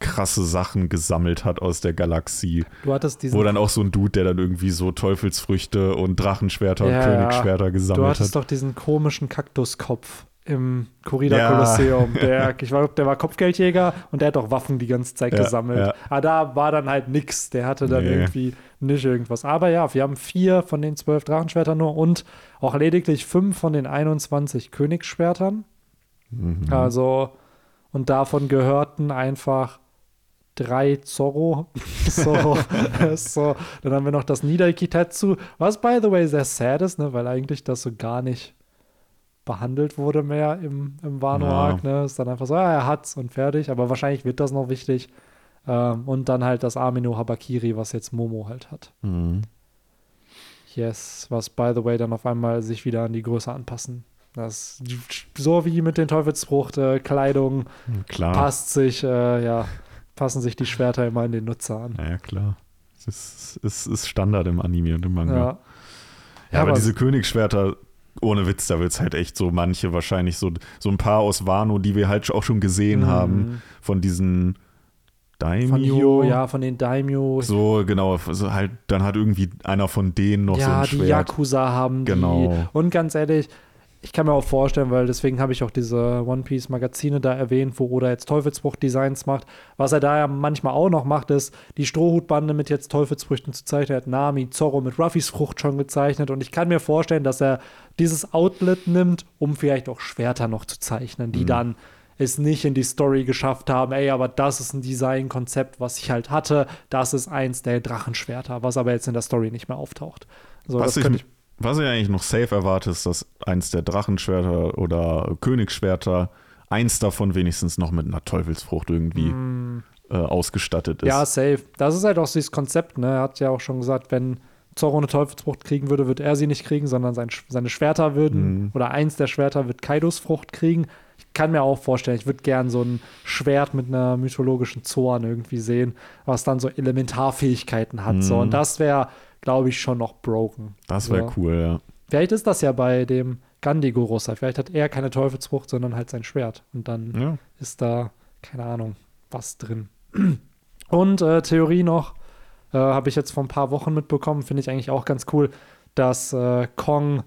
Speaker 3: krasse Sachen gesammelt hat aus der Galaxie.
Speaker 1: Du hattest diesen
Speaker 3: Wo dann auch so ein Dude, der dann irgendwie so Teufelsfrüchte und Drachenschwerter
Speaker 1: Ja,
Speaker 3: und Königsschwerter
Speaker 1: Du
Speaker 3: gesammelt
Speaker 1: hattest
Speaker 3: hat.
Speaker 1: doch diesen komischen Kaktuskopf im Corrida
Speaker 3: Ja.
Speaker 1: Kolosseum. Der, *laughs* ich glaube, der war Kopfgeldjäger und der hat doch Waffen die ganze Zeit
Speaker 3: Ja,
Speaker 1: gesammelt.
Speaker 3: ja.
Speaker 1: Aber da war dann halt nix. Der hatte dann
Speaker 3: Nee.
Speaker 1: irgendwie nicht irgendwas. Aber ja, wir haben vier von den zwölf Drachenschwertern nur und auch lediglich fünf von den 21 Königsschwertern.
Speaker 3: Mhm.
Speaker 1: Also, und davon gehörten einfach drei Zorro. *laughs* so, so. Dann haben wir noch das Nidai Kitetsu, was by the way sehr sad ist, ne, weil eigentlich das so gar nicht behandelt wurde mehr im, im Wano-Arc. Ne? Ist dann einfach so, ja, er hat's und fertig. Aber wahrscheinlich wird das noch wichtig. Ähm, und dann halt das Amino Habakiri, was jetzt Momo halt hat.
Speaker 3: Mhm.
Speaker 1: Yes, was by the way dann auf einmal sich wieder an die Größe anpassen. Das so wie mit den Teufelsfrucht äh, Kleidung
Speaker 3: Klar.
Speaker 1: passt sich, äh, ja, passen sich die Schwerter immer in den Nutzer an.
Speaker 3: Ja, klar. Es ist, es ist Standard im Anime und im Manga.
Speaker 1: Ja.
Speaker 3: Ja, aber,
Speaker 1: aber-
Speaker 3: diese Königsschwerter, ohne Witz, da wird es halt echt so manche, wahrscheinlich so, so ein paar aus Wano, die wir halt auch schon gesehen
Speaker 1: Mhm.
Speaker 3: haben, von diesen Daimyo.
Speaker 1: Von Hyo, ja, von den Daimyo.
Speaker 3: So, genau, so halt, dann hat irgendwie einer von denen noch so
Speaker 1: ja,
Speaker 3: ein
Speaker 1: die
Speaker 3: Schwert.
Speaker 1: Yakuza haben die.
Speaker 3: Genau.
Speaker 1: Und ganz ehrlich, ich kann mir auch vorstellen, weil deswegen habe ich auch diese One Piece Magazine da erwähnt, wo Oda jetzt Teufelsfrucht-Designs macht. Was er da ja manchmal auch noch macht, ist die Strohhutbande mit jetzt Teufelsfrüchten zu zeichnen. Er hat Nami, Zorro mit Ruffys Frucht schon gezeichnet. Und ich kann mir vorstellen, dass er dieses Outlet nimmt, um vielleicht auch Schwerter noch zu zeichnen, die dann es nicht in die Story geschafft haben, ey, aber das ist ein Designkonzept, was ich halt hatte. Das ist eins der Drachenschwerter, was aber jetzt in der Story nicht mehr auftaucht. So,
Speaker 3: was,
Speaker 1: das
Speaker 3: ich, was ich eigentlich noch safe erwarte, ist, dass eins der Drachenschwerter oder Königsschwerter, eins davon wenigstens noch mit einer Teufelsfrucht irgendwie äh, ausgestattet ist.
Speaker 1: Mm. Ja, safe. Das ist halt auch dieses Konzept, ne? Er hat ja auch schon gesagt, wenn Zorro eine Teufelsfrucht kriegen würde, wird er sie nicht kriegen, sondern sein, seine Schwerter würden,
Speaker 3: Mhm.
Speaker 1: oder eins der Schwerter wird Kaidos Frucht kriegen. Kann mir auch vorstellen, ich würde gern so ein Schwert mit einer mythologischen Zorn irgendwie sehen, was dann so Elementarfähigkeiten hat. So.
Speaker 3: Mhm.
Speaker 1: Und das wäre, glaube ich, schon noch broken.
Speaker 3: das wäre
Speaker 1: so.
Speaker 3: cool, ja.
Speaker 1: Vielleicht ist das ja bei dem Gandhi Gorosa. Vielleicht hat er keine Teufelsfrucht, sondern halt sein Schwert. Und dann
Speaker 3: ja.
Speaker 1: ist da, keine Ahnung, was drin. *clears throat* Und äh, Theorie noch, äh, habe ich jetzt vor ein paar Wochen mitbekommen, finde ich eigentlich auch ganz cool, dass äh, Kong,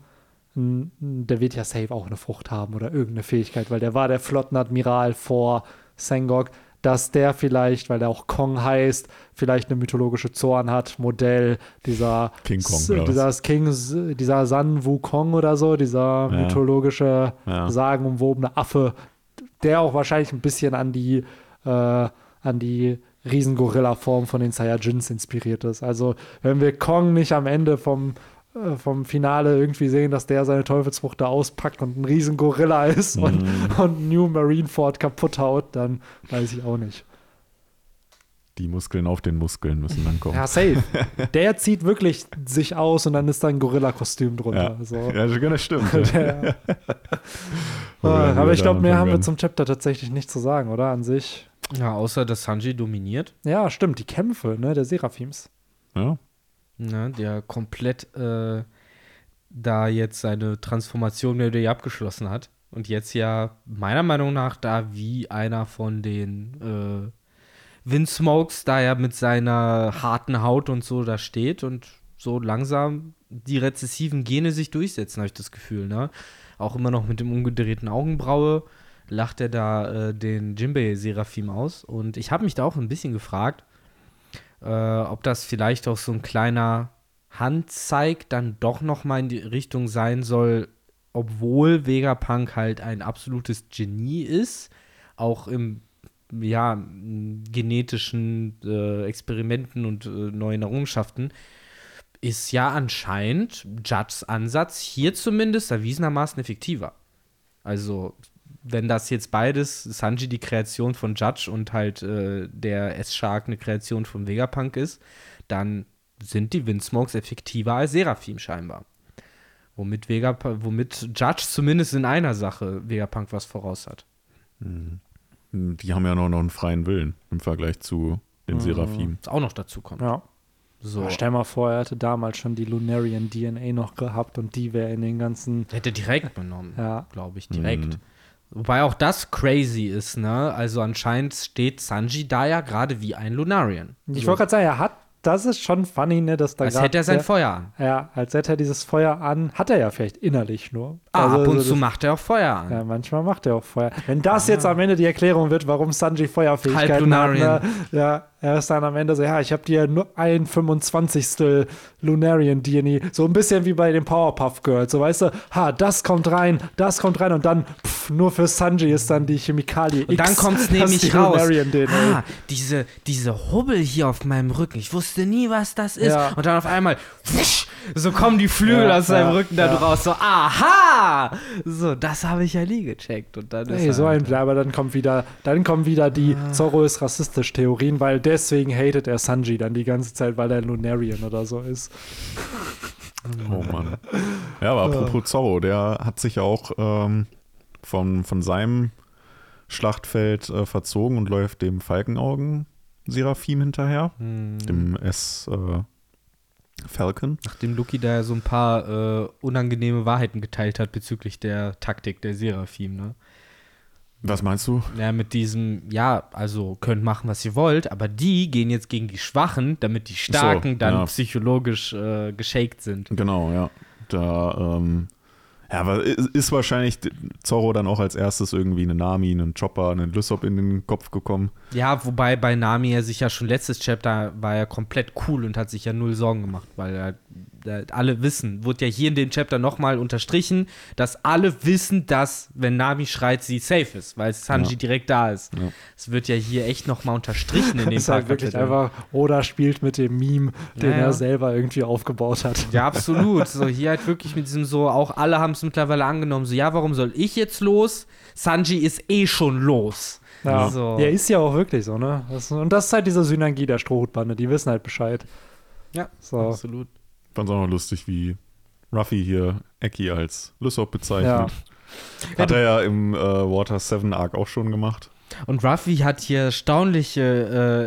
Speaker 1: der wird ja safe auch eine Frucht haben oder irgendeine Fähigkeit, weil der war der Flottenadmiral vor Sengok, dass der vielleicht, weil der auch Kong heißt, vielleicht eine mythologische Zorn hat, Modell dieser
Speaker 3: King Kong,
Speaker 1: dieser King, dieser San Wukong oder so, dieser
Speaker 3: Ja.
Speaker 1: mythologische,
Speaker 3: Ja.
Speaker 1: sagenumwobene Affe, der auch wahrscheinlich ein bisschen an die, äh, an die Riesengorilla-Form von den Saiyajins inspiriert ist. Also, wenn wir Kong nicht am Ende vom, vom Finale irgendwie sehen, dass der seine Teufelsfrucht da auspackt und ein Riesengorilla ist und,
Speaker 3: Mhm.
Speaker 1: und New Marineford kaputt haut, dann weiß ich auch nicht.
Speaker 3: Die Muskeln auf den Muskeln müssen dann kommen.
Speaker 1: Ja, safe. Der zieht wirklich sich aus und dann ist da ein Gorilla-Kostüm drunter.
Speaker 3: Ja.
Speaker 1: Also.
Speaker 3: Ja, das stimmt. ja. *laughs*
Speaker 1: Der,
Speaker 3: Oder
Speaker 1: aber
Speaker 3: wie
Speaker 1: ich glaube, mehr haben wir zum Chapter tatsächlich nicht zu sagen, oder? An sich.
Speaker 2: Ja, außer dass Sanji dominiert.
Speaker 1: Ja, stimmt, die Kämpfe, ne, der Seraphims.
Speaker 3: Ja.
Speaker 2: Ne, der komplett äh, da jetzt seine Transformation mehr oder abgeschlossen hat. Und jetzt ja meiner Meinung nach da wie einer von den Vince Smokes da ja mit seiner harten Haut und so da steht und so langsam die rezessiven Gene sich durchsetzen, habe ich das Gefühl, ne? Auch immer noch mit dem umgedrehten Augenbraue lacht er da äh, den Jimbei-Seraphim aus. Und ich habe mich da auch ein bisschen gefragt, äh, ob das vielleicht auch so ein kleiner Handzeig dann doch noch mal in die Richtung sein soll, obwohl Vegapunk halt ein absolutes Genie ist, auch im ja, genetischen äh, Experimenten und äh, neuen Errungenschaften, ist ja anscheinend Judds Ansatz hier zumindest erwiesenermaßen effektiver. Also, wenn das jetzt beides, Sanji die Kreation von Judge und halt äh, der S-Shark eine Kreation von Vegapunk ist, dann sind die Windsmokes effektiver als Seraphim scheinbar. Womit, Vega, womit Judge zumindest in einer Sache Vegapunk was voraus hat.
Speaker 3: Mhm. Die haben ja noch, noch einen freien Willen im Vergleich zu den
Speaker 1: Mhm.
Speaker 3: Seraphim.
Speaker 2: Was auch noch dazu kommt.
Speaker 1: Ja.
Speaker 2: So.
Speaker 1: Stell mal vor, er hätte damals schon die Lunarian DNA noch gehabt und die wäre in den ganzen.
Speaker 2: Hätte direkt benommen,
Speaker 1: Ja.
Speaker 2: glaube ich, direkt.
Speaker 3: Mhm.
Speaker 2: Wobei auch das crazy ist, ne? Also anscheinend steht Sanji da ja gerade wie ein Lunarian.
Speaker 1: Ich wollte gerade sagen, er hat. Das ist schon funny, ne, dass da
Speaker 2: als
Speaker 1: grad
Speaker 2: hätte er sein
Speaker 1: der-
Speaker 2: Feuer an.
Speaker 1: Ja, als hätte er dieses Feuer an. Hat er ja vielleicht innerlich nur.
Speaker 2: Ah,
Speaker 1: Also,
Speaker 2: ab und
Speaker 1: das-
Speaker 2: zu macht er auch Feuer an.
Speaker 1: Ja, manchmal macht er auch Feuer. Wenn das jetzt am Ende die Erklärung wird, warum Sanji Feuerfähigkeiten hat, ne? ja, er ist dann am Ende so, ja, ich habe dir nur ein 25. Lunarian DNA, so ein bisschen wie bei den Powerpuff Girls, so weißt du, ha, das kommt rein, das kommt rein und dann pff, nur für Sanji ist dann die Chemikalie
Speaker 2: Und dann
Speaker 1: X,
Speaker 2: kommt es nämlich raus.
Speaker 1: DNA.
Speaker 2: Ah, diese, diese Hubbel hier auf meinem Rücken. Ich wusste nie, was das ist.
Speaker 1: Ja.
Speaker 2: Und dann auf einmal, wusch, so kommen die Flügel
Speaker 1: Ja,
Speaker 2: aus seinem
Speaker 1: ja,
Speaker 2: Rücken da
Speaker 1: ja.
Speaker 2: raus. So, aha! So, das habe ich ja nie gecheckt. Und dann ist
Speaker 1: Ey,
Speaker 2: er
Speaker 1: so
Speaker 2: halt-
Speaker 1: ein, aber dann kommt wieder, dann kommen wieder die
Speaker 2: Ah.
Speaker 1: Zorro ist rassistisch Theorien, weil deswegen hatet er Sanji dann die ganze Zeit, weil er ein Lunarian oder so ist.
Speaker 3: Oh Mann. Ja, aber apropos Zorro, der hat sich ja auch ähm, von, von seinem Schlachtfeld äh, verzogen und läuft dem Falkenaugen-Seraphim hinterher,
Speaker 2: Hm.
Speaker 3: dem S äh, Falcon.
Speaker 2: Nachdem Luki da ja so ein paar äh, unangenehme Wahrheiten geteilt hat bezüglich der Taktik der Seraphim, ne?
Speaker 3: Was meinst du?
Speaker 2: Ja, mit diesem, ja, also könnt machen, was ihr wollt, aber die gehen jetzt gegen die Schwachen, damit die Starken dann
Speaker 3: ja.
Speaker 2: psychologisch äh, geshakt sind.
Speaker 3: Genau, ja. Da, ähm, ja, aber ist wahrscheinlich Zorro dann auch als erstes irgendwie eine Nami, einen Chopper, einen Lysop in den Kopf gekommen.
Speaker 2: Ja, wobei bei Nami er sich ja schon letztes Chapter war er komplett cool und hat sich ja null Sorgen gemacht, weil er alle wissen, wurde ja hier in dem Chapter nochmal unterstrichen, dass alle wissen, dass, wenn Nami schreit, sie safe ist, weil Sanji
Speaker 3: Ja.
Speaker 2: direkt da ist.
Speaker 3: Ja.
Speaker 2: Es wird ja hier echt nochmal unterstrichen in *laughs* dem
Speaker 1: ist halt wirklich einfach, Oda spielt mit dem Meme, den
Speaker 2: Ja, ja.
Speaker 1: er selber irgendwie aufgebaut hat.
Speaker 2: Ja, absolut. So, hier halt wirklich mit diesem so, auch alle haben es mittlerweile angenommen, so, ja, warum soll ich jetzt los? Sanji ist eh schon los.
Speaker 1: Ja,
Speaker 2: So.
Speaker 1: ja ist ja auch wirklich so, ne? Das, und das ist halt diese Synergie der Strohhutbande, die wissen halt Bescheid.
Speaker 2: Ja,
Speaker 1: So.
Speaker 2: absolut.
Speaker 3: Fand es auch noch lustig, wie Ruffy hier Eki als Lysop bezeichnet. Hat er ja im äh, Water 7 Arc auch schon gemacht.
Speaker 2: Und Ruffy hat hier erstaunliche,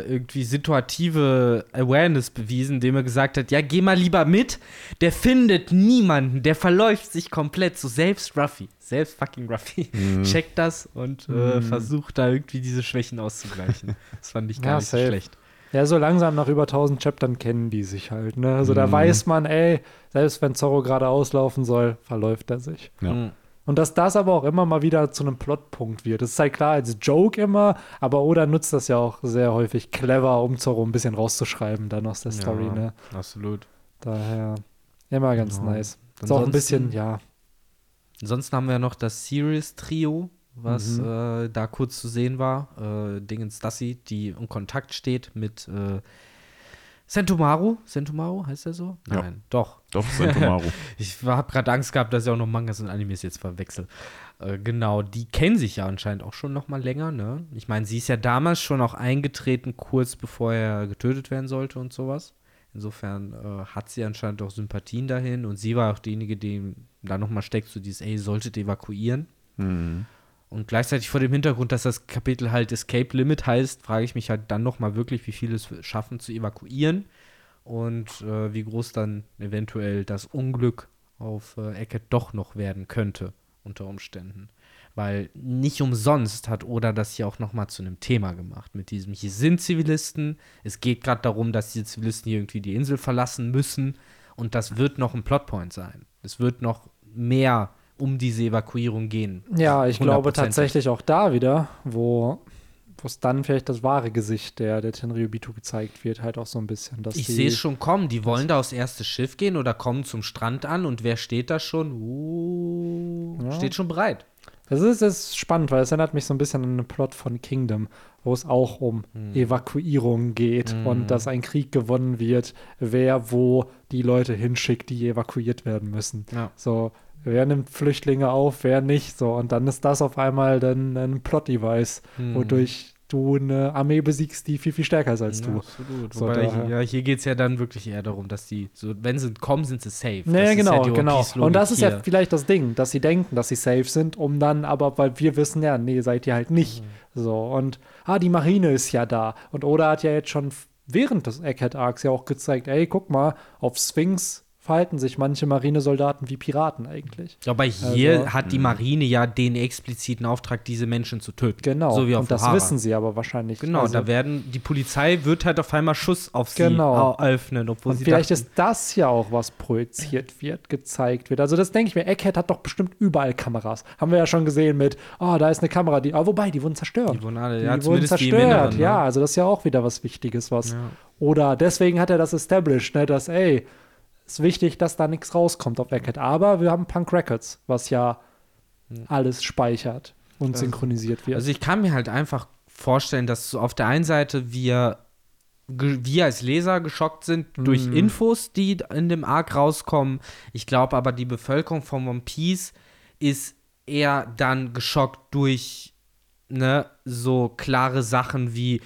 Speaker 2: äh, irgendwie situative Awareness bewiesen, indem er gesagt hat, ja, geh mal lieber mit, der findet niemanden, der verläuft sich komplett, so selbst Ruffy, selbst fucking Ruffy, *laughs* checkt das und äh,
Speaker 1: Mhm.
Speaker 2: versucht da irgendwie diese Schwächen auszugleichen. Das fand ich gar
Speaker 1: Ja,
Speaker 2: nicht so schlecht.
Speaker 1: Ja, so langsam nach über 1000 Chaptern kennen die sich halt, ne? Also da
Speaker 3: Mhm.
Speaker 1: weiß man, ey, selbst wenn Zorro gerade auslaufen soll, verläuft er sich.
Speaker 3: Ja.
Speaker 2: Mhm.
Speaker 1: Und dass das aber auch immer mal wieder zu einem Plotpunkt wird. Das ist halt klar als Joke immer, aber Oda nutzt das ja auch sehr häufig clever, um Zorro ein bisschen rauszuschreiben dann aus der Story,
Speaker 2: Ja,
Speaker 1: ne?
Speaker 2: Absolut.
Speaker 1: Daher immer ganz
Speaker 2: Genau.
Speaker 1: nice. Ist auch ein bisschen, ja.
Speaker 2: Ansonsten haben wir ja noch das Series-Trio, was
Speaker 1: Mhm.
Speaker 2: äh, da kurz zu sehen war. Äh, Dingens Dassi, die in Kontakt steht mit äh, Sentomaru. Sentomaru heißt er so?
Speaker 3: Ja.
Speaker 2: Nein, doch.
Speaker 3: Doch, Sentomaru. *laughs*
Speaker 2: Ich habe gerade Angst gehabt, dass ich auch noch Mangas und Animes jetzt verwechsel. Äh, genau, die kennen sich ja anscheinend auch schon noch mal länger, ne? Ich meine, sie ist ja damals schon auch eingetreten, kurz bevor er getötet werden sollte und sowas. Insofern äh, hat sie anscheinend auch Sympathien dahin und sie war auch diejenige, die da noch mal steckt, so dieses, ey, solltet evakuieren.
Speaker 3: mhm.
Speaker 2: Und gleichzeitig vor dem Hintergrund, dass das Kapitel halt Escape Limit heißt, frage ich mich halt dann noch mal wirklich, wie viele es schaffen zu evakuieren und äh, wie groß dann eventuell das Unglück auf äh, Eckert doch noch werden könnte unter Umständen. Weil nicht umsonst hat Oda das hier auch nochmal zu einem Thema gemacht. Mit diesem, hier sind Zivilisten. Es geht gerade darum, dass diese Zivilisten hier irgendwie die Insel verlassen müssen. Und das wird noch ein Plotpoint sein. Es wird noch mehr um diese Evakuierung gehen.
Speaker 1: Ja, ich glaube
Speaker 2: 100%.
Speaker 1: tatsächlich auch da wieder, wo es dann vielleicht das wahre Gesicht der, der Tenryubitu gezeigt wird, halt auch so ein bisschen. Dass
Speaker 2: Ich sehe es schon kommen. Die wollen da aufs erste Schiff gehen oder kommen zum Strand an und wer steht da schon? Uh,
Speaker 1: Ja.
Speaker 2: Steht schon bereit.
Speaker 1: Das ist, das ist spannend, weil es erinnert mich so ein bisschen an den Plot von Kingdom, wo es auch um
Speaker 2: Hm.
Speaker 1: Evakuierung geht und dass ein Krieg gewonnen wird, wer wo die Leute hinschickt, die evakuiert werden müssen.
Speaker 2: Ja.
Speaker 1: So, wer nimmt Flüchtlinge auf, wer nicht. So, und dann ist das auf einmal dann ein Plot-Device,
Speaker 2: Hm.
Speaker 1: wodurch du eine Armee besiegst, die viel, viel stärker ist als du.
Speaker 2: absolut.
Speaker 1: So,
Speaker 2: Wobei,
Speaker 1: daher-
Speaker 2: ja, hier geht es ja dann wirklich eher darum, dass die, so, wenn sie kommen, sind sie safe. Das
Speaker 1: Naja,
Speaker 2: ist
Speaker 1: genau,
Speaker 2: ja
Speaker 1: genau.
Speaker 2: Piece-Logik
Speaker 1: Und das ist ja
Speaker 2: hier.
Speaker 1: vielleicht das Ding, dass sie denken, dass sie safe sind, um dann aber, weil wir wissen ja, nee, seid ihr halt nicht.
Speaker 2: Mhm.
Speaker 1: So, und, ah, die Marine ist ja da. Und Oda hat ja jetzt schon während des Egghead-Arcs ja auch gezeigt, ey, guck mal, auf Sphinx verhalten sich manche Marinesoldaten wie Piraten eigentlich.
Speaker 2: Aber hier
Speaker 1: Also-
Speaker 2: hat die Marine ja den expliziten Auftrag, diese Menschen zu töten.
Speaker 1: Genau.
Speaker 2: So wie auf
Speaker 1: und das
Speaker 2: Ohara.
Speaker 1: wissen sie aber wahrscheinlich.
Speaker 2: Genau,
Speaker 1: Also-
Speaker 2: da werden, die Polizei wird halt auf einmal Schuss auf sie
Speaker 1: Genau.
Speaker 2: au- öffnen, obwohl
Speaker 1: Und
Speaker 2: sie
Speaker 1: vielleicht
Speaker 2: dachten,
Speaker 1: ist das ja auch, was projiziert wird, gezeigt wird. Also das denke ich mir, Egghead hat doch bestimmt überall Kameras. Haben wir ja schon gesehen mit, oh, da ist eine Kamera, die, ah, wobei, die wurden zerstört.
Speaker 2: die wurden alle,
Speaker 1: Die
Speaker 2: ja,
Speaker 1: wurden
Speaker 2: zumindest die im
Speaker 1: zerstört,
Speaker 2: Inneren, ne?
Speaker 1: ja, also das ist ja auch wieder was Wichtiges, was.
Speaker 2: Ja.
Speaker 1: Oder deswegen hat er das established, ne, dass, ey, ist wichtig, dass da nichts rauskommt auf Egghead. Aber wir haben Punk Records, was ja alles speichert und synchronisiert wird.
Speaker 2: Also ich kann mir halt einfach vorstellen, dass auf der einen Seite wir, wir als Leser geschockt sind durch
Speaker 1: Mhm.
Speaker 2: Infos, die in dem Arc rauskommen. Ich glaube aber, die Bevölkerung von One Piece ist eher dann geschockt durch ne, so klare Sachen wie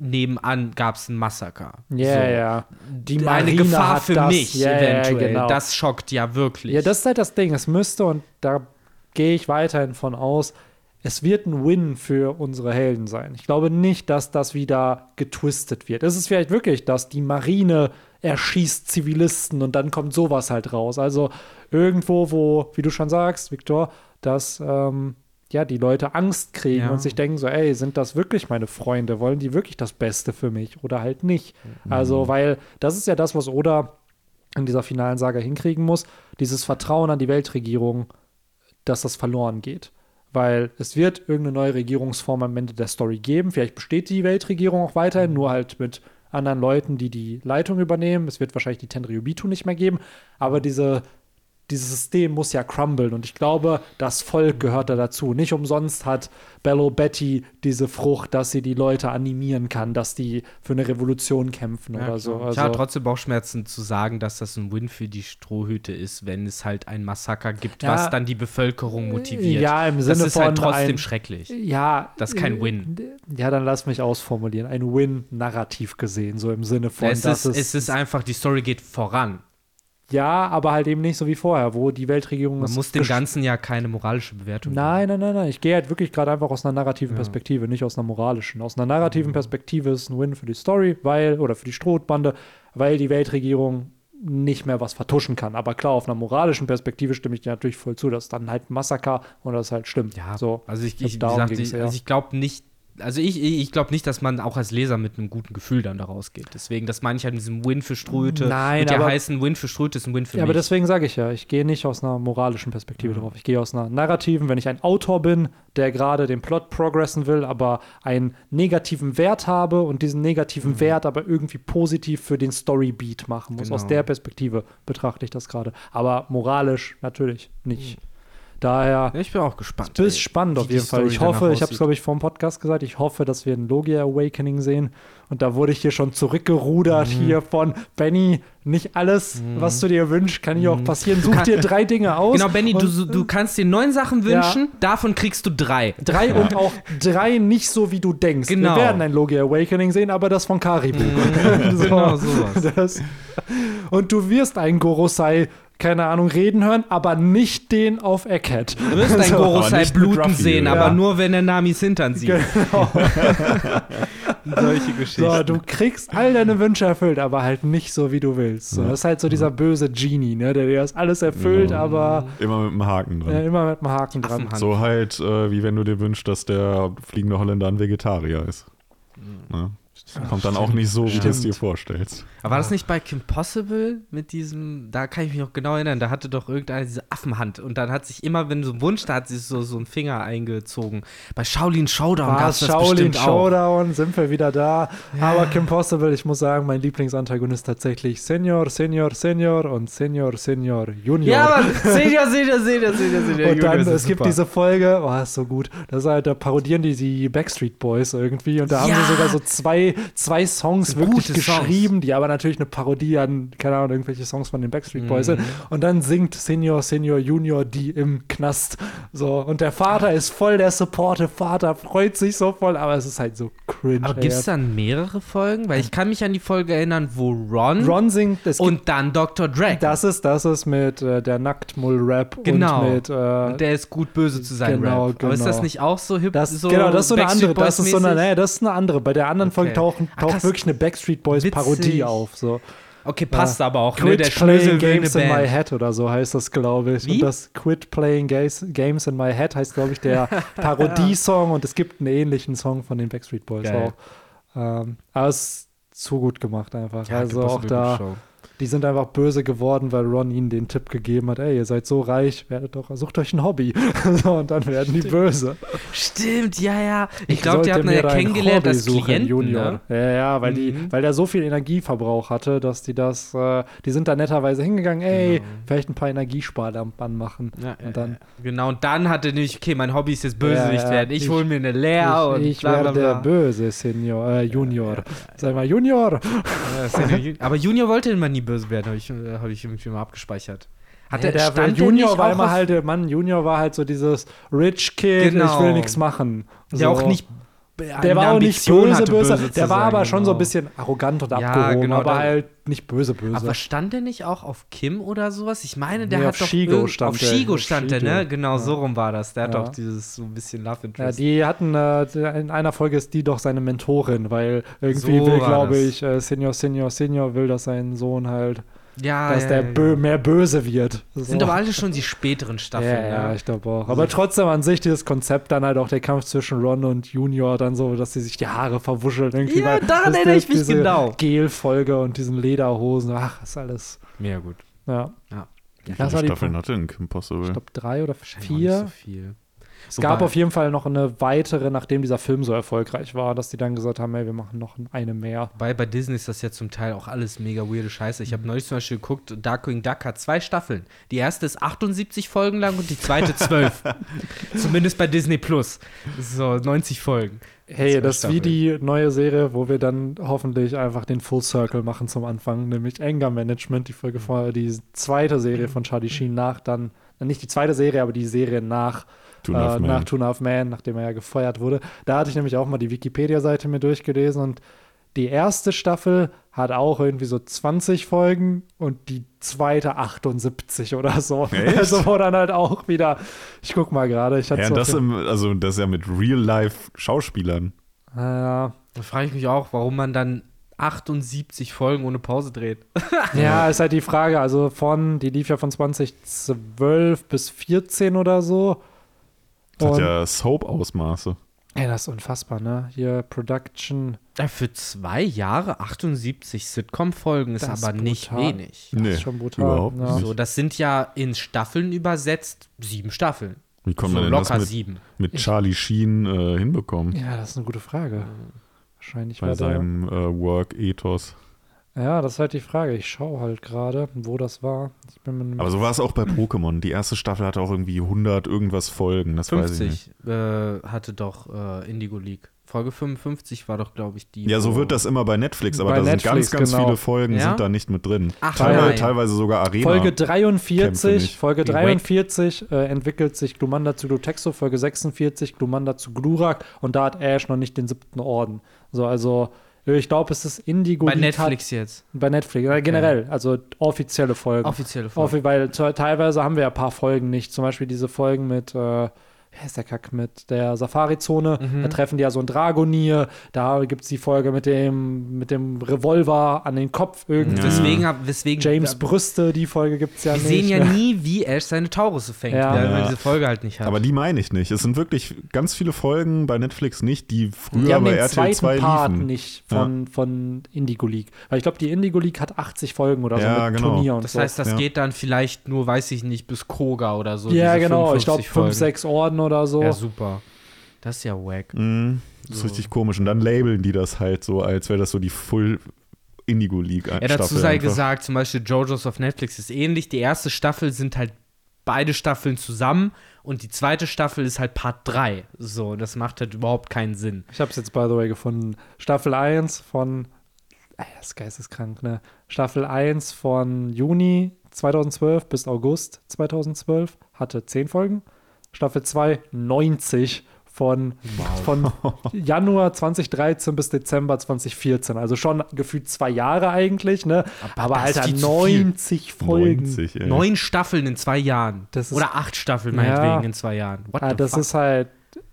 Speaker 2: nebenan gab es ein Massaker.
Speaker 1: Ja,
Speaker 2: so.
Speaker 1: ja. Die
Speaker 2: Eine
Speaker 1: Marine
Speaker 2: Gefahr
Speaker 1: hat
Speaker 2: für
Speaker 1: das.
Speaker 2: mich
Speaker 1: Ja, ja,
Speaker 2: eventuell.
Speaker 1: genau.
Speaker 2: Das schockt ja wirklich.
Speaker 1: Ja, das ist halt das Ding. Es müsste, und da gehe ich weiterhin von aus, es wird ein Win für unsere Helden sein. Ich glaube nicht, dass das wieder getwistet wird. Es ist vielleicht wirklich, dass die Marine erschießt Zivilisten und dann kommt sowas halt raus. Also irgendwo, wo, wie du schon sagst, Viktor, dass ähm, ja, die Leute Angst kriegen
Speaker 2: Ja.
Speaker 1: und sich denken so, ey, sind das wirklich meine Freunde? Wollen die wirklich das Beste für mich oder halt nicht? Also, weil das ist ja das, was Oda in dieser finalen Saga hinkriegen muss, dieses Vertrauen an die Weltregierung, dass das verloren geht. Weil es wird irgendeine neue Regierungsform am Ende der Story geben. Vielleicht besteht die Weltregierung auch weiterhin, nur halt mit anderen Leuten, die die Leitung übernehmen. Es wird wahrscheinlich die Tenryubitu nicht mehr geben. Aber diese, dieses System muss ja crumblen. Und ich glaube, das Volk gehört da dazu. Nicht umsonst hat Bello Betty diese Frucht, dass sie die Leute animieren kann, dass die für eine Revolution kämpfen
Speaker 2: Ja,
Speaker 1: oder so. Also,
Speaker 2: ich habe trotzdem Bauchschmerzen zu sagen, dass das ein Win für die Strohhüte ist, wenn es halt ein Massaker gibt,
Speaker 1: Ja.
Speaker 2: was dann die Bevölkerung motiviert.
Speaker 1: Ja, im
Speaker 2: das
Speaker 1: Sinne
Speaker 2: ist halt
Speaker 1: von
Speaker 2: trotzdem
Speaker 1: ein-
Speaker 2: schrecklich.
Speaker 1: Ja.
Speaker 2: Das ist kein Win.
Speaker 1: Ja, dann lass mich ausformulieren. Ein Win narrativ gesehen, so im Sinne von,
Speaker 2: es,
Speaker 1: dass
Speaker 2: ist, es ist einfach, die Story geht voran.
Speaker 1: Ja, aber halt eben nicht so wie vorher, wo die Weltregierung
Speaker 2: Man muss dem Ganzen ja keine moralische Bewertung
Speaker 1: Nein, nein, nein, nein. Ich gehe halt wirklich gerade einfach aus einer narrativen Perspektive, nicht aus einer moralischen. Aus einer
Speaker 2: Mhm.
Speaker 1: narrativen Perspektive ist ein Win für die Story, weil, oder für die Strohbande, weil die Weltregierung nicht mehr was vertuschen kann. Aber klar, auf einer moralischen Perspektive stimme ich dir natürlich voll zu, dass dann halt ein Massaker und das halt stimmt.
Speaker 2: Ja,
Speaker 1: so.
Speaker 2: also ich, ich, ich, also ich glaube nicht, also ich, ich glaube nicht, dass man auch als Leser mit einem guten Gefühl dann da rausgeht. Deswegen, das meine ich halt mit diesem Win für Ströte.
Speaker 1: Nein,
Speaker 2: Wird ja
Speaker 1: aber-
Speaker 2: heißen, Win für Ströte ist ein Win für
Speaker 1: Ja,
Speaker 2: mich.
Speaker 1: aber deswegen sage ich ja, ich gehe nicht aus einer moralischen Perspektive drauf. Ich gehe aus einer narrativen, wenn ich ein Autor bin, der gerade den Plot progressen will, aber einen negativen Wert habe und diesen negativen Wert aber irgendwie positiv für den Storybeat machen muss.
Speaker 2: Genau.
Speaker 1: Aus der Perspektive betrachte ich das gerade. Aber moralisch natürlich nicht. Daher
Speaker 2: Ja, ich bin auch gespannt.
Speaker 1: ist
Speaker 2: ey,
Speaker 1: spannend auf jeden Fall.
Speaker 2: Story
Speaker 1: Ich hoffe, ich habe es, glaube ich, vor dem Podcast gesagt, ich hoffe, dass wir ein Logia Awakening sehen. Und da wurde ich hier schon zurückgerudert
Speaker 2: Mhm.
Speaker 1: hier von Benny. Nicht alles, was du dir wünschst, kann hier auch passieren. Such dir drei Dinge aus.
Speaker 2: Genau, Benny, du,
Speaker 1: und,
Speaker 2: du kannst dir neun Sachen
Speaker 1: Ja.
Speaker 2: wünschen, davon kriegst du drei.
Speaker 1: Drei *laughs* und auch drei nicht so, wie du denkst.
Speaker 2: Genau.
Speaker 1: Wir werden ein Logia Awakening sehen, aber das von Karibu. *laughs* so,
Speaker 2: Genau, sowas.
Speaker 1: Das, und du wirst einen Gorosei keine Ahnung, reden hören, aber nicht den auf Egghead.
Speaker 2: Du wirst dein *laughs*
Speaker 1: So,
Speaker 2: Gorosei bluten sehen,
Speaker 3: ja.
Speaker 2: aber nur wenn er Namis Hintern sieht.
Speaker 1: Genau. *laughs*
Speaker 2: Solche Geschichten.
Speaker 1: So, du kriegst all deine Wünsche erfüllt, aber halt nicht so, wie du willst. So,
Speaker 3: Ja.
Speaker 1: Das ist halt so dieser böse Genie, ne, der dir das alles erfüllt,
Speaker 3: Genau.
Speaker 1: aber
Speaker 3: Immer mit einem Haken dran.
Speaker 1: äh, immer mit einem Haken dran.
Speaker 3: So halt, äh, wie wenn du dir wünschst, dass der fliegende Holländer ein Vegetarier ist. Ne? Kommt dann auch nicht so, wie du es dir vorstellst.
Speaker 2: Aber war das nicht bei Kim Possible mit diesem, da kann ich mich noch genau erinnern, da hatte doch irgendeiner diese Affenhand und dann hat sich immer, wenn so ein Wunsch, da hat sich so, so ein Finger eingezogen. Bei Shaolin Showdown gab
Speaker 1: War
Speaker 2: es das
Speaker 1: Shaolin
Speaker 2: bestimmt auch.
Speaker 1: Showdown, sind wir wieder da. Aber Kim Possible, ich muss sagen, mein Lieblingsantagonist tatsächlich Senior, Senior, Senior und Senior, Senior, Junior.
Speaker 2: Ja, aber Senior, Senior, Senior, Senior, Senior.
Speaker 1: und dann, es gibt diese Folge, oh, ist so gut. Das ist halt, da parodieren die die Backstreet Boys irgendwie. Und da haben
Speaker 2: Ja.
Speaker 1: sie sogar so zwei, zwei Songs
Speaker 2: So
Speaker 1: wirklich
Speaker 2: gute Songs.
Speaker 1: geschrieben, die aber natürlich eine Parodie an, keine Ahnung, irgendwelche Songs von den Backstreet Boys
Speaker 2: Mhm.
Speaker 1: sind. Und dann singt Senior, Senior, Junior die im Knast. So, und der Vater ist voll der Supportive Vater, freut sich so voll, aber es ist halt so cringe.
Speaker 2: Aber gibt es dann mehrere Folgen? Weil ich kann mich an die Folge erinnern, wo Ron,
Speaker 1: Ron singt,
Speaker 2: und dann Dr. Drake.
Speaker 1: das ist, das ist mit äh, der Nacktmull-Rap
Speaker 2: Genau.
Speaker 1: und mit, äh,
Speaker 2: und der ist gut böse zu sein
Speaker 1: Genau,
Speaker 2: Rap. Aber ist
Speaker 1: genau.
Speaker 2: das nicht auch so hip?
Speaker 1: Das,
Speaker 2: so
Speaker 1: genau, das ist so eine andere. Das ist so eine, nee, das ist eine andere. Bei der anderen Folge
Speaker 2: Okay. Ah,
Speaker 1: taucht wirklich eine Backstreet Boys
Speaker 2: Witzig.
Speaker 1: Parodie auf. So.
Speaker 2: Okay, passt aber auch. Ne?
Speaker 1: Quit
Speaker 2: Der
Speaker 1: playing
Speaker 2: Schlüssel
Speaker 1: games in my head oder so heißt das, glaube ich.
Speaker 2: Wie?
Speaker 1: Und das Quit playing games, games in my head heißt, glaube ich, der *laughs* Parodiesong und es gibt einen ähnlichen Song von den Backstreet Boys
Speaker 2: Geil.
Speaker 1: auch. Ähm, aber es ist zu gut gemacht einfach.
Speaker 2: Ja,
Speaker 1: also auch da,
Speaker 2: Show.
Speaker 1: Die sind einfach böse geworden, weil Ron ihnen den Tipp gegeben hat, ey, ihr seid so reich, werdet doch, sucht euch ein Hobby. *laughs* so, und dann werden die böse.
Speaker 2: Stimmt, ja, ja. Ich glaube, die hatten
Speaker 1: mir
Speaker 2: ja kennengelernt als Klienten,
Speaker 1: Junior.
Speaker 2: ne?
Speaker 1: Ja, ja, weil, die,
Speaker 2: Mhm.
Speaker 1: weil der so viel Energieverbrauch hatte, dass die das, äh, die sind da netterweise hingegangen, ey,
Speaker 2: Genau.
Speaker 1: vielleicht ein paar Energiesparlampen anmachen.
Speaker 2: Ja,
Speaker 1: und dann,
Speaker 2: genau, und dann hatte nämlich, okay, mein Hobby ist jetzt Bösewicht
Speaker 1: Ja,
Speaker 2: werden. Ich,
Speaker 1: ich-
Speaker 2: hole mir eine Leer und
Speaker 1: ich, ich
Speaker 2: bla, bla,
Speaker 1: werde der
Speaker 2: bla.
Speaker 1: böse Senior, äh, Junior. Sag mal, Junior.
Speaker 2: Aber Junior wollte immer nie böse werden, habe ich, äh, hab ich irgendwie mal abgespeichert. Hat
Speaker 1: Ja,
Speaker 2: der,
Speaker 1: der,
Speaker 2: stand
Speaker 1: Junior
Speaker 2: der
Speaker 1: war immer halt, der Mann, Junior war halt so dieses Rich Kid, ich
Speaker 2: Genau.
Speaker 1: will nichts machen.
Speaker 2: der
Speaker 1: so.
Speaker 2: auch nicht
Speaker 1: Der war auch nicht böse, böse. Der war aber schon so ein bisschen arrogant und
Speaker 2: Ja,
Speaker 1: abgehoben,
Speaker 2: genau,
Speaker 1: aber halt nicht böse, böse.
Speaker 2: Aber stand der nicht auch auf Kim oder sowas? Ich meine, der
Speaker 1: Nee,
Speaker 2: hat
Speaker 1: auf
Speaker 2: doch
Speaker 1: Shigo stand
Speaker 2: auf
Speaker 1: der.
Speaker 2: Shigo stand der, ne? Genau,
Speaker 1: Ja.
Speaker 2: so rum war das. Der hat
Speaker 1: Ja.
Speaker 2: doch dieses so ein bisschen Love
Speaker 1: Ja,
Speaker 2: Interest.
Speaker 1: die hatten, äh, in einer Folge ist die doch seine Mentorin, weil irgendwie
Speaker 2: So
Speaker 1: will, glaube ich, äh, Senior, Senior, Senior will, dass sein Sohn halt,
Speaker 2: ja,
Speaker 1: dass
Speaker 2: ja,
Speaker 1: der
Speaker 2: ja,
Speaker 1: bö
Speaker 2: ja.
Speaker 1: mehr böse wird. So.
Speaker 2: Sind aber alle schon die späteren Staffeln,
Speaker 1: ja, ja,
Speaker 2: ne?
Speaker 1: ich glaube auch. Aber trotzdem an sich dieses Konzept dann halt auch der Kampf zwischen Ron und Junior dann so, dass sie sich die Haare verwuscheln irgendwie.
Speaker 2: Ja, daran
Speaker 1: das-
Speaker 2: erinnere ich mich
Speaker 1: diese
Speaker 2: genau.
Speaker 1: Gel-Folge und diesen Lederhosen, ach, ist alles,
Speaker 2: Mega gut.
Speaker 1: ja.
Speaker 2: Ja.
Speaker 3: Wie
Speaker 1: Das
Speaker 3: viele
Speaker 1: war die
Speaker 3: Staffeln hatte denn Kim Possible?
Speaker 1: Ich glaube drei oder vier.
Speaker 2: Nicht so viel.
Speaker 1: Es gab
Speaker 2: Wobei-
Speaker 1: auf jeden Fall noch eine weitere, nachdem dieser Film so erfolgreich war, dass die dann gesagt haben, ey, wir machen noch eine mehr.
Speaker 2: Wobei bei Disney ist das ja zum Teil auch alles mega weirde Scheiße.
Speaker 1: Mhm.
Speaker 2: Ich habe neulich zum Beispiel geguckt, Darkwing Duck hat zwei Staffeln. Die erste ist 78 Folgen lang und die zweite 12. *laughs* Zumindest bei Disney Plus. So 90 Folgen.
Speaker 1: Hey, das ist wie die neue Serie, wo wir dann hoffentlich einfach den Full Circle machen zum Anfang, nämlich Anger Management, die Folge vorher, die zweite Serie von Charlie Sheen nach dann, nicht die zweite Serie, aber die Serie nach
Speaker 3: Two Half
Speaker 1: äh, nach Two and a Half Man, nachdem er ja gefeuert wurde. Da hatte ich nämlich auch mal die Wikipedia-Seite mir durchgelesen und die erste Staffel hat auch irgendwie so 20 Folgen und die zweite 78 oder so.
Speaker 3: Echt? *laughs*
Speaker 1: Also wo dann halt auch wieder, ich guck mal gerade, ich hatte
Speaker 3: Ja,
Speaker 1: so
Speaker 3: das, im, also das ja mit Real-Life-Schauspielern.
Speaker 1: ja,
Speaker 2: Da frage ich mich auch, warum man dann 78 Folgen ohne Pause dreht. *laughs*
Speaker 1: Ja, ist halt die Frage. Also von, die lief ja von 2012 bis 14 oder so.
Speaker 3: Das hat
Speaker 1: Und-
Speaker 3: ja Soap-Ausmaße.
Speaker 1: Ey, das ist unfassbar, ne? Hier Production.
Speaker 2: Ja, für zwei Jahre 78 Sitcom-Folgen ist
Speaker 1: Das ist
Speaker 2: aber nicht
Speaker 1: brutal.
Speaker 2: wenig.
Speaker 1: Das
Speaker 3: Nee,
Speaker 1: ist schon brutal.
Speaker 3: überhaupt
Speaker 1: ja.
Speaker 3: nicht.
Speaker 2: So, das sind ja in Staffeln übersetzt sieben Staffeln.
Speaker 3: Wie kommt
Speaker 2: so
Speaker 3: man denn das
Speaker 2: locker
Speaker 3: mit,
Speaker 2: sieben.
Speaker 3: mit Charlie Sheen äh, hinbekommen?
Speaker 1: ja, das ist eine gute Frage. Wahrscheinlich
Speaker 3: Bei seinem äh, Work-Ethos.
Speaker 1: Ja, das ist halt die Frage. Ich schaue halt gerade, wo das war. Ich bin mir
Speaker 3: Aber so war es auch bei Pokémon. Die erste Staffel hatte auch irgendwie 100 irgendwas Folgen. Das weiß ich nicht.
Speaker 2: 50 äh, hatte doch äh, Indigo League. Folge 55 war doch, glaube ich, die.
Speaker 3: Ja, so wird das immer bei Netflix, aber
Speaker 1: Bei
Speaker 3: da sind
Speaker 1: Netflix,
Speaker 3: ganz, ganz
Speaker 1: genau.
Speaker 3: viele Folgen
Speaker 2: Ja?
Speaker 3: sind da nicht mit drin.
Speaker 2: Ach,
Speaker 3: teilweise,
Speaker 2: nein.
Speaker 3: teilweise sogar Arena.
Speaker 1: Folge
Speaker 3: Kämpfe
Speaker 1: 43,
Speaker 3: nicht.
Speaker 1: Folge
Speaker 2: Wie Wake.
Speaker 1: 43 äh, entwickelt sich Glumanda zu Glutexo, Folge 46 Glumanda zu Glurak und da hat Ash noch nicht den siebten Orden. So, also Ich glaube, es ist Indigo.
Speaker 2: Bei Netflix jetzt.
Speaker 1: Bei Netflix, äh, generell, also offizielle Folgen.
Speaker 2: Offizielle Folge.
Speaker 1: Offi weil teilweise haben wir ja ein paar Folgen nicht. Zum Beispiel diese Folgen mit, äh, wer ist der Kack, mit der Safari-Zone.
Speaker 2: Mhm.
Speaker 1: Da treffen die ja so ein Dragonier. Da gibt es die Folge mit dem, mit dem Revolver an den Kopf irgendwie.
Speaker 3: Ja.
Speaker 2: Weswegen, hab- weswegen
Speaker 1: James Brüste, die Folge gibt es ja
Speaker 2: Wir
Speaker 1: nicht.
Speaker 2: sehen ja *laughs* nie, wie Ash seine Taurusse fängt,
Speaker 1: Ja.
Speaker 2: weil man
Speaker 3: Ja.
Speaker 2: diese Folge halt nicht hat.
Speaker 3: Aber die meine ich nicht. Es sind wirklich ganz viele Folgen bei Netflix nicht, die
Speaker 1: Die
Speaker 3: früher
Speaker 1: haben
Speaker 3: bei
Speaker 1: den
Speaker 3: RTL
Speaker 1: zweiten
Speaker 3: 2
Speaker 1: Part
Speaker 3: liefen.
Speaker 1: nicht von, von Indigo League. Weil ich glaube, die Indigo League hat 80 Folgen oder so
Speaker 3: Ja,
Speaker 1: mit
Speaker 3: genau.
Speaker 1: Turnier und
Speaker 2: das
Speaker 1: so.
Speaker 2: heißt, das
Speaker 3: ja.
Speaker 2: geht dann vielleicht nur, weiß ich nicht, bis Koga oder so.
Speaker 1: ja,
Speaker 2: diese
Speaker 1: genau. Ich glaube,
Speaker 2: 55
Speaker 1: 5,
Speaker 2: Folgen.
Speaker 1: 6 Orden oder so.
Speaker 2: Ja, super. Das ist ja wack.
Speaker 3: Mhm. Das ist
Speaker 2: So.
Speaker 3: richtig komisch. Und dann labeln die das halt so, als wäre das so die Full Indigo League
Speaker 2: Ja, dazu
Speaker 3: Staffel
Speaker 2: sei
Speaker 3: einfach.
Speaker 2: gesagt, zum Beispiel JoJo's auf Netflix ist ähnlich. Die erste Staffel sind halt beide Staffeln zusammen und die zweite Staffel ist halt Part 3. So, das macht halt überhaupt keinen Sinn.
Speaker 1: Ich habe es jetzt, by the way, gefunden. Staffel 1 von. Ey, das ist geisteskrank, ne? Staffel 1 von Juni 2012 bis August 2012 hatte 10 Folgen. Staffel 2 90 von, von *laughs* Januar 2013 bis Dezember 2014. Also schon gefühlt zwei Jahre eigentlich, ne? Aber,
Speaker 2: ist
Speaker 1: Alter,
Speaker 2: viel zu viel.
Speaker 1: 90 Folgen.
Speaker 3: 90, ey.
Speaker 2: Neun Staffeln in zwei Jahren.
Speaker 1: Das ist-
Speaker 2: Oder acht Staffeln
Speaker 1: Ja.
Speaker 2: meinetwegen in zwei Jahren. What
Speaker 1: Ah,
Speaker 2: the
Speaker 1: das
Speaker 2: fuck?
Speaker 1: ist halt.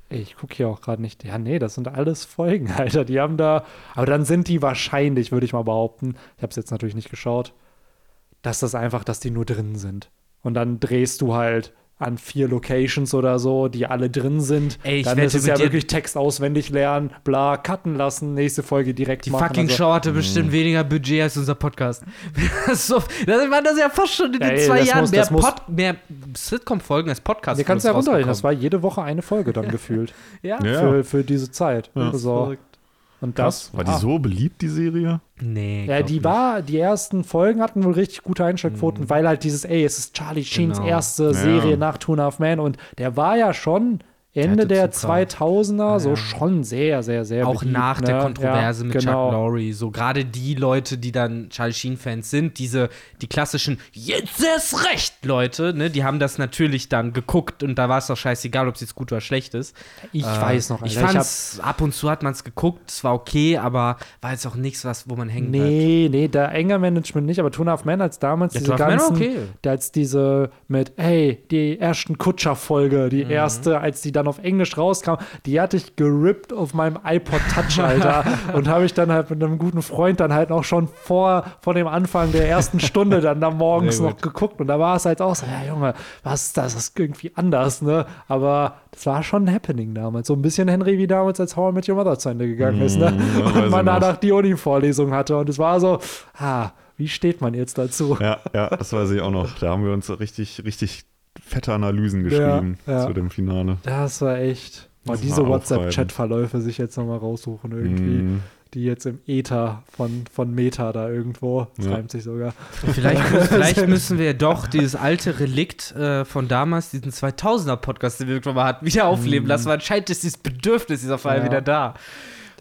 Speaker 1: Ich gucke hier auch gerade nicht. Ja, nee, das sind alles Folgen, *laughs* Alter. Die haben da. Aber dann sind die wahrscheinlich, würde ich mal behaupten. Ich habe es jetzt natürlich nicht geschaut. Dass das einfach, dass die nur drin sind. Und dann drehst du halt an vier Locations oder so, die alle drin sind.
Speaker 2: Ey, ich
Speaker 1: dann
Speaker 2: wette
Speaker 1: ist es ja wirklich Text auswendig lernen, bla, cutten lassen, nächste Folge direkt
Speaker 2: Die
Speaker 1: machen.
Speaker 2: fucking
Speaker 1: also,
Speaker 2: Show hatte bestimmt weniger Budget als unser Podcast. *laughs* so, das war das ja fast schon in
Speaker 1: Ja,
Speaker 2: den
Speaker 1: ey,
Speaker 2: zwei
Speaker 1: das
Speaker 2: Muss,
Speaker 1: muss-
Speaker 2: mehr,
Speaker 1: das
Speaker 2: Pod, mehr Sitcom-Folgen als Podcast.
Speaker 1: Wir kannst ja runterrechnen. Das war jede Woche eine Folge dann *laughs* gefühlt.
Speaker 2: Ja,
Speaker 3: Ja.
Speaker 1: Für, für diese Zeit.
Speaker 3: Ja.
Speaker 1: so. Und das
Speaker 3: War die
Speaker 1: ah.
Speaker 3: so beliebt, die Serie?
Speaker 2: Nee.
Speaker 1: Ja, die
Speaker 2: nicht.
Speaker 1: war, die ersten Folgen hatten wohl richtig gute Einschaltquoten, weil halt dieses, ey, es ist Charlie Sheens
Speaker 2: Genau.
Speaker 1: erste
Speaker 3: Ja.
Speaker 1: Serie nach Two and a Half Men und der war ja schon Ende der
Speaker 2: Zucker.
Speaker 1: 2000er so
Speaker 2: Ja.
Speaker 1: schon sehr, sehr, sehr
Speaker 2: Auch
Speaker 1: beliebt,
Speaker 2: nach der
Speaker 1: ne?
Speaker 2: Kontroverse
Speaker 1: ja,
Speaker 2: mit
Speaker 1: genau.
Speaker 2: Chuck Lorre, so gerade die Leute, die dann Charlie Sheen-Fans sind, diese, die klassischen Jetzt ist recht, Leute, ne, die haben das natürlich dann geguckt und da war es doch scheißegal, ob es jetzt gut oder schlecht ist.
Speaker 1: Ich
Speaker 2: Äh,
Speaker 1: weiß noch,
Speaker 2: Ich
Speaker 1: Alter,
Speaker 2: fand's, ab und zu hat man es geguckt, es war okay, aber war jetzt auch nichts, was, wo man hängen bleibt.
Speaker 1: Nee, nee, da enger Management nicht, aber Two and a Half Men als damals
Speaker 2: Ja,
Speaker 1: diese ganzen,
Speaker 2: okay.
Speaker 1: als diese mit, hey, die ersten Kutscher-Folge,
Speaker 2: Mhm.
Speaker 1: die erste, als die dann auf Englisch rauskam, die hatte ich gerippt auf meinem iPod Touch, Alter. *laughs* und habe ich dann halt mit einem guten Freund dann halt auch schon vor, vor dem Anfang der ersten Stunde dann da morgens noch geguckt. Und da war es halt auch so, ja Junge, was ist das? Das ist irgendwie anders, ne? Aber das war schon ein Happening damals. So ein bisschen Henry wie damals, als How I Met Your Mother zu Ende gegangen ist, ne?
Speaker 3: Das weiß
Speaker 1: Und man danach die Uni-Vorlesung hatte. Und es war so, ah, wie steht man jetzt dazu?
Speaker 3: Ja, ja, das weiß ich auch noch. Da haben wir uns richtig, richtig fette Analysen geschrieben
Speaker 1: Ja, ja.
Speaker 3: zu dem Finale.
Speaker 1: Das war echt.
Speaker 3: Das
Speaker 1: diese
Speaker 3: mal
Speaker 1: WhatsApp-Chat-Verläufe sich jetzt nochmal raussuchen irgendwie.
Speaker 3: Mm.
Speaker 1: Die jetzt im Ether von, von Meta da irgendwo. Das
Speaker 3: Ja.
Speaker 1: reimt sich sogar.
Speaker 2: Vielleicht, *laughs* vielleicht müssen wir doch dieses alte Relikt äh, von damals, diesen 2000er-Podcast, den wir irgendwann mal hatten, wieder aufleben lassen, weil anscheinend ist dieses Bedürfnis auf einmal
Speaker 1: Ja.
Speaker 2: wieder da.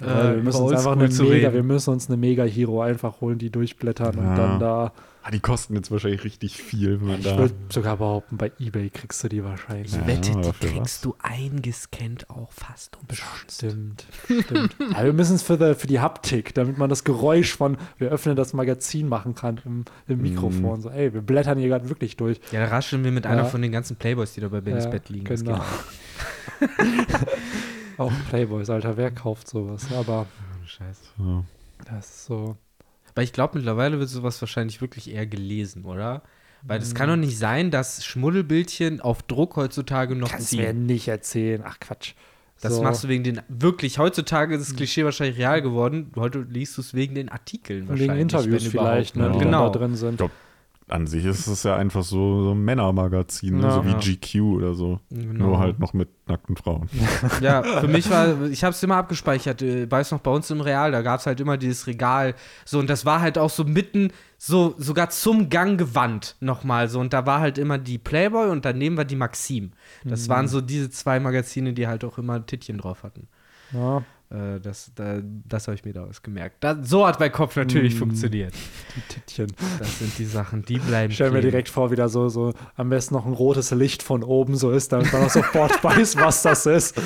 Speaker 1: Ja,
Speaker 2: Äh,
Speaker 1: wir müssen
Speaker 2: über
Speaker 1: uns einfach
Speaker 2: Oldschool
Speaker 1: eine Mega,
Speaker 2: reden.
Speaker 1: wir müssen uns eine Mega-Hero einfach holen, die durchblättern und
Speaker 3: Ja.
Speaker 1: dann da.
Speaker 3: Ah, die kosten jetzt wahrscheinlich richtig viel, wenn man
Speaker 1: Ich würde sogar behaupten, bei Ebay kriegst du die wahrscheinlich.
Speaker 2: Ich
Speaker 3: Ja,
Speaker 2: wette, die kriegst du eingescannt auch fast umsonst.
Speaker 1: Stimmt, stimmt. *laughs* Aber wir müssen es für, die- für die Haptik, damit man das Geräusch von, wir öffnen das Magazin machen kann im, im Mikrofon. So, ey, wir blättern hier gerade wirklich durch.
Speaker 2: Ja, da rascheln wir mit
Speaker 1: Ja.
Speaker 2: einer von den ganzen Playboys, die da bei Bennys
Speaker 1: Ja,
Speaker 2: Bett liegen.
Speaker 1: Genau. *laughs* Auch Playboys, Alter, wer kauft sowas? Aber
Speaker 2: auch. Scheiße.
Speaker 3: Ja.
Speaker 1: das ist so.
Speaker 2: Weil ich glaube, mittlerweile wird sowas wahrscheinlich wirklich eher gelesen, oder? Weil das
Speaker 1: Mhm.
Speaker 2: kann doch nicht sein, dass Schmuddelbildchen auf Druck heutzutage noch
Speaker 1: Kannst du mir
Speaker 2: ziehen.
Speaker 1: nicht erzählen. Ach Quatsch.
Speaker 2: Das
Speaker 1: so.
Speaker 2: machst du wegen den, wirklich, heutzutage ist das Klischee wahrscheinlich real geworden. Heute liest du es wegen den Artikeln wahrscheinlich.
Speaker 1: wegen Interviews vielleicht, ne,
Speaker 2: überhaupt,
Speaker 1: die
Speaker 2: Genau.
Speaker 1: da drin sind.
Speaker 3: An sich ist es ja einfach so, so ein Männermagazin, ne?
Speaker 1: Ja.
Speaker 3: so wie
Speaker 2: Ja.
Speaker 3: GQ oder so.
Speaker 2: Genau.
Speaker 3: Nur halt noch mit nackten Frauen. *laughs*
Speaker 2: Ja, für mich war, ich habe es immer abgespeichert, äh, weiß noch, bei uns im Real, da gab es halt immer dieses Regal, so, und das war halt auch so mitten, so, sogar zum Gang gewandt nochmal, so, und da war halt immer die Playboy und daneben war die Maxim. Das waren so diese zwei Magazine, die halt auch immer Tittchen drauf hatten.
Speaker 1: Ja,
Speaker 2: Äh, das da, das habe ich mir daraus gemerkt. Da, so hat mein Kopf natürlich
Speaker 1: Mm.
Speaker 2: funktioniert.
Speaker 1: die Tittchen.
Speaker 2: Das sind die Sachen, die bleiben
Speaker 1: Ich stell mir direkt vor, wie da so, so am besten noch ein rotes Licht von oben so ist, damit man auch sofort *laughs* weiß, was das ist.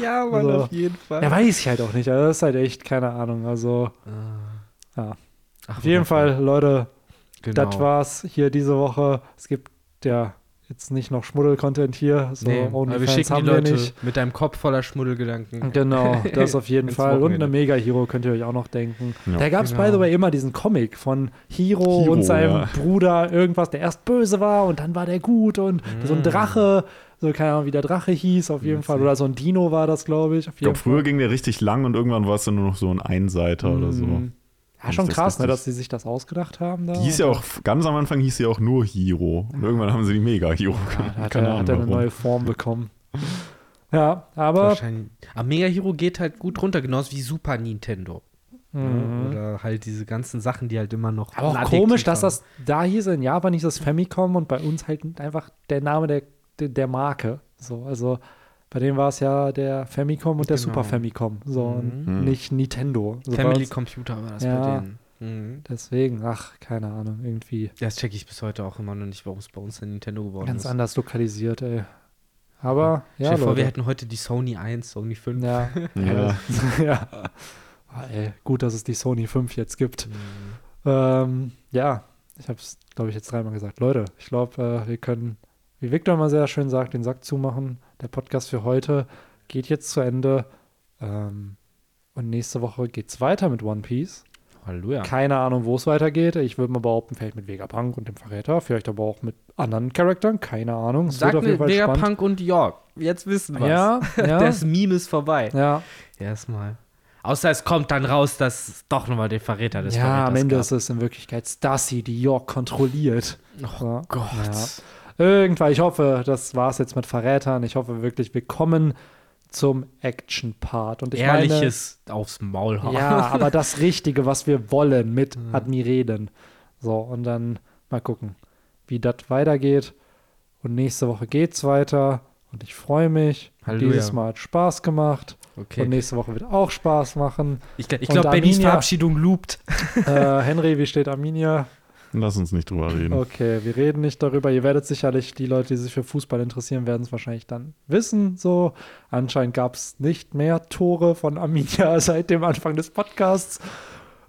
Speaker 2: ja,
Speaker 1: Mann, Also, auf
Speaker 2: jeden Fall.
Speaker 1: Ja, weiß ich halt auch nicht. Also das ist halt echt keine Ahnung. Also, ja.
Speaker 2: Ach,
Speaker 1: Auf jeden Fall, Leute,
Speaker 2: genau.
Speaker 1: das war's hier diese Woche. Es gibt ja jetzt nicht noch Schmuddel-Content hier. So
Speaker 2: nee, aber wir schicken die
Speaker 1: haben wir
Speaker 2: Leute
Speaker 1: nicht.
Speaker 2: mit deinem Kopf voller Schmuddelgedanken.
Speaker 1: Genau, *laughs* das auf jeden Fall. Und eine Mega-Hero könnt ihr euch auch noch denken.
Speaker 3: Ja.
Speaker 1: Da gab es,
Speaker 2: Genau.
Speaker 1: by the way, immer diesen Comic von Hiro,
Speaker 3: Hiro,
Speaker 1: und seinem
Speaker 3: ja.
Speaker 1: Bruder, irgendwas, der erst böse war und dann war der gut und so ein
Speaker 2: Mm.
Speaker 1: Drache, so keine Ahnung, wie der Drache hieß, auf jeden
Speaker 2: Witzig.
Speaker 1: Fall. Oder so ein Dino war das, glaube ich. Auf
Speaker 3: Ich glaube, früher ging der richtig lang und irgendwann war es dann nur noch so ein Einseiter oder so.
Speaker 1: Ja,
Speaker 3: Wenn
Speaker 1: schon
Speaker 3: das
Speaker 1: krass, ne, dass sie sich das ausgedacht haben. Da.
Speaker 3: Die hieß ja auch, ganz am Anfang hieß sie auch nur Hiro. Und irgendwann haben sie die Mega-Hero
Speaker 1: Ja, da hat
Speaker 3: Keine
Speaker 1: er,
Speaker 3: Ahnung
Speaker 1: hat er eine
Speaker 3: warum.
Speaker 1: neue Form bekommen. Ja, aber.
Speaker 2: Aber Mega Hero geht halt gut runter, genauso wie Super Nintendo.
Speaker 1: Mhm.
Speaker 2: Oder halt diese ganzen Sachen, die halt immer noch.
Speaker 1: Aber auch komisch, dass das da hieß, in Japan hieß das Famicom und bei uns halt einfach der Name der, der, der Marke. So, also bei dem war es ja der Famicom und der
Speaker 2: Genau.
Speaker 1: Super Famicom. So, und
Speaker 3: Mhm.
Speaker 1: nicht Nintendo. So
Speaker 2: Family
Speaker 1: uns-
Speaker 2: Computer war das
Speaker 1: Ja.
Speaker 2: bei denen. Mhm.
Speaker 1: Deswegen, ach, keine Ahnung, irgendwie
Speaker 2: Das checke ich bis heute auch immer noch nicht, warum es bei uns ein Nintendo geworden
Speaker 1: ganz
Speaker 2: ist.
Speaker 1: anders lokalisiert, ey. Aber, ja,
Speaker 2: Stell dir vor, wir hätten heute die Sony 1, Sony 5.
Speaker 1: ja, *laughs*
Speaker 3: Ja. *laughs*
Speaker 1: ja. Ah, ey, gut, dass es die Sony 5 jetzt gibt.
Speaker 2: Mhm.
Speaker 1: Ähm, ja, ich habe es, glaube ich, jetzt dreimal gesagt. Leute, ich glaube, äh, wir können, wie Victor mal sehr schön sagt, den Sack zumachen. Der Podcast für heute geht jetzt zu Ende. Ähm, und nächste Woche geht es weiter mit One Piece.
Speaker 2: Halleluja.
Speaker 1: Keine Ahnung, wo es weitergeht. Ich würde mal behaupten, vielleicht mit Vegapunk und dem Verräter. Vielleicht aber auch mit anderen Charakteren. Keine Ahnung. Es
Speaker 2: Sag
Speaker 1: wird auf
Speaker 2: mir
Speaker 1: jeden Fall spannend.
Speaker 2: Vegapunk und York. Jetzt wissen wir
Speaker 1: Ja, *laughs* ja.
Speaker 2: Das Meme ist vorbei.
Speaker 1: ja,
Speaker 2: Erstmal. Außer es kommt dann raus, dass doch nochmal den Verräter des
Speaker 1: ja
Speaker 2: Verräters
Speaker 1: am Ende
Speaker 2: gab.
Speaker 1: ist es in Wirklichkeit Stassi, die York kontrolliert.
Speaker 2: Oh
Speaker 1: Ja.
Speaker 2: Gott.
Speaker 1: Ja. Irgendwann, ich hoffe, das war es jetzt mit Verrätern. Ich hoffe wirklich, wir kommen zum Action-Part. Und ich
Speaker 2: Ehrliches aufs Maul hauen.
Speaker 1: meine, ja, aber das *laughs* Richtige, was wir wollen mit
Speaker 2: Mhm.
Speaker 1: Admireden. So, und dann mal gucken, wie das weitergeht. Und nächste Woche geht's weiter. Und ich freue mich.
Speaker 2: Halleluja.
Speaker 1: Dieses Mal hat Spaß gemacht.
Speaker 2: Okay.
Speaker 1: Und nächste Woche wird auch Spaß machen.
Speaker 2: Ich, ich glaube, Bennys Verabschiedung loopt.
Speaker 1: äh, Henry, wie steht Arminia?
Speaker 3: Lass uns nicht drüber reden.
Speaker 1: Okay, wir reden nicht darüber. Ihr werdet sicherlich, die Leute, die sich für Fußball interessieren, werden es wahrscheinlich dann wissen. So, anscheinend gab es nicht mehr Tore von Arminia *laughs* seit dem Anfang des Podcasts.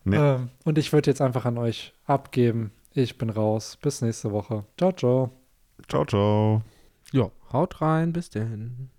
Speaker 3: Nee.
Speaker 1: Ähm, und ich würde jetzt einfach an euch abgeben. Ich bin raus. Bis nächste Woche. Ciao, ciao.
Speaker 3: Ciao, ciao.
Speaker 2: Ja, haut rein, bis denn.